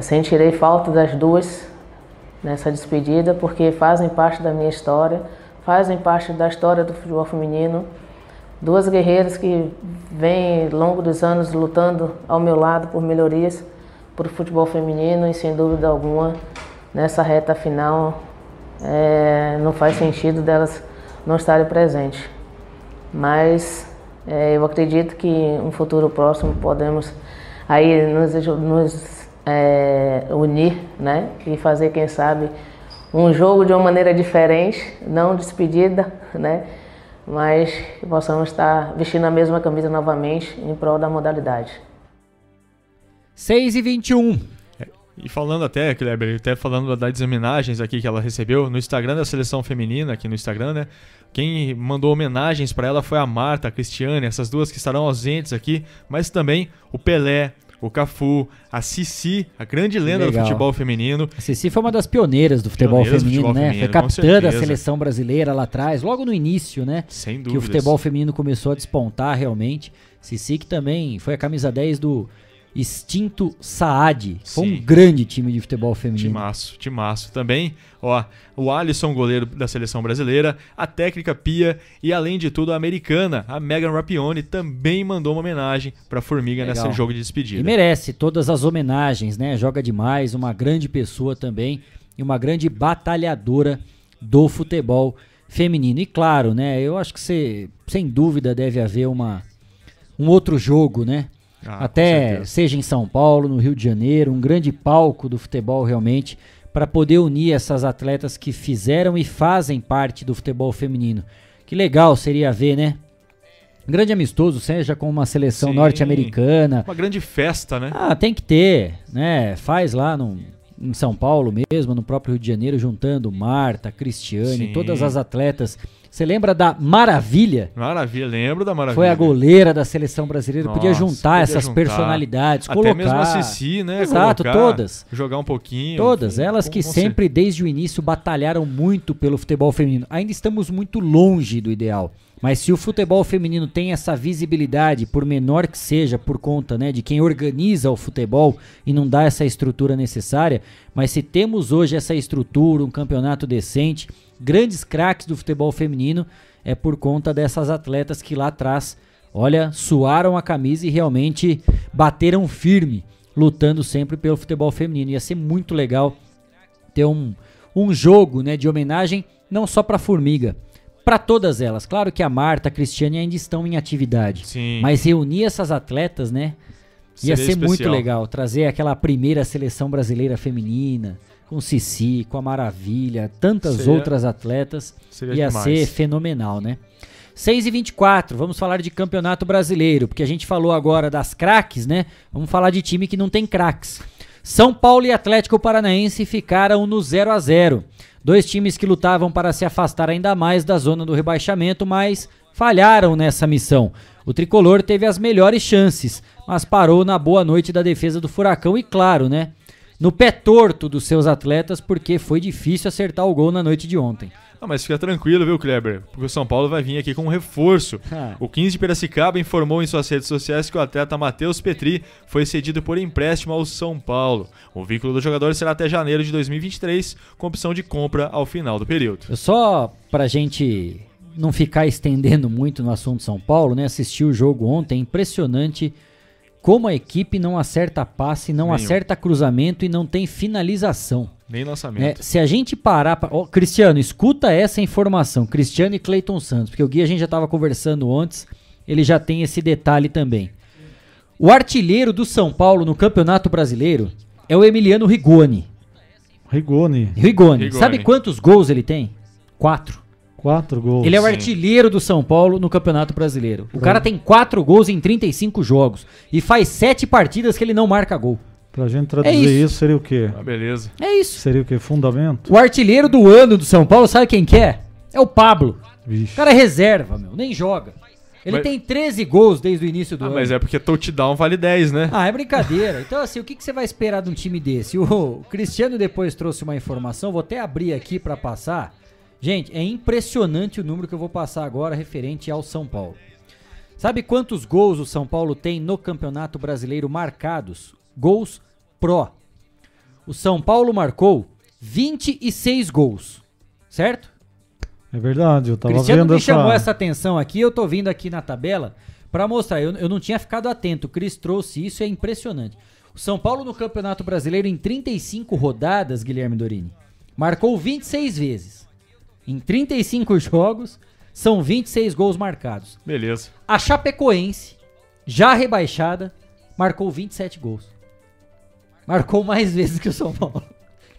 [SPEAKER 15] sentirei falta das duas nessa despedida, porque fazem parte da minha história, fazem parte da história do futebol feminino. Duas guerreiras que vêm ao longo dos anos lutando ao meu lado por melhorias para o futebol feminino e sem dúvida alguma nessa reta final é, não faz sentido delas não estarem presentes. Mas é, eu acredito que um futuro próximo podemos aí nos, nos é, unir né? e fazer, quem sabe, um jogo de uma maneira diferente, não despedida, né? mas que possamos estar vestindo a mesma camisa novamente em prol da modalidade.
[SPEAKER 2] 6 e 21
[SPEAKER 5] E falando até, Kleber, até falando das homenagens aqui que ela recebeu no Instagram da seleção feminina, aqui no Instagram, né? Quem mandou homenagens para ela foi a Marta, a Cristiane, essas duas que estarão ausentes aqui, mas também o Pelé, o Cafu, a Cici, a grande lenda do futebol feminino.
[SPEAKER 2] A Cici foi uma das pioneiras do futebol
[SPEAKER 5] Pioneiras do
[SPEAKER 2] feminino,
[SPEAKER 5] futebol
[SPEAKER 2] né?
[SPEAKER 5] feminino,
[SPEAKER 2] foi capitã da seleção brasileira lá atrás, logo no início, né?
[SPEAKER 5] Sem
[SPEAKER 2] Que o futebol feminino começou a despontar realmente. Cici que também foi a camisa 10 do extinto Saad. Foi um grande time de futebol feminino.
[SPEAKER 5] Timaço, timaço. Também, ó, o Alisson, goleiro da seleção brasileira, a técnica Pia e, além de tudo, a americana, a Megan Rappione, também mandou uma homenagem pra Formiga
[SPEAKER 2] Legal.
[SPEAKER 5] nesse jogo de
[SPEAKER 2] E
[SPEAKER 5] despedida.
[SPEAKER 2] merece todas as homenagens, né? Joga demais, uma grande pessoa também e uma grande batalhadora do futebol feminino. E claro, né? Eu acho que você, sem dúvida deve haver uma um outro jogo, né?
[SPEAKER 5] Ah,
[SPEAKER 2] Até seja em São Paulo, no Rio de Janeiro, um grande palco do futebol realmente para poder unir essas atletas que fizeram e fazem parte do futebol feminino. Que legal seria ver, né? Um grande amistoso, seja com uma seleção norte-americana,
[SPEAKER 5] Uma grande festa, né?
[SPEAKER 2] ah, tem que ter, né? Faz lá no, em São Paulo mesmo, no próprio Rio de Janeiro, juntando Marta, Cristiane,
[SPEAKER 5] Sim.
[SPEAKER 2] todas as atletas. Você lembra da Maravilha?
[SPEAKER 5] Maravilha, lembro da Maravilha.
[SPEAKER 2] Foi a goleira da seleção brasileira, podia
[SPEAKER 5] Nossa,
[SPEAKER 2] juntar
[SPEAKER 5] podia
[SPEAKER 2] essas
[SPEAKER 5] juntar.
[SPEAKER 2] personalidades,
[SPEAKER 5] Até
[SPEAKER 2] colocar.
[SPEAKER 5] mesmo a Cici, né?
[SPEAKER 2] Exato,
[SPEAKER 5] colocar,
[SPEAKER 2] todas.
[SPEAKER 5] Jogar um pouquinho.
[SPEAKER 2] Todas, elas que sempre, desde o início, batalharam muito pelo futebol feminino. Ainda estamos muito longe do ideal. Mas se o futebol feminino tem essa visibilidade, por menor que seja, por conta né, de quem organiza o futebol e não dá essa estrutura necessária, mas se temos hoje essa estrutura, um campeonato decente, grandes craques do futebol feminino, é por conta dessas atletas que lá atrás, olha, suaram a camisa e realmente bateram firme, lutando sempre pelo futebol feminino. Ia ser muito legal ter um, um jogo né, de homenagem não só para Formiga, para todas elas. Claro que a Marta, a Cristiane ainda estão em atividade,
[SPEAKER 5] Sim.
[SPEAKER 2] mas reunir essas atletas, né? Ia
[SPEAKER 5] Seria
[SPEAKER 2] ser muito
[SPEAKER 5] especial.
[SPEAKER 2] legal trazer aquela primeira seleção brasileira feminina, com Cici, com a Maravilha, tantas
[SPEAKER 5] Seria-
[SPEAKER 2] outras atletas.
[SPEAKER 5] seria
[SPEAKER 2] ia
[SPEAKER 5] demais.
[SPEAKER 2] ser fenomenal, né? 6 e 24 vamos falar de campeonato brasileiro, porque a gente falou agora das craques, né? Vamos falar de time que não tem craques. São Paulo e Atlético Paranaense ficaram no 0 a 0 Dois times que lutavam para se afastar ainda mais da zona do rebaixamento, mas falharam nessa missão. O tricolor teve as melhores chances, mas parou na boa noite da defesa do Furacão e, claro, né? No pé torto dos seus atletas, porque foi difícil acertar o gol na noite de ontem.
[SPEAKER 5] Ah, mas fica tranquilo, viu, Kleber? Porque o São Paulo vai vir aqui com um reforço.
[SPEAKER 2] Ah.
[SPEAKER 5] O 15 de Piracicaba informou em suas redes sociais que o atleta Matheus Petri foi cedido por empréstimo ao São Paulo. O vínculo do jogador será até janeiro de 2023, com opção de compra ao final do período.
[SPEAKER 2] Só pra gente não ficar estendendo muito no assunto São Paulo, né? Assisti o jogo ontem, impressionante como a equipe não acerta passe, não
[SPEAKER 5] Nenhum.
[SPEAKER 2] acerta cruzamento e não tem finalização.
[SPEAKER 5] Nem lançamento.
[SPEAKER 2] né? Se a gente parar. Pra... Ó, Cristiano, escuta essa informação. Cristiano e Cleiton Santos, porque o Gui a gente já estava conversando antes, ele já tem esse detalhe também. O artilheiro do São Paulo no Campeonato Brasileiro é o Emiliano Rigoni.
[SPEAKER 3] Rigoni.
[SPEAKER 2] Rigoni.
[SPEAKER 3] Rigoni.
[SPEAKER 2] Sabe quantos gols ele tem? Quatro.
[SPEAKER 3] Quatro gols.
[SPEAKER 2] Ele é o artilheiro do São Paulo no Campeonato Brasileiro. O cara tem quatro gols em 35 jogos e faz sete partidas que ele não marca gol.
[SPEAKER 3] Pra gente traduzir
[SPEAKER 2] É isso.
[SPEAKER 3] isso. seria o quê?
[SPEAKER 5] Ah, beleza.
[SPEAKER 2] É isso.
[SPEAKER 3] Seria o quê? Fundamento?
[SPEAKER 2] O artilheiro do ano do São Paulo, sabe quem que é? É o Pablo.
[SPEAKER 3] Vixe.
[SPEAKER 2] O cara é reserva, meu, nem joga. Ele
[SPEAKER 5] Mas-
[SPEAKER 2] tem 13 gols desde o início do
[SPEAKER 5] Ah,
[SPEAKER 2] ano.
[SPEAKER 5] mas é porque touchdown vale 10, né?
[SPEAKER 2] Ah, é brincadeira. Então, assim, o que, que você vai esperar de um time desse? O Cristiano depois trouxe uma informação, vou até abrir aqui pra passar. Gente, é impressionante o número que eu vou passar agora referente ao São Paulo. Sabe quantos gols o São Paulo tem no Campeonato Brasileiro marcados? Gols pró. O São Paulo marcou 26 gols, certo?
[SPEAKER 3] É verdade, eu tava
[SPEAKER 2] Cristiano
[SPEAKER 3] vendo
[SPEAKER 2] me
[SPEAKER 3] essa...
[SPEAKER 2] chamou essa atenção aqui, eu tô vindo aqui na tabela pra mostrar. Eu, eu não tinha ficado atento, o Cris trouxe isso, é impressionante. O São Paulo no Campeonato Brasileiro em 35 rodadas, Guilherme Dorini, marcou 26 vezes. Em 35 jogos, são 26 gols marcados.
[SPEAKER 5] Beleza.
[SPEAKER 2] A Chapecoense, já rebaixada, marcou 27 gols. Marcou mais vezes que o São Paulo.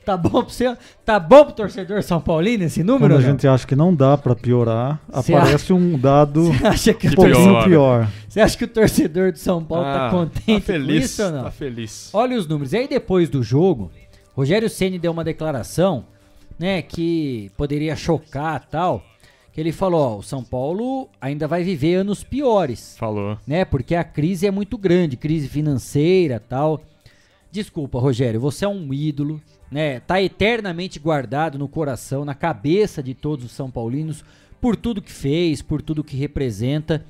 [SPEAKER 2] Tá bom pro você? Tá bom pro torcedor São Paulino esse número?
[SPEAKER 3] Quando a gente acha que não dá pra piorar,
[SPEAKER 2] Cê
[SPEAKER 3] aparece um dado
[SPEAKER 2] Você acha que
[SPEAKER 3] um
[SPEAKER 2] o
[SPEAKER 3] pouquinho
[SPEAKER 2] torcedor-
[SPEAKER 3] pior.
[SPEAKER 2] Você acha que o torcedor do São Paulo tá
[SPEAKER 5] Ah,
[SPEAKER 2] contente
[SPEAKER 5] tá feliz,
[SPEAKER 2] com isso ou não?
[SPEAKER 5] tá feliz.
[SPEAKER 2] Olha os números. E aí depois do jogo, Rogério Ceni deu uma declaração, né, que poderia chocar tal, que ele falou, ó, o São Paulo ainda vai viver anos piores.
[SPEAKER 5] Falou.
[SPEAKER 2] Né, porque a crise é muito grande, crise financeira, tal. Desculpa, Rogério, você é um ídolo, né? Tá eternamente guardado no coração, na cabeça de todos os São Paulinos por tudo que fez, por tudo que representa.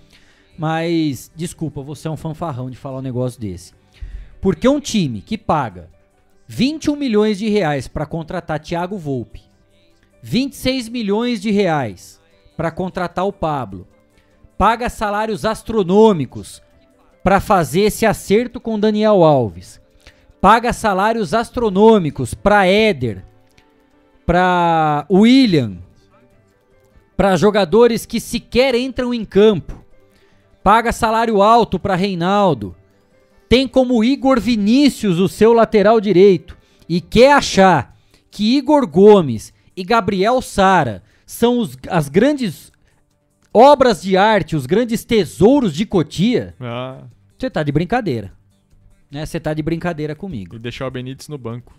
[SPEAKER 2] Mas desculpa, você é um fanfarrão de falar um negócio desse. Porque um time que paga 21 milhões de reais para contratar Thiago Volpe, 26 milhões de reais para contratar o Pablo, paga salários astronômicos para fazer esse acerto com Daniel Alves, paga salários astronômicos para Éder, para William, para jogadores que sequer entram em campo, paga salário alto para Reinaldo, tem como Igor Vinícius o seu lateral direito e quer achar que Igor Gomes e Gabriel Sara são os- as grandes obras de arte, os grandes tesouros de Cotia,
[SPEAKER 5] Ah,
[SPEAKER 2] você tá de brincadeira. Né? Você tá de brincadeira comigo.
[SPEAKER 5] e deixar o Benítez no banco.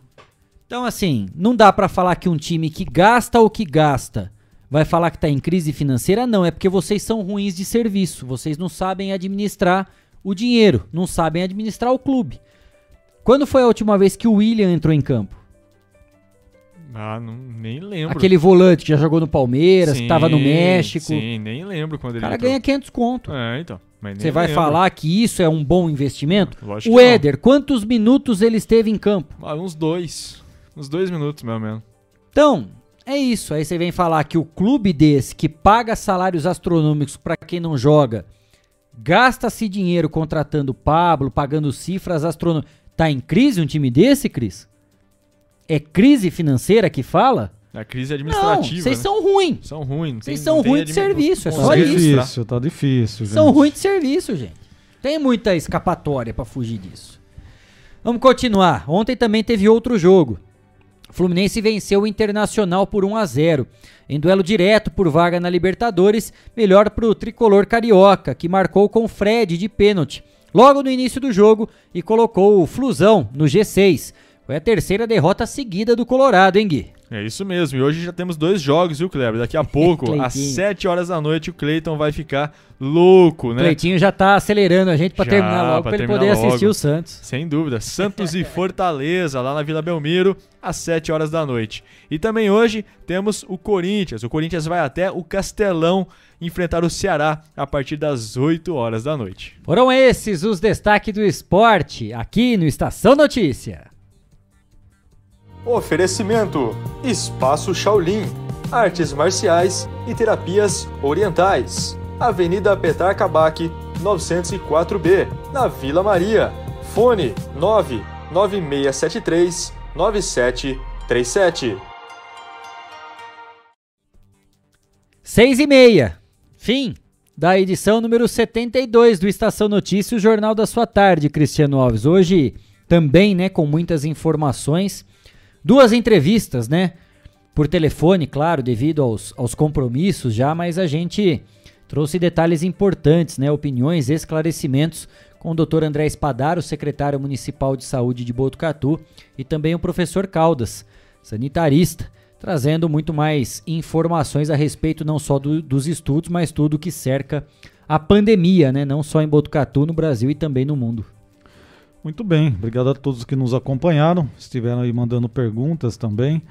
[SPEAKER 2] Então, assim, não dá pra falar que um time que gasta o que gasta vai falar que tá em crise financeira, não. É porque vocês são ruins de serviço. Vocês não sabem administrar o dinheiro, não sabem administrar o clube. Quando foi a última vez que o William entrou em campo?
[SPEAKER 5] Ah, não, nem lembro.
[SPEAKER 2] Aquele volante que já jogou no Palmeiras, que tava no
[SPEAKER 5] Sim,
[SPEAKER 2] México.
[SPEAKER 5] Sim, nem lembro quando
[SPEAKER 2] O
[SPEAKER 5] ele
[SPEAKER 2] cara
[SPEAKER 5] entrou.
[SPEAKER 2] ganha 500 conto.
[SPEAKER 5] É, então.
[SPEAKER 2] Você vai
[SPEAKER 5] lembro.
[SPEAKER 2] falar que isso é um bom investimento?
[SPEAKER 5] Lógico
[SPEAKER 2] o
[SPEAKER 5] que não.
[SPEAKER 2] Éder, quantos minutos ele esteve em campo?
[SPEAKER 5] Ah, uns dois. Uns dois minutos, meu menos.
[SPEAKER 2] Então, é isso. Aí você vem falar que o clube desse, que paga salários astronômicos pra quem não joga, gasta-se dinheiro contratando Pablo, pagando cifras astronômicas. Tá em crise um time desse, Cris? É crise financeira que fala?
[SPEAKER 5] A crise
[SPEAKER 2] Não,
[SPEAKER 5] administrativa.
[SPEAKER 2] vocês
[SPEAKER 5] né?
[SPEAKER 2] são ruins.
[SPEAKER 5] São ruins. não
[SPEAKER 2] Vocês são
[SPEAKER 5] não
[SPEAKER 2] ruins de
[SPEAKER 5] admi-
[SPEAKER 2] serviço, é
[SPEAKER 5] não
[SPEAKER 2] só
[SPEAKER 3] Tá
[SPEAKER 2] isso.
[SPEAKER 3] difícil, tá difícil, gente.
[SPEAKER 2] São ruins de serviço, gente. Tem muita escapatória pra fugir disso. Vamos continuar. Ontem também teve outro jogo. Fluminense venceu o Internacional por 1 a 0 em duelo direto por vaga na Libertadores, melhor para o tricolor carioca, que marcou com Fred de pênalti logo no início do jogo e colocou o Flusão no G6. Foi a terceira derrota seguida do Colorado, hein, Gui?
[SPEAKER 5] É isso mesmo. E hoje já temos dois jogos, viu, Kleber? Daqui a pouco, às 7 horas da noite, o Cleiton vai ficar louco, né?
[SPEAKER 2] O Cleitinho já tá acelerando a gente para terminar logo, para ele poder logo. assistir o Santos.
[SPEAKER 5] Sem dúvida. Santos e Fortaleza, lá na Vila Belmiro, às 7 horas da noite. E também hoje temos o Corinthians. O Corinthians vai até o Castelão enfrentar o Ceará a partir das 8 horas da noite.
[SPEAKER 2] Foram esses os destaques do esporte aqui no Estação Notícia.
[SPEAKER 5] Oferecimento: Espaço Shaolin, Artes Marciais e Terapias Orientais. Avenida Petar Kabak, 904B, na Vila Maria. Fone 99673 9737.
[SPEAKER 2] Seis e meia. Fim da edição número 72 do Estação Notícia, o Jornal da Sua Tarde, Cristiano Alves. Hoje também, né, com muitas informações Duas entrevistas, né? Por telefone, claro, devido aos, aos compromissos já, mas a gente trouxe detalhes importantes, né? Opiniões, esclarecimentos com o Dr. André Espadaro, secretário municipal de saúde de Botucatu, e também o professor Caldas, sanitarista, trazendo muito mais informações a respeito não só do, dos estudos, mas tudo que cerca a pandemia, né? Não só em Botucatu, no Brasil e também no mundo.
[SPEAKER 3] Muito bem, obrigado a todos que nos acompanharam, estiveram aí mandando perguntas também.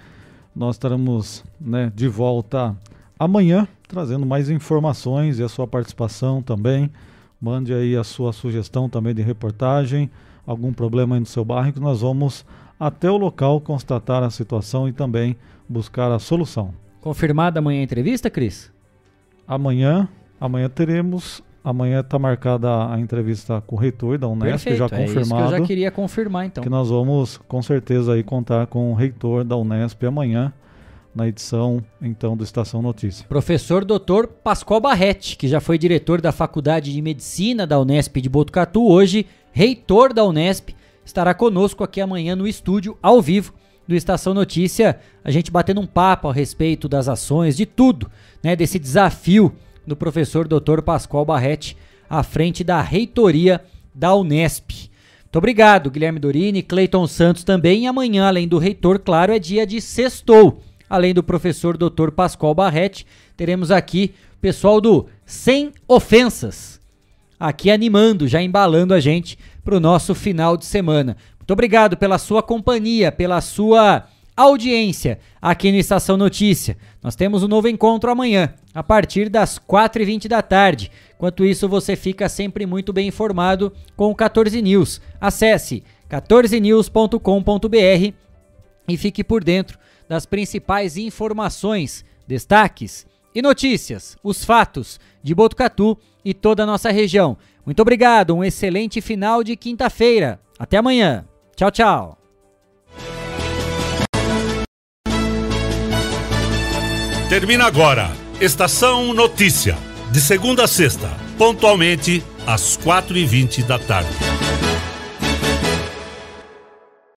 [SPEAKER 3] Nós estaremos né, de volta amanhã, trazendo mais informações e a sua participação também. Mande aí a sua sugestão também de reportagem, algum problema aí no seu bairro, que nós vamos até o local constatar a situação e também buscar a solução.
[SPEAKER 2] Confirmada amanhã a entrevista, Cris?
[SPEAKER 3] Amanhã, amanhã teremos Amanhã está marcada a entrevista com o reitor da Unesp, Perfeito, já confirmado. É isso que
[SPEAKER 2] eu já queria confirmar, então.
[SPEAKER 3] Que nós vamos, com certeza, aí contar com o reitor da Unesp amanhã, na edição, então, do Estação Notícia.
[SPEAKER 2] Professor Dr. Pascoal Barretti, que já foi diretor da Faculdade de Medicina da Unesp de Botucatu, hoje reitor da Unesp, estará conosco aqui amanhã no estúdio, ao vivo, do Estação Notícia, a gente batendo um papo a respeito das ações, de tudo, né, desse desafio do professor Dr. Pascoal Barretti à frente da reitoria da Unesp. Muito obrigado, Guilherme Dorini, Cleiton Santos também. E amanhã, além do reitor, claro, é dia de sextou. Além do professor Dr. Pascoal Barretti, teremos aqui o pessoal do Sem Ofensas, aqui animando, já embalando a gente para o nosso final de semana. Muito obrigado pela sua companhia, pela sua audiência aqui no Estação Notícia. Nós temos um novo encontro amanhã, a partir das 4h20 da tarde. Enquanto isso, você fica sempre muito bem informado com o 14 News. Acesse 14news.com.br e fique por dentro das principais informações, destaques e notícias, os fatos de Botucatu e toda a nossa região. Muito obrigado, um excelente final de quinta-feira. Até amanhã. Tchau, tchau.
[SPEAKER 1] Termina agora. Estação Notícia. De segunda a sexta, pontualmente às quatro e vinte da tarde.